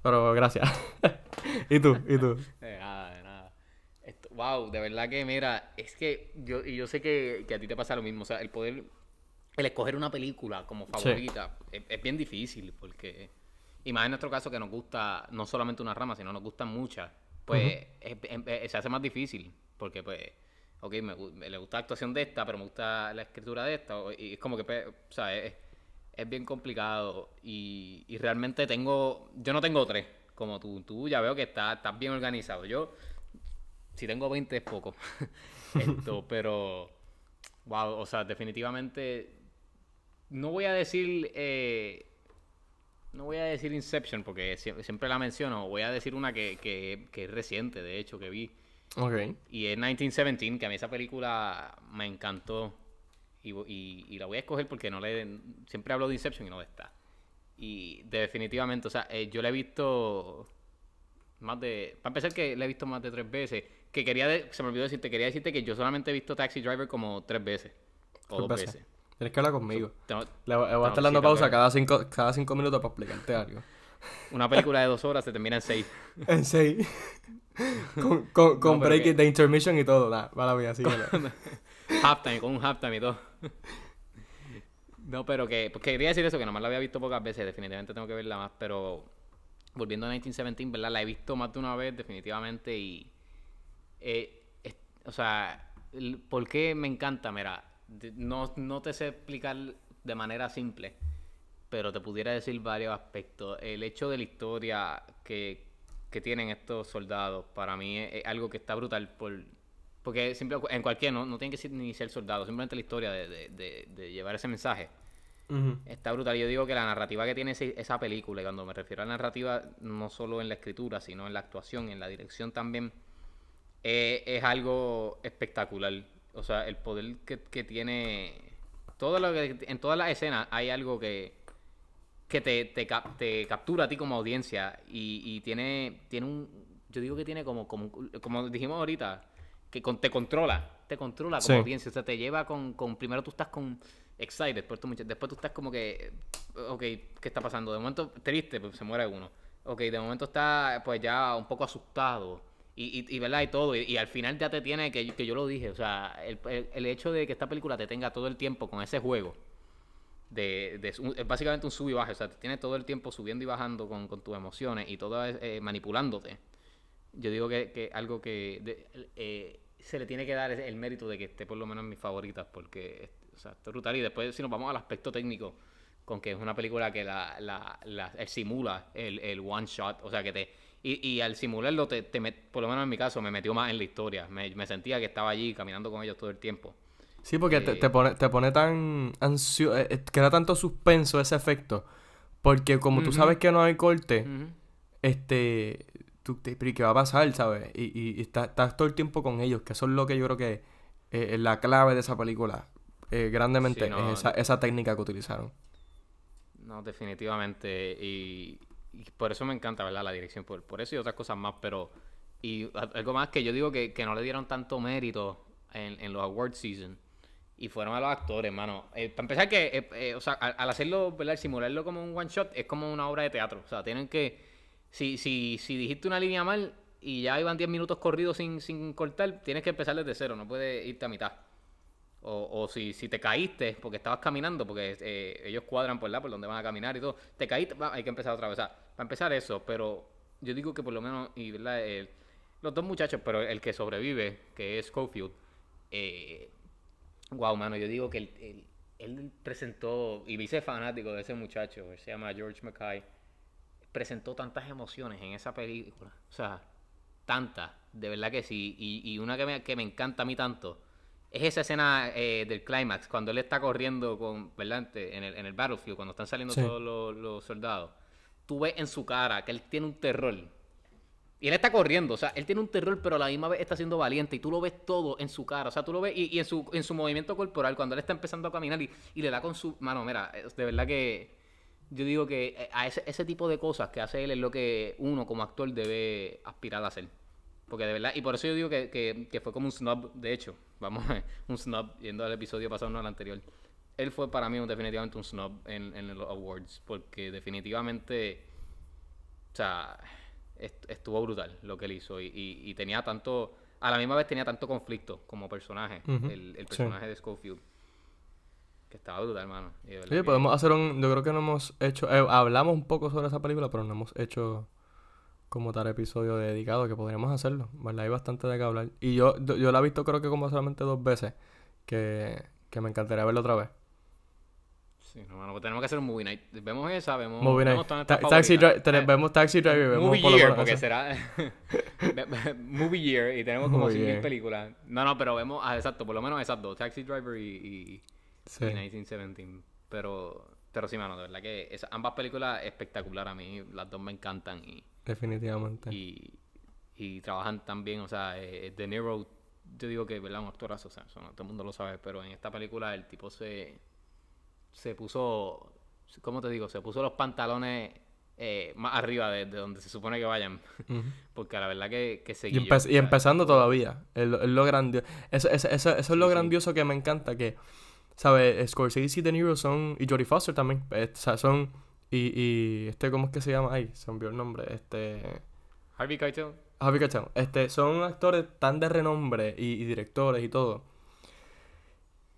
pero gracias. *laughs* ¿Y tú? ¿Y tú? De *laughs* nada, de nada. Esto- wow, de verdad que mira, es que yo, y yo sé que, que a ti te pasa lo mismo. O sea, el poder, el escoger una película como favorita es, es bien difícil porque, y más en nuestro caso que nos gusta no solamente una rama, sino nos gustan muchas, pues es- es- se hace más difícil porque pues, ok, me, le gusta la actuación de esta, pero me gusta la escritura de esta, y es como que, pues, o sea, es, es bien complicado y, y realmente tengo, yo no tengo tres, como tú, tú ya veo que estás, estás bien organizado. Yo, si tengo 20 es poco. *laughs* Esto, pero, wow, o sea, definitivamente, no voy a decir, eh, no voy a decir Inception porque sie- siempre la menciono, voy a decir una que, que, que es reciente, de hecho, que vi. Y es 1917, que a mí esa película me encantó. Y, y- y la voy a escoger porque no le siempre hablo de Inception y no de esta. Y definitivamente, o sea, eh, yo la he visto más de... Para empezar que la he visto más de tres veces. Que quería... de- se me olvidó decirte, quería decirte que yo solamente he visto Taxi Driver como tres veces. O dos veces. veces. Tienes que hablar conmigo. Tengo- Le, voy- a estar dando sí, pausa cada cinco, cada cinco minutos para explicarte algo. Una película de dos horas se termina en seis. *laughs* En seis. con con, con No, break que- de intermission y todo. Nah, mala mía, síguele. *laughs* halftime, con un halftime y todo. No, pero que pues quería decir eso, que nomás la había visto pocas veces, definitivamente tengo que verla más, pero volviendo a 1917, ¿verdad? La he visto más de una vez, definitivamente, y... eh, es- o sea, el- ¿por qué me encanta? Mira, no, no te sé explicar de manera simple, pero te pudiera decir varios aspectos. El hecho de la historia que, que tienen estos soldados, para mí es, es algo que está brutal por... Porque simple, en cualquier, no, no tiene que ser ni ser soldado, simplemente la historia de, de- de- de llevar ese mensaje. Está brutal. Yo digo que la narrativa que tiene ese- esa película, y cuando me refiero a la narrativa, no solo en la escritura, sino en la actuación, en la dirección también, eh, es algo espectacular. O sea, el poder que, que tiene. Todo lo que, en todas las escenas hay algo que, que te, te, cap- te captura a ti como audiencia y, y tiene, tiene un. Yo digo que tiene como, como, como dijimos ahorita, que con- te controla. Te controla como Sí. audiencia. O sea, te lleva con, con. Primero tú estás con excited, después tú, mucha- después tú estás como que. Ok, ¿qué está pasando? De momento triste, pues se muere uno. Ok, de momento está pues ya un poco asustado. Y, y, ¿verdad? Y todo. Y, al final ya te tiene, que, que yo lo dije, o sea, el, el- hecho de que esta película te tenga todo el tiempo con ese juego, de, de es básicamente un sub y baja, o sea, te tiene todo el tiempo subiendo y bajando con, con tus emociones y todo es, eh, manipulándote. Yo digo que, que algo que eh, se le tiene que dar es el mérito de que esté por lo menos en mis favoritas, porque o sea, está brutal. Y después, si nos vamos al aspecto técnico, con que es una película que la, la, la- simula el, el one shot, o sea, que te. Y, y al simularlo, te, te met- por lo menos en mi caso, me metió más en la historia. Me, me sentía que estaba allí caminando con ellos todo el tiempo. Sí, porque te, Eh, te pone, te pone tan ansioso, crea tanto suspenso ese efecto. Porque como tú sabes que no hay corte, Ujú. este, tú te, pero ¿y ¿qué va a pasar, sabes? Y, y, y estás, estás todo el tiempo con ellos, que eso es lo que yo creo que eh, es la clave de esa película. eh, grandemente Sí, no, es esa, esa técnica que utilizaron. no, definitivamente. Y, y por eso me encanta, ¿verdad? La dirección, por, por eso y otras cosas más, pero... Y algo más que yo digo que, que no le dieron tanto mérito en, en los award season. Y fueron a los actores, mano. Eh, para empezar, que, eh, eh, o sea, al, hacerlo, ¿verdad? Simularlo como un one shot, es como una obra de teatro. O sea, tienen que. Si, si, si dijiste una línea mal y ya iban 10 minutos corridos sin, sin cortar, tienes que empezar desde cero, no puedes irte a mitad. O, o si, si te caíste porque estabas caminando, porque ellos cuadran por, la, por donde van a caminar y todo, te caíste, hay que empezar otra vez. Para empezar eso, pero yo digo que por lo menos, y ¿verdad? El- los dos muchachos, pero el que sobrevive, que es Schofield, eh, wow, mano, yo digo que él, él- él presentó, y me hice fanático de ese muchacho, él se llama George Mackay, presentó tantas emociones en esa película, o sea, tantas, de verdad que sí, y, y una que me, que me encanta a mí tanto, es esa escena eh, del clímax, cuando él está corriendo con, ¿verdad? En el, en el battlefield, cuando están saliendo Sí. todos los, los soldados, tú ves en su cara que él tiene un terror, y él está corriendo, o sea, él tiene un terror, pero a la misma vez está siendo valiente. Y tú lo ves todo en su cara, o sea, tú lo ves y, en, su, en su movimiento corporal, cuando él está empezando a caminar y, le da con su mano, mira, es de verdad que yo digo que eh, a ese, ese tipo de cosas que hace él es lo que uno como actor debe aspirar a hacer. Porque de verdad, y por eso yo digo que, que, que fue como un snub, de hecho, vamos, un snub, yendo al episodio pasado, no al anterior. Él fue para mí definitivamente un snub en, en los awards, porque definitivamente, o sea, est- estuvo brutal lo que él hizo y, y- y tenía tanto, a la misma vez tenía tanto conflicto como personaje, el, el sí. personaje de Schofield, que estaba brutal, hermano. que- podemos hacer un... Yo creo que no hemos hecho... eh, hablamos un poco sobre esa película, pero no hemos hecho como tal episodio dedicado, que podríamos hacerlo, ¿verdad? Hay bastante de qué hablar. Y yo, yo, la he visto creo que como solamente dos veces, que, que me encantaría verla otra vez. Sí, no, mano, pues tenemos que hacer un movie night. Vemos esa, vemos, Movie vemos Night. todas Ta- nuestras Taxi tene- Eh, vemos Taxi Driver y vemos Movie por lo Year, porque será *laughs* Movie Year y tenemos como Movie 100.000 Year. películas. No, no, pero vemos, ah, exacto, por lo menos esas dos, Taxi Driver y, y, Sí. y 1917. Pero, pero sí, mano, de verdad que esa- ambas películas espectacular a mí, las dos me encantan y, Definitivamente. y, y trabajan tan bien, o sea, eh, De Niro, yo digo que, ¿verdad? Un actorazo, o sea, eso no todo el mundo lo sabe, pero en esta película el tipo se, se puso, ¿cómo te digo? Se puso los pantalones eh, más arriba de, de donde se supone que vayan, *laughs* Ujú. porque la verdad que, que Y, seguí y empezando todavía. Es lo, es lo grandioso. Eso, eso, eso, eso es lo sí. grandioso que me encanta. Que, ¿sabes? Scorsese y De Niro son. Y Jodie Foster también. eh, o sea, son. Y, y este, ¿cómo es que se llama? Ay, se me olvidó el nombre. Este. Harvey Keitel, Harvey Keitel. Este, son actores tan de renombre y, y directores y todo.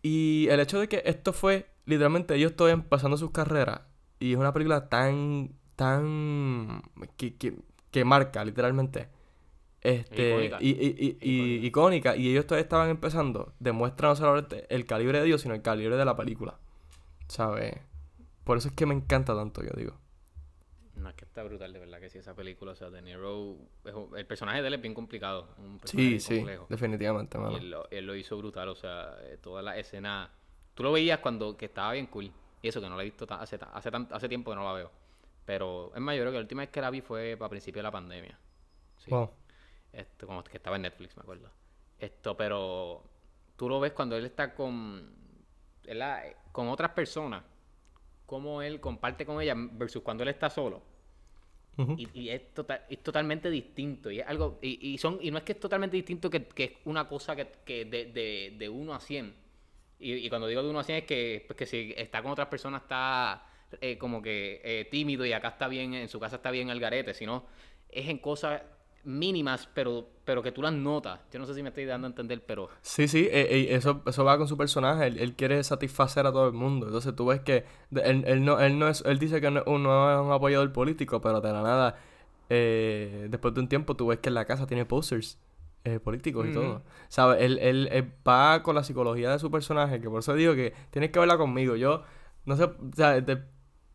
Y el hecho de que esto fue, literalmente, ellos todavía empezando sus carreras. Y es una película tan, tan... que, que, que marca, literalmente. Este, Icónica. y, y, y, y- icónica. Y ellos todavía estaban empezando. Demuestra no solamente el calibre de Dios, sino el calibre de la película. ¿Sabes? Por eso es que me encanta tanto, yo digo. no, es que está brutal, de verdad que sí, esa película, o sea, De Niro, el personaje de él es bien complicado, un personaje Sí, bien sí, complejo. definitivamente, Y mano. él lo, él lo hizo brutal, o sea, eh, toda la escena. Tú lo veías cuando que estaba bien cool. Y eso que no la he visto ta- hace, hace, tan- hace tiempo que no la veo. Pero es mayor que la última vez que la vi fue para principio de la pandemia. Sí. Wow. Esto, como que estaba en Netflix, me acuerdo. Esto, pero tú lo ves cuando él está con, ¿verdad? Eh, con otras personas. Cómo él comparte con ellas versus cuando él está solo. Y, y es, total- es totalmente distinto. Y es algo. Y, y son, y no es que es totalmente distinto que, que es una cosa que, que de, de, de 1 a 100. Y, cuando digo de 1 a 100 es que, pues, que si está con otras personas está eh, como que eh, tímido y acá está bien, en su casa está bien al garete. Sino es en cosas mínimas, pero, pero que tú las notas. Yo no sé si me estoy dando a entender, pero. Sí, sí, eh, eh, eso, eso va con su personaje. Él, él quiere satisfacer a todo el mundo. Entonces tú ves que él, él no, él no es, él dice que no, no es un apoyador político, pero de la nada, eh, después de un tiempo, tú ves que en la casa tiene posters eh, políticos y todo. ¿Sabes? Él, él, él va con la psicología de su personaje, que por eso digo que tienes que verla conmigo. Yo, no sé, o sea, de,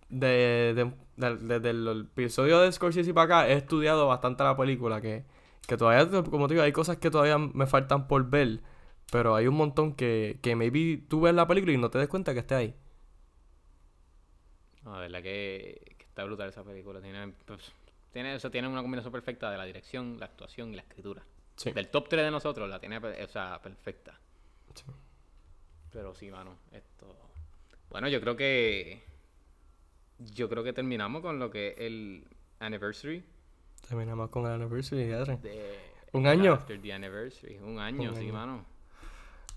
de, de- de- desde el episodio de Scorsese para acá, he estudiado bastante la película, que, que todavía, como te digo, hay cosas que todavía me faltan por ver, pero hay un montón que, que maybe tú ves la película y no te des cuenta que esté ahí. No, de verdad que, que está brutal esa película. Tiene, pues, tiene, o sea, tiene una combinación perfecta de la dirección, la actuación y la escritura. Sí. Del top 3 de nosotros la tiene o sea, perfecta. Sí. Pero sí, mano, esto... Bueno, yo creo que... yo creo que terminamos con lo que es el anniversary Terminamos con el anniversary, Adri. de... ¿Un año? After the anniversary. Un año, Un sí, año. mano.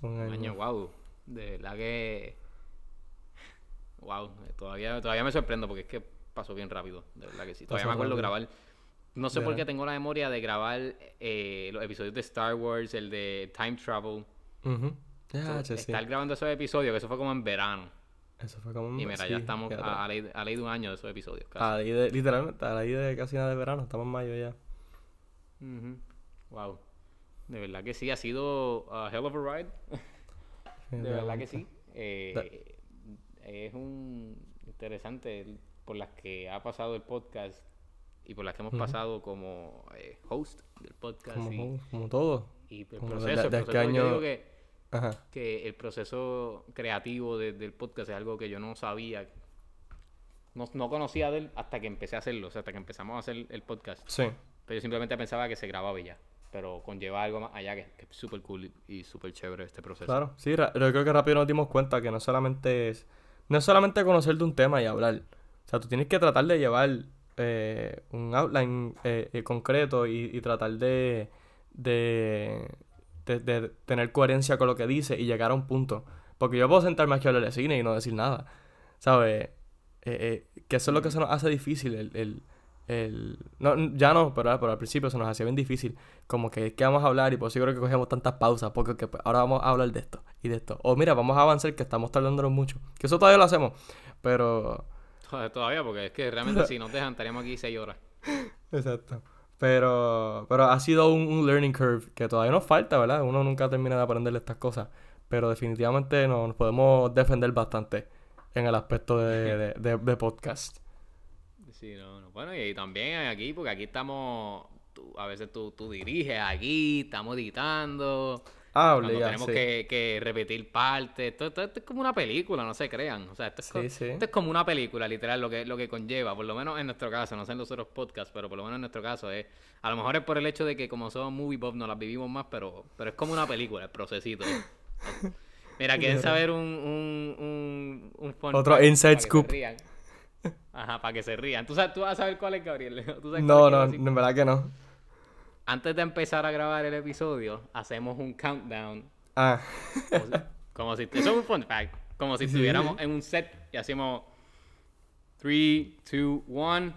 Un Un año. año, wow. De verdad que... Wow, todavía, todavía me sorprendo porque es que pasó bien rápido, de verdad que sí. Todavía Pasó me acuerdo rápido. grabar... No sé por qué tengo la memoria de grabar eh, los episodios de Star Wars, el de Time Travel. Estar grabando esos episodios, que eso fue como en verano. Eso fue como un Y mira, sí, ya estamos a, a ley, a ley de un año de esos episodios. casi. A la de, literalmente, a la ley de casi nada de verano. Estamos en mayo ya. Wow. De verdad que sí, ha sido a hell of a ride. *laughs* De verdad que sí. Eh, es un interesante por las que ha pasado el podcast y por las que hemos pasado como eh, host del podcast Como, y, como todo. y el como proceso. el de- de proceso, este yo año- digo que, Ajá. que el proceso creativo de- del podcast es algo que yo no sabía, no, no conocía de él hasta que empecé a hacerlo, o sea, hasta que empezamos a hacer el podcast. Sí. Pero yo simplemente pensaba que se grababa y ya. Pero conlleva algo más allá que, que es súper cool y- súper chévere este proceso. Claro, sí, yo creo que rápido nos dimos cuenta que no solamente es, no es solamente conocer de un tema y hablar. O sea, tú tienes que tratar de llevar eh, un outline eh, eh, concreto y, tratar de, de, tener coherencia con lo que dice y llegar a un punto. Porque yo puedo sentarme aquí a hablar de cine y no decir nada. ¿Sabes? Que eso es lo que se nos hace difícil. El, ya no, pero, al principio se nos hacía bien difícil. Como que, ¿qué vamos a hablar? Y por eso creo que cogemos tantas pausas. Porque que, pues, ahora vamos a hablar de esto y de esto. O mira, vamos a avanzar que estamos tardándonos mucho. Que eso todavía lo hacemos. Pero... Tod- Todavía, porque es que realmente si nos dejan estaríamos aquí seis horas. Exacto. Pero, pero ha sido un, un learning curve que todavía nos falta, ¿verdad? Uno nunca termina de aprender estas cosas. Pero definitivamente nos, podemos defender bastante en el aspecto de, de, de- de podcast. Sí, no, no. Bueno, y también aquí, porque aquí estamos, tú- a veces tú, tú diriges aquí, estamos editando, Ah, cuando obligado, tenemos sí. que, que repetir partes. Esto, esto- esto es como una película, no se crean. O sea, esto es, co- Sí, sí. esto es como una película, literal, lo que, lo que conlleva. Por lo menos en nuestro caso, no sé en los otros podcasts, pero por lo menos en nuestro caso es... A lo mejor es por el hecho de que como somos movie pop no las vivimos más, pero, pero es como una película, el procesito. *laughs* Mira, quieren saber un, un, un, un fun Otro fact inside para que se scoop. rían? Ajá, para que se rían. ¿Tú, sabes, tú vas a saber cuál es, Gabriel. ¿Tú sabes No, no, en verdad que no. Antes de empezar a grabar el episodio, hacemos un countdown. Ah, Como si, como si- eso es un fun fact. Como si Sí. estuviéramos en un set y hacemos 3, 2, 1.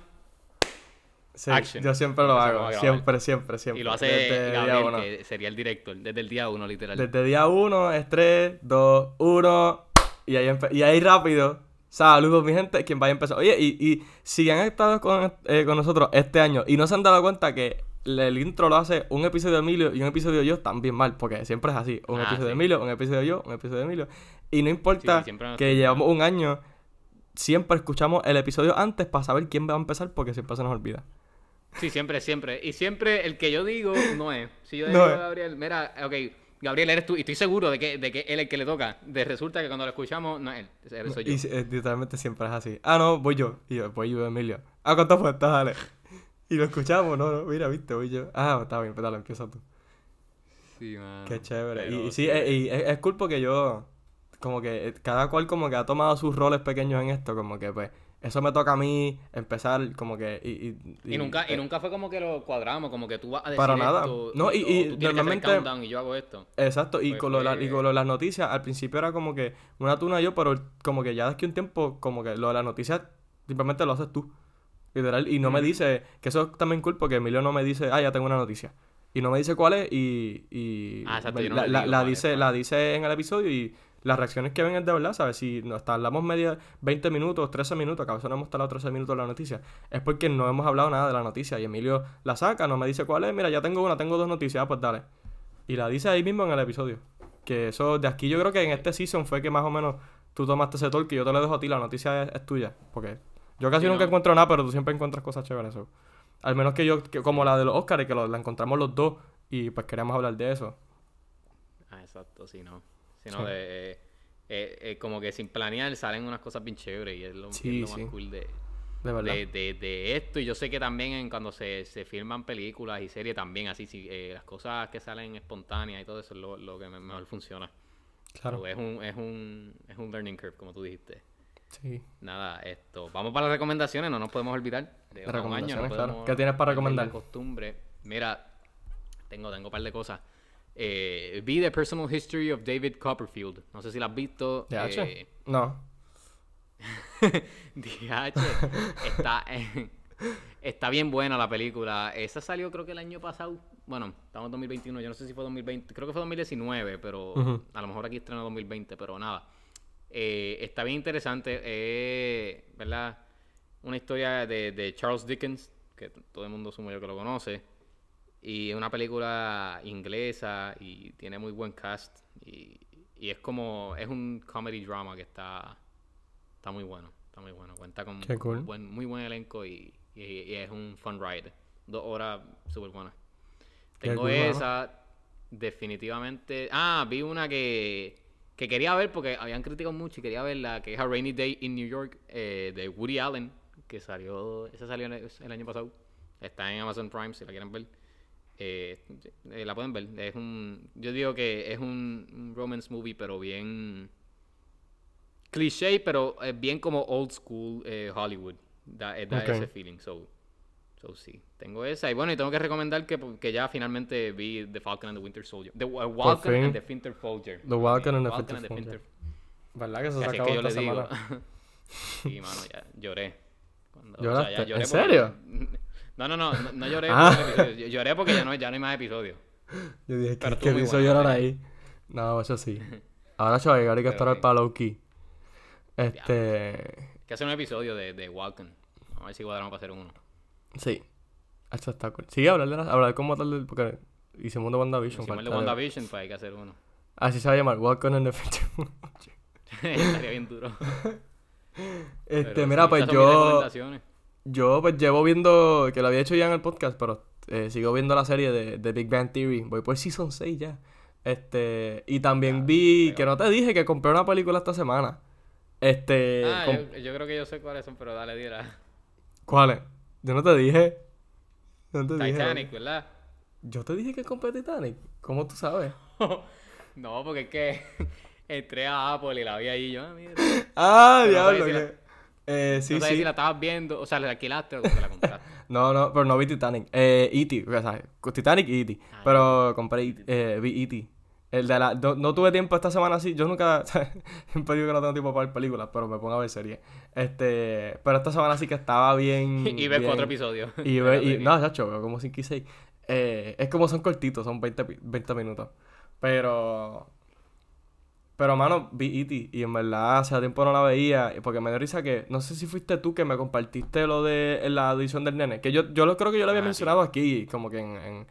sí, Action. yo siempre lo Empezamos hago. Siempre, siempre, siempre. Y lo hace Desde día Gabriel, uno. que sería el director, desde el día 1, literal. Desde día 1 es 3, 2, 1. Y ahí, y ahí rápido. Saludos, mi gente. Quien vaya a empezar. Oye, y, y si han estado con, eh, con nosotros este año y no se han dado cuenta que el intro lo hace un episodio de Emilio y un episodio de yo, también mal. Porque siempre es así. Un Ah, episodio de. Emilio, un episodio de yo, un episodio de Emilio. Y no importa Sí, que llevamos un año, siempre escuchamos el episodio antes para saber quién va a empezar porque siempre se nos olvida. Sí, siempre, siempre. Y siempre el que yo digo no es. Si yo *laughs* No digo a. Gabriel, mira, ok, Gabriel eres tú, y estoy seguro de que, de que él es el que le toca. De resulta que cuando lo escuchamos, no es él, soy yo. Y eh, literalmente siempre es así. Ah, no, voy yo. Y yo, voy yo, Emilio. Ah, ¿cuánto fue? Dale. Y lo escuchamos, no, no, mira, viste, voy yo. Ah, está bien, pues dale, empieza tú. Sí, mano. Qué chévere. Y, Pero y sí, eh, y es, es cool porque yo, como que eh, cada cual como que ha tomado sus roles pequeños en esto, como que pues, eso me toca a mí empezar, como que... Y, y, Y nunca, y eh, nunca fue como que lo cuadramos, como que tú vas a decir Para nada. esto, No, y- y tú tienes que hacer el normalmente- countdown y yo hago esto. Exacto, y Pues con, lo y fue- con lo de las noticias, al principio era como que una tú, una yo, pero como que ya desde que un tiempo, como que lo de las noticias simplemente lo haces tú. Literal, y no me dice, que eso es también cool porque Emilio no me dice, ah, ya tengo una noticia. Y no me dice cuál es y, y Ah, exacto, me- yo no la, dice, la dice en el episodio y las reacciones que ven es de verdad, ¿sabes? Si nos tardamos media 20 minutos, 13 minutos, que a veces no hemos tardado 13 minutos la noticia, es porque no hemos hablado nada de la noticia y Emilio la saca, no me dice cuál es, mira, ya tengo una, tengo dos noticias, ah, pues dale. Y la dice ahí mismo en el episodio. Que eso, de aquí yo creo que en este season fue que más o menos tú tomaste ese talk y yo te lo dejo a ti, la noticia es, es tuya. Porque yo casi Sí, nunca ¿no? encuentro nada, pero tú siempre encuentras cosas chéveres. eso. Al menos que yo, que como la de los Oscars, que lo- la encontramos los dos y pues queríamos hablar de eso. Ah, exacto, sí, no. Sino Sí. de... eh, eh, eh, como que sin planear salen unas cosas bien chéveres y es lo, Sí, es lo más cool de, De verdad. de, de, de esto. Y yo sé que también en cuando se, se filman películas y series también así, sí, eh, las cosas que salen espontáneas y todo eso es lo, lo que me- mejor funciona. claro. So, es, un, es, un, es un learning curve, como tú dijiste. Sí. Nada, esto. Vamos para las recomendaciones, no nos podemos olvidar. De otro año, no recomendaciones, claro. ¿Qué tienes para recomendar? Costumbre. Mira, tengo, tengo un par de cosas. Eh, vi The Personal History of David Copperfield. No sé si la has visto. ¿De H? eh, No. *laughs* DH. Está, eh, está bien buena la película. Esa salió creo que el año pasado. Bueno, estamos en 2021. Yo no sé si fue 2020. Creo que fue 2019, pero Ujú. a lo mejor aquí estrenó 2020, pero nada. Eh, está bien interesante. eh, ¿Verdad? Una historia de, de Charles Dickens, que todo el mundo asumo yo que lo conoce. Y es una película inglesa y tiene muy buen cast. Y, y es como. Es un comedy drama que está. Está muy bueno. Está muy bueno. Cuenta con buen, muy buen elenco y, y- y es un fun ride. Dos horas súper buenas. Tengo cool, esa. Definitivamente. Ah, vi una que. Que quería ver porque habían criticado mucho y quería verla, que es A Rainy Day in New York eh, de Woody Allen, que salió, esa salió el, año pasado. Está en Amazon Prime si la quieren ver. Eh, eh, la pueden ver. Es un, yo digo que es un, un romance movie, pero bien cliché, pero es bien como old school Hollywood. Da, ese feeling. So, so sí, tengo esa. Y bueno, y tengo que recomendar que, que ya finalmente vi The Falcon and the Winter Soldier. The uh, Falcon and the Winter Soldier. The Falcon and the Winter Soldier. ¿Verdad que se yo esta le digo. semana? *laughs* sí, mano, ya lloré. Cuando- ¿Lloraste? ¿En porque- serio? *laughs* No, no, no, no, no lloré *laughs* Ah. por Lloré porque ya no, ya no hay más episodios. Yo dije, ¿qué, muy hizo buena, llorar ahí? No, eso sí. Ahora, chaval, hay que esperar sí. para Loki. Este... Hay que hacer un episodio de, de Walken. A ver si cuadramos para hacer uno. Sí. Esto está cool. Sí, hablar, de la, hablar como tal del... Porque hicimos de WandaVision. Hicimos el de de- WandaVision, pues hay que hacer uno. Así se va a llamar, Welcome in the Future. *laughs* Estaría bien duro. *laughs* Este, Pero mira, pues yo... Yo pues llevo viendo, que lo había hecho ya en el podcast, pero eh, sigo viendo la serie de, de Big Bang Theory. Voy por Season 6 ya. Este, y también Ya, vi, que no te dije que compré una película esta semana. Este, Ah, yo, yo creo que yo sé cuáles son, pero dale, dira. ¿cuál es? Yo no te dije. No te dije. Titanic, ¿verdad? Yo te dije que compré Titanic. ¿Cómo tú sabes? *laughs* no, porque es que *laughs* entré a Apple y la vi ahí yo, ah, mira. *laughs* Ah, diablo. si Eh, sí, no sí. si la estabas viendo, o sea, la alquilaste o la compraste. No, no, pero no vi Titanic. Eh, E.T., o sea, Titanic y E.T. Ah, pero compré, E.T., eh, vi E.T. El de la, no, no tuve tiempo esta semana así. Yo nunca, *laughs* siempre digo que no tengo tiempo para ver películas, pero me pongo a ver series. Este, pero esta semana sí que estaba bien. *laughs* y ves cuatro episodios. *laughs* Y, ve, y no, chacho, veo como 5 y 6. Eh, es como son cortitos, son 20, pi- 20 minutos. Pero. Pero, mano, vi E.T. y en verdad hace tiempo no la veía. Porque me dio risa que. No sé si fuiste tú que me compartiste lo de la edición del nene. Que yo, yo lo, creo que yo lo había Ah, sí. mencionado aquí, como que en, en,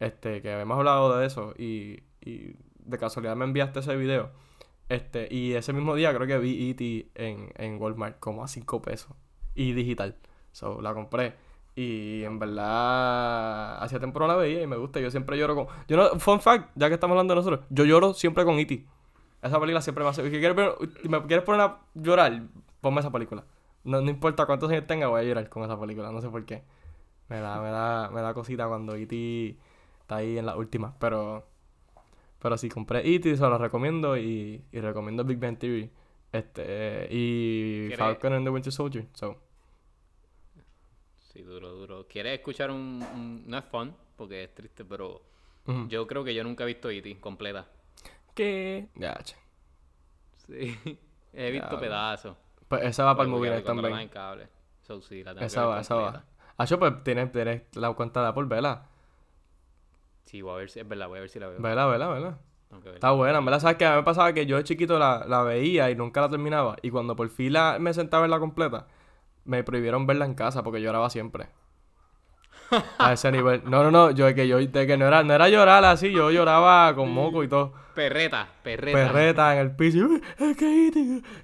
Este, que habíamos hablado de eso. Y, y de casualidad me enviaste ese video. Este, y ese mismo día creo que vi E.T. en, en Walmart como a 5 pesos. Y digital. So, la compré. Y en verdad, hacía tiempo no la veía y me gusta. Yo siempre lloro con. Yo no, fun fact, ya que estamos hablando de nosotros, yo lloro siempre con E.T. Esa película siempre me hace. Si quieres, me quieres poner a llorar, ponme esa película. No, no importa cuántos años tenga, voy a llorar con esa película. No sé por qué. Me da, me da, me da cosita cuando E.T. está ahí en la última. Pero. Pero sí, compré E.T., se lo recomiendo y, y recomiendo Big Bang Theory. Este, y ¿Quieres- Falcon and the Winter Soldier. So, Sí, duro, duro. ¿Quieres escuchar un, un- No es fun, porque es triste, pero yo creo que yo nunca he visto E.T. completa. ¿Qué? Ya, che. Sí. *laughs* He visto pedazos. Pues esa va para el la dan también. en cable. So, sí, la tengo que Esa va, esa va. Ah, yo pues tienes, tienes la cuenta de Apple, vela. Sí, voy a ver si es verdad, voy a ver si la veo. Vela, vela, vela. Está buena, en verdad, sabes que a mí me pasaba que yo de chiquito la, la veía y nunca la terminaba. Y cuando por fin la- me sentaba a verla completa, me prohibieron verla en casa porque lloraba siempre. A ese nivel. No, no, no, yo de que yo de que no era, no era llorar así, yo lloraba con moco y todo. Perreta, perreta. Perreta en el piso.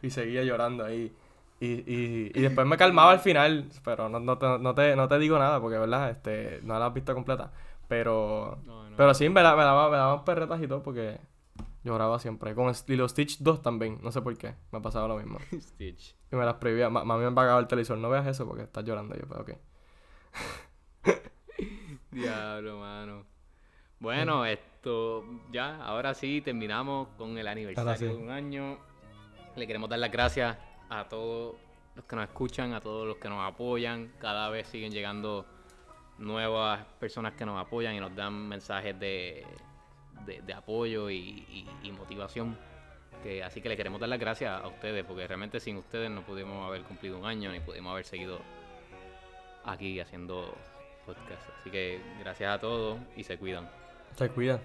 Y seguía llorando ahí. Y, y, y después me calmaba al final. Pero no, no, te, no, te, no te digo nada porque, ¿verdad? Este, no la has visto completa. Pero, No, no. pero sí, me, la, me, daba, me daban perretas y todo porque lloraba siempre. Con Lilo Stitch 2 también. No sé por qué. Me pasaba lo mismo. *laughs* Stitch. Y me las prohibía. Ma- mami me apagaba el televisor. No veas eso porque estás llorando. Y yo, pues, ok. *laughs* Diablo, mano. Bueno, esto ya, ahora sí terminamos con el aniversario sí. de un año. Le queremos dar las gracias a todos los que nos escuchan, a todos los que nos apoyan. Cada vez siguen llegando nuevas personas que nos apoyan y nos dan mensajes de, de, apoyo y, motivación. Así que le queremos dar las gracias a ustedes, porque realmente sin ustedes no pudimos haber cumplido un año ni pudimos haber seguido aquí haciendo podcast. Así que gracias a todos y se cuidan. Se cuidan.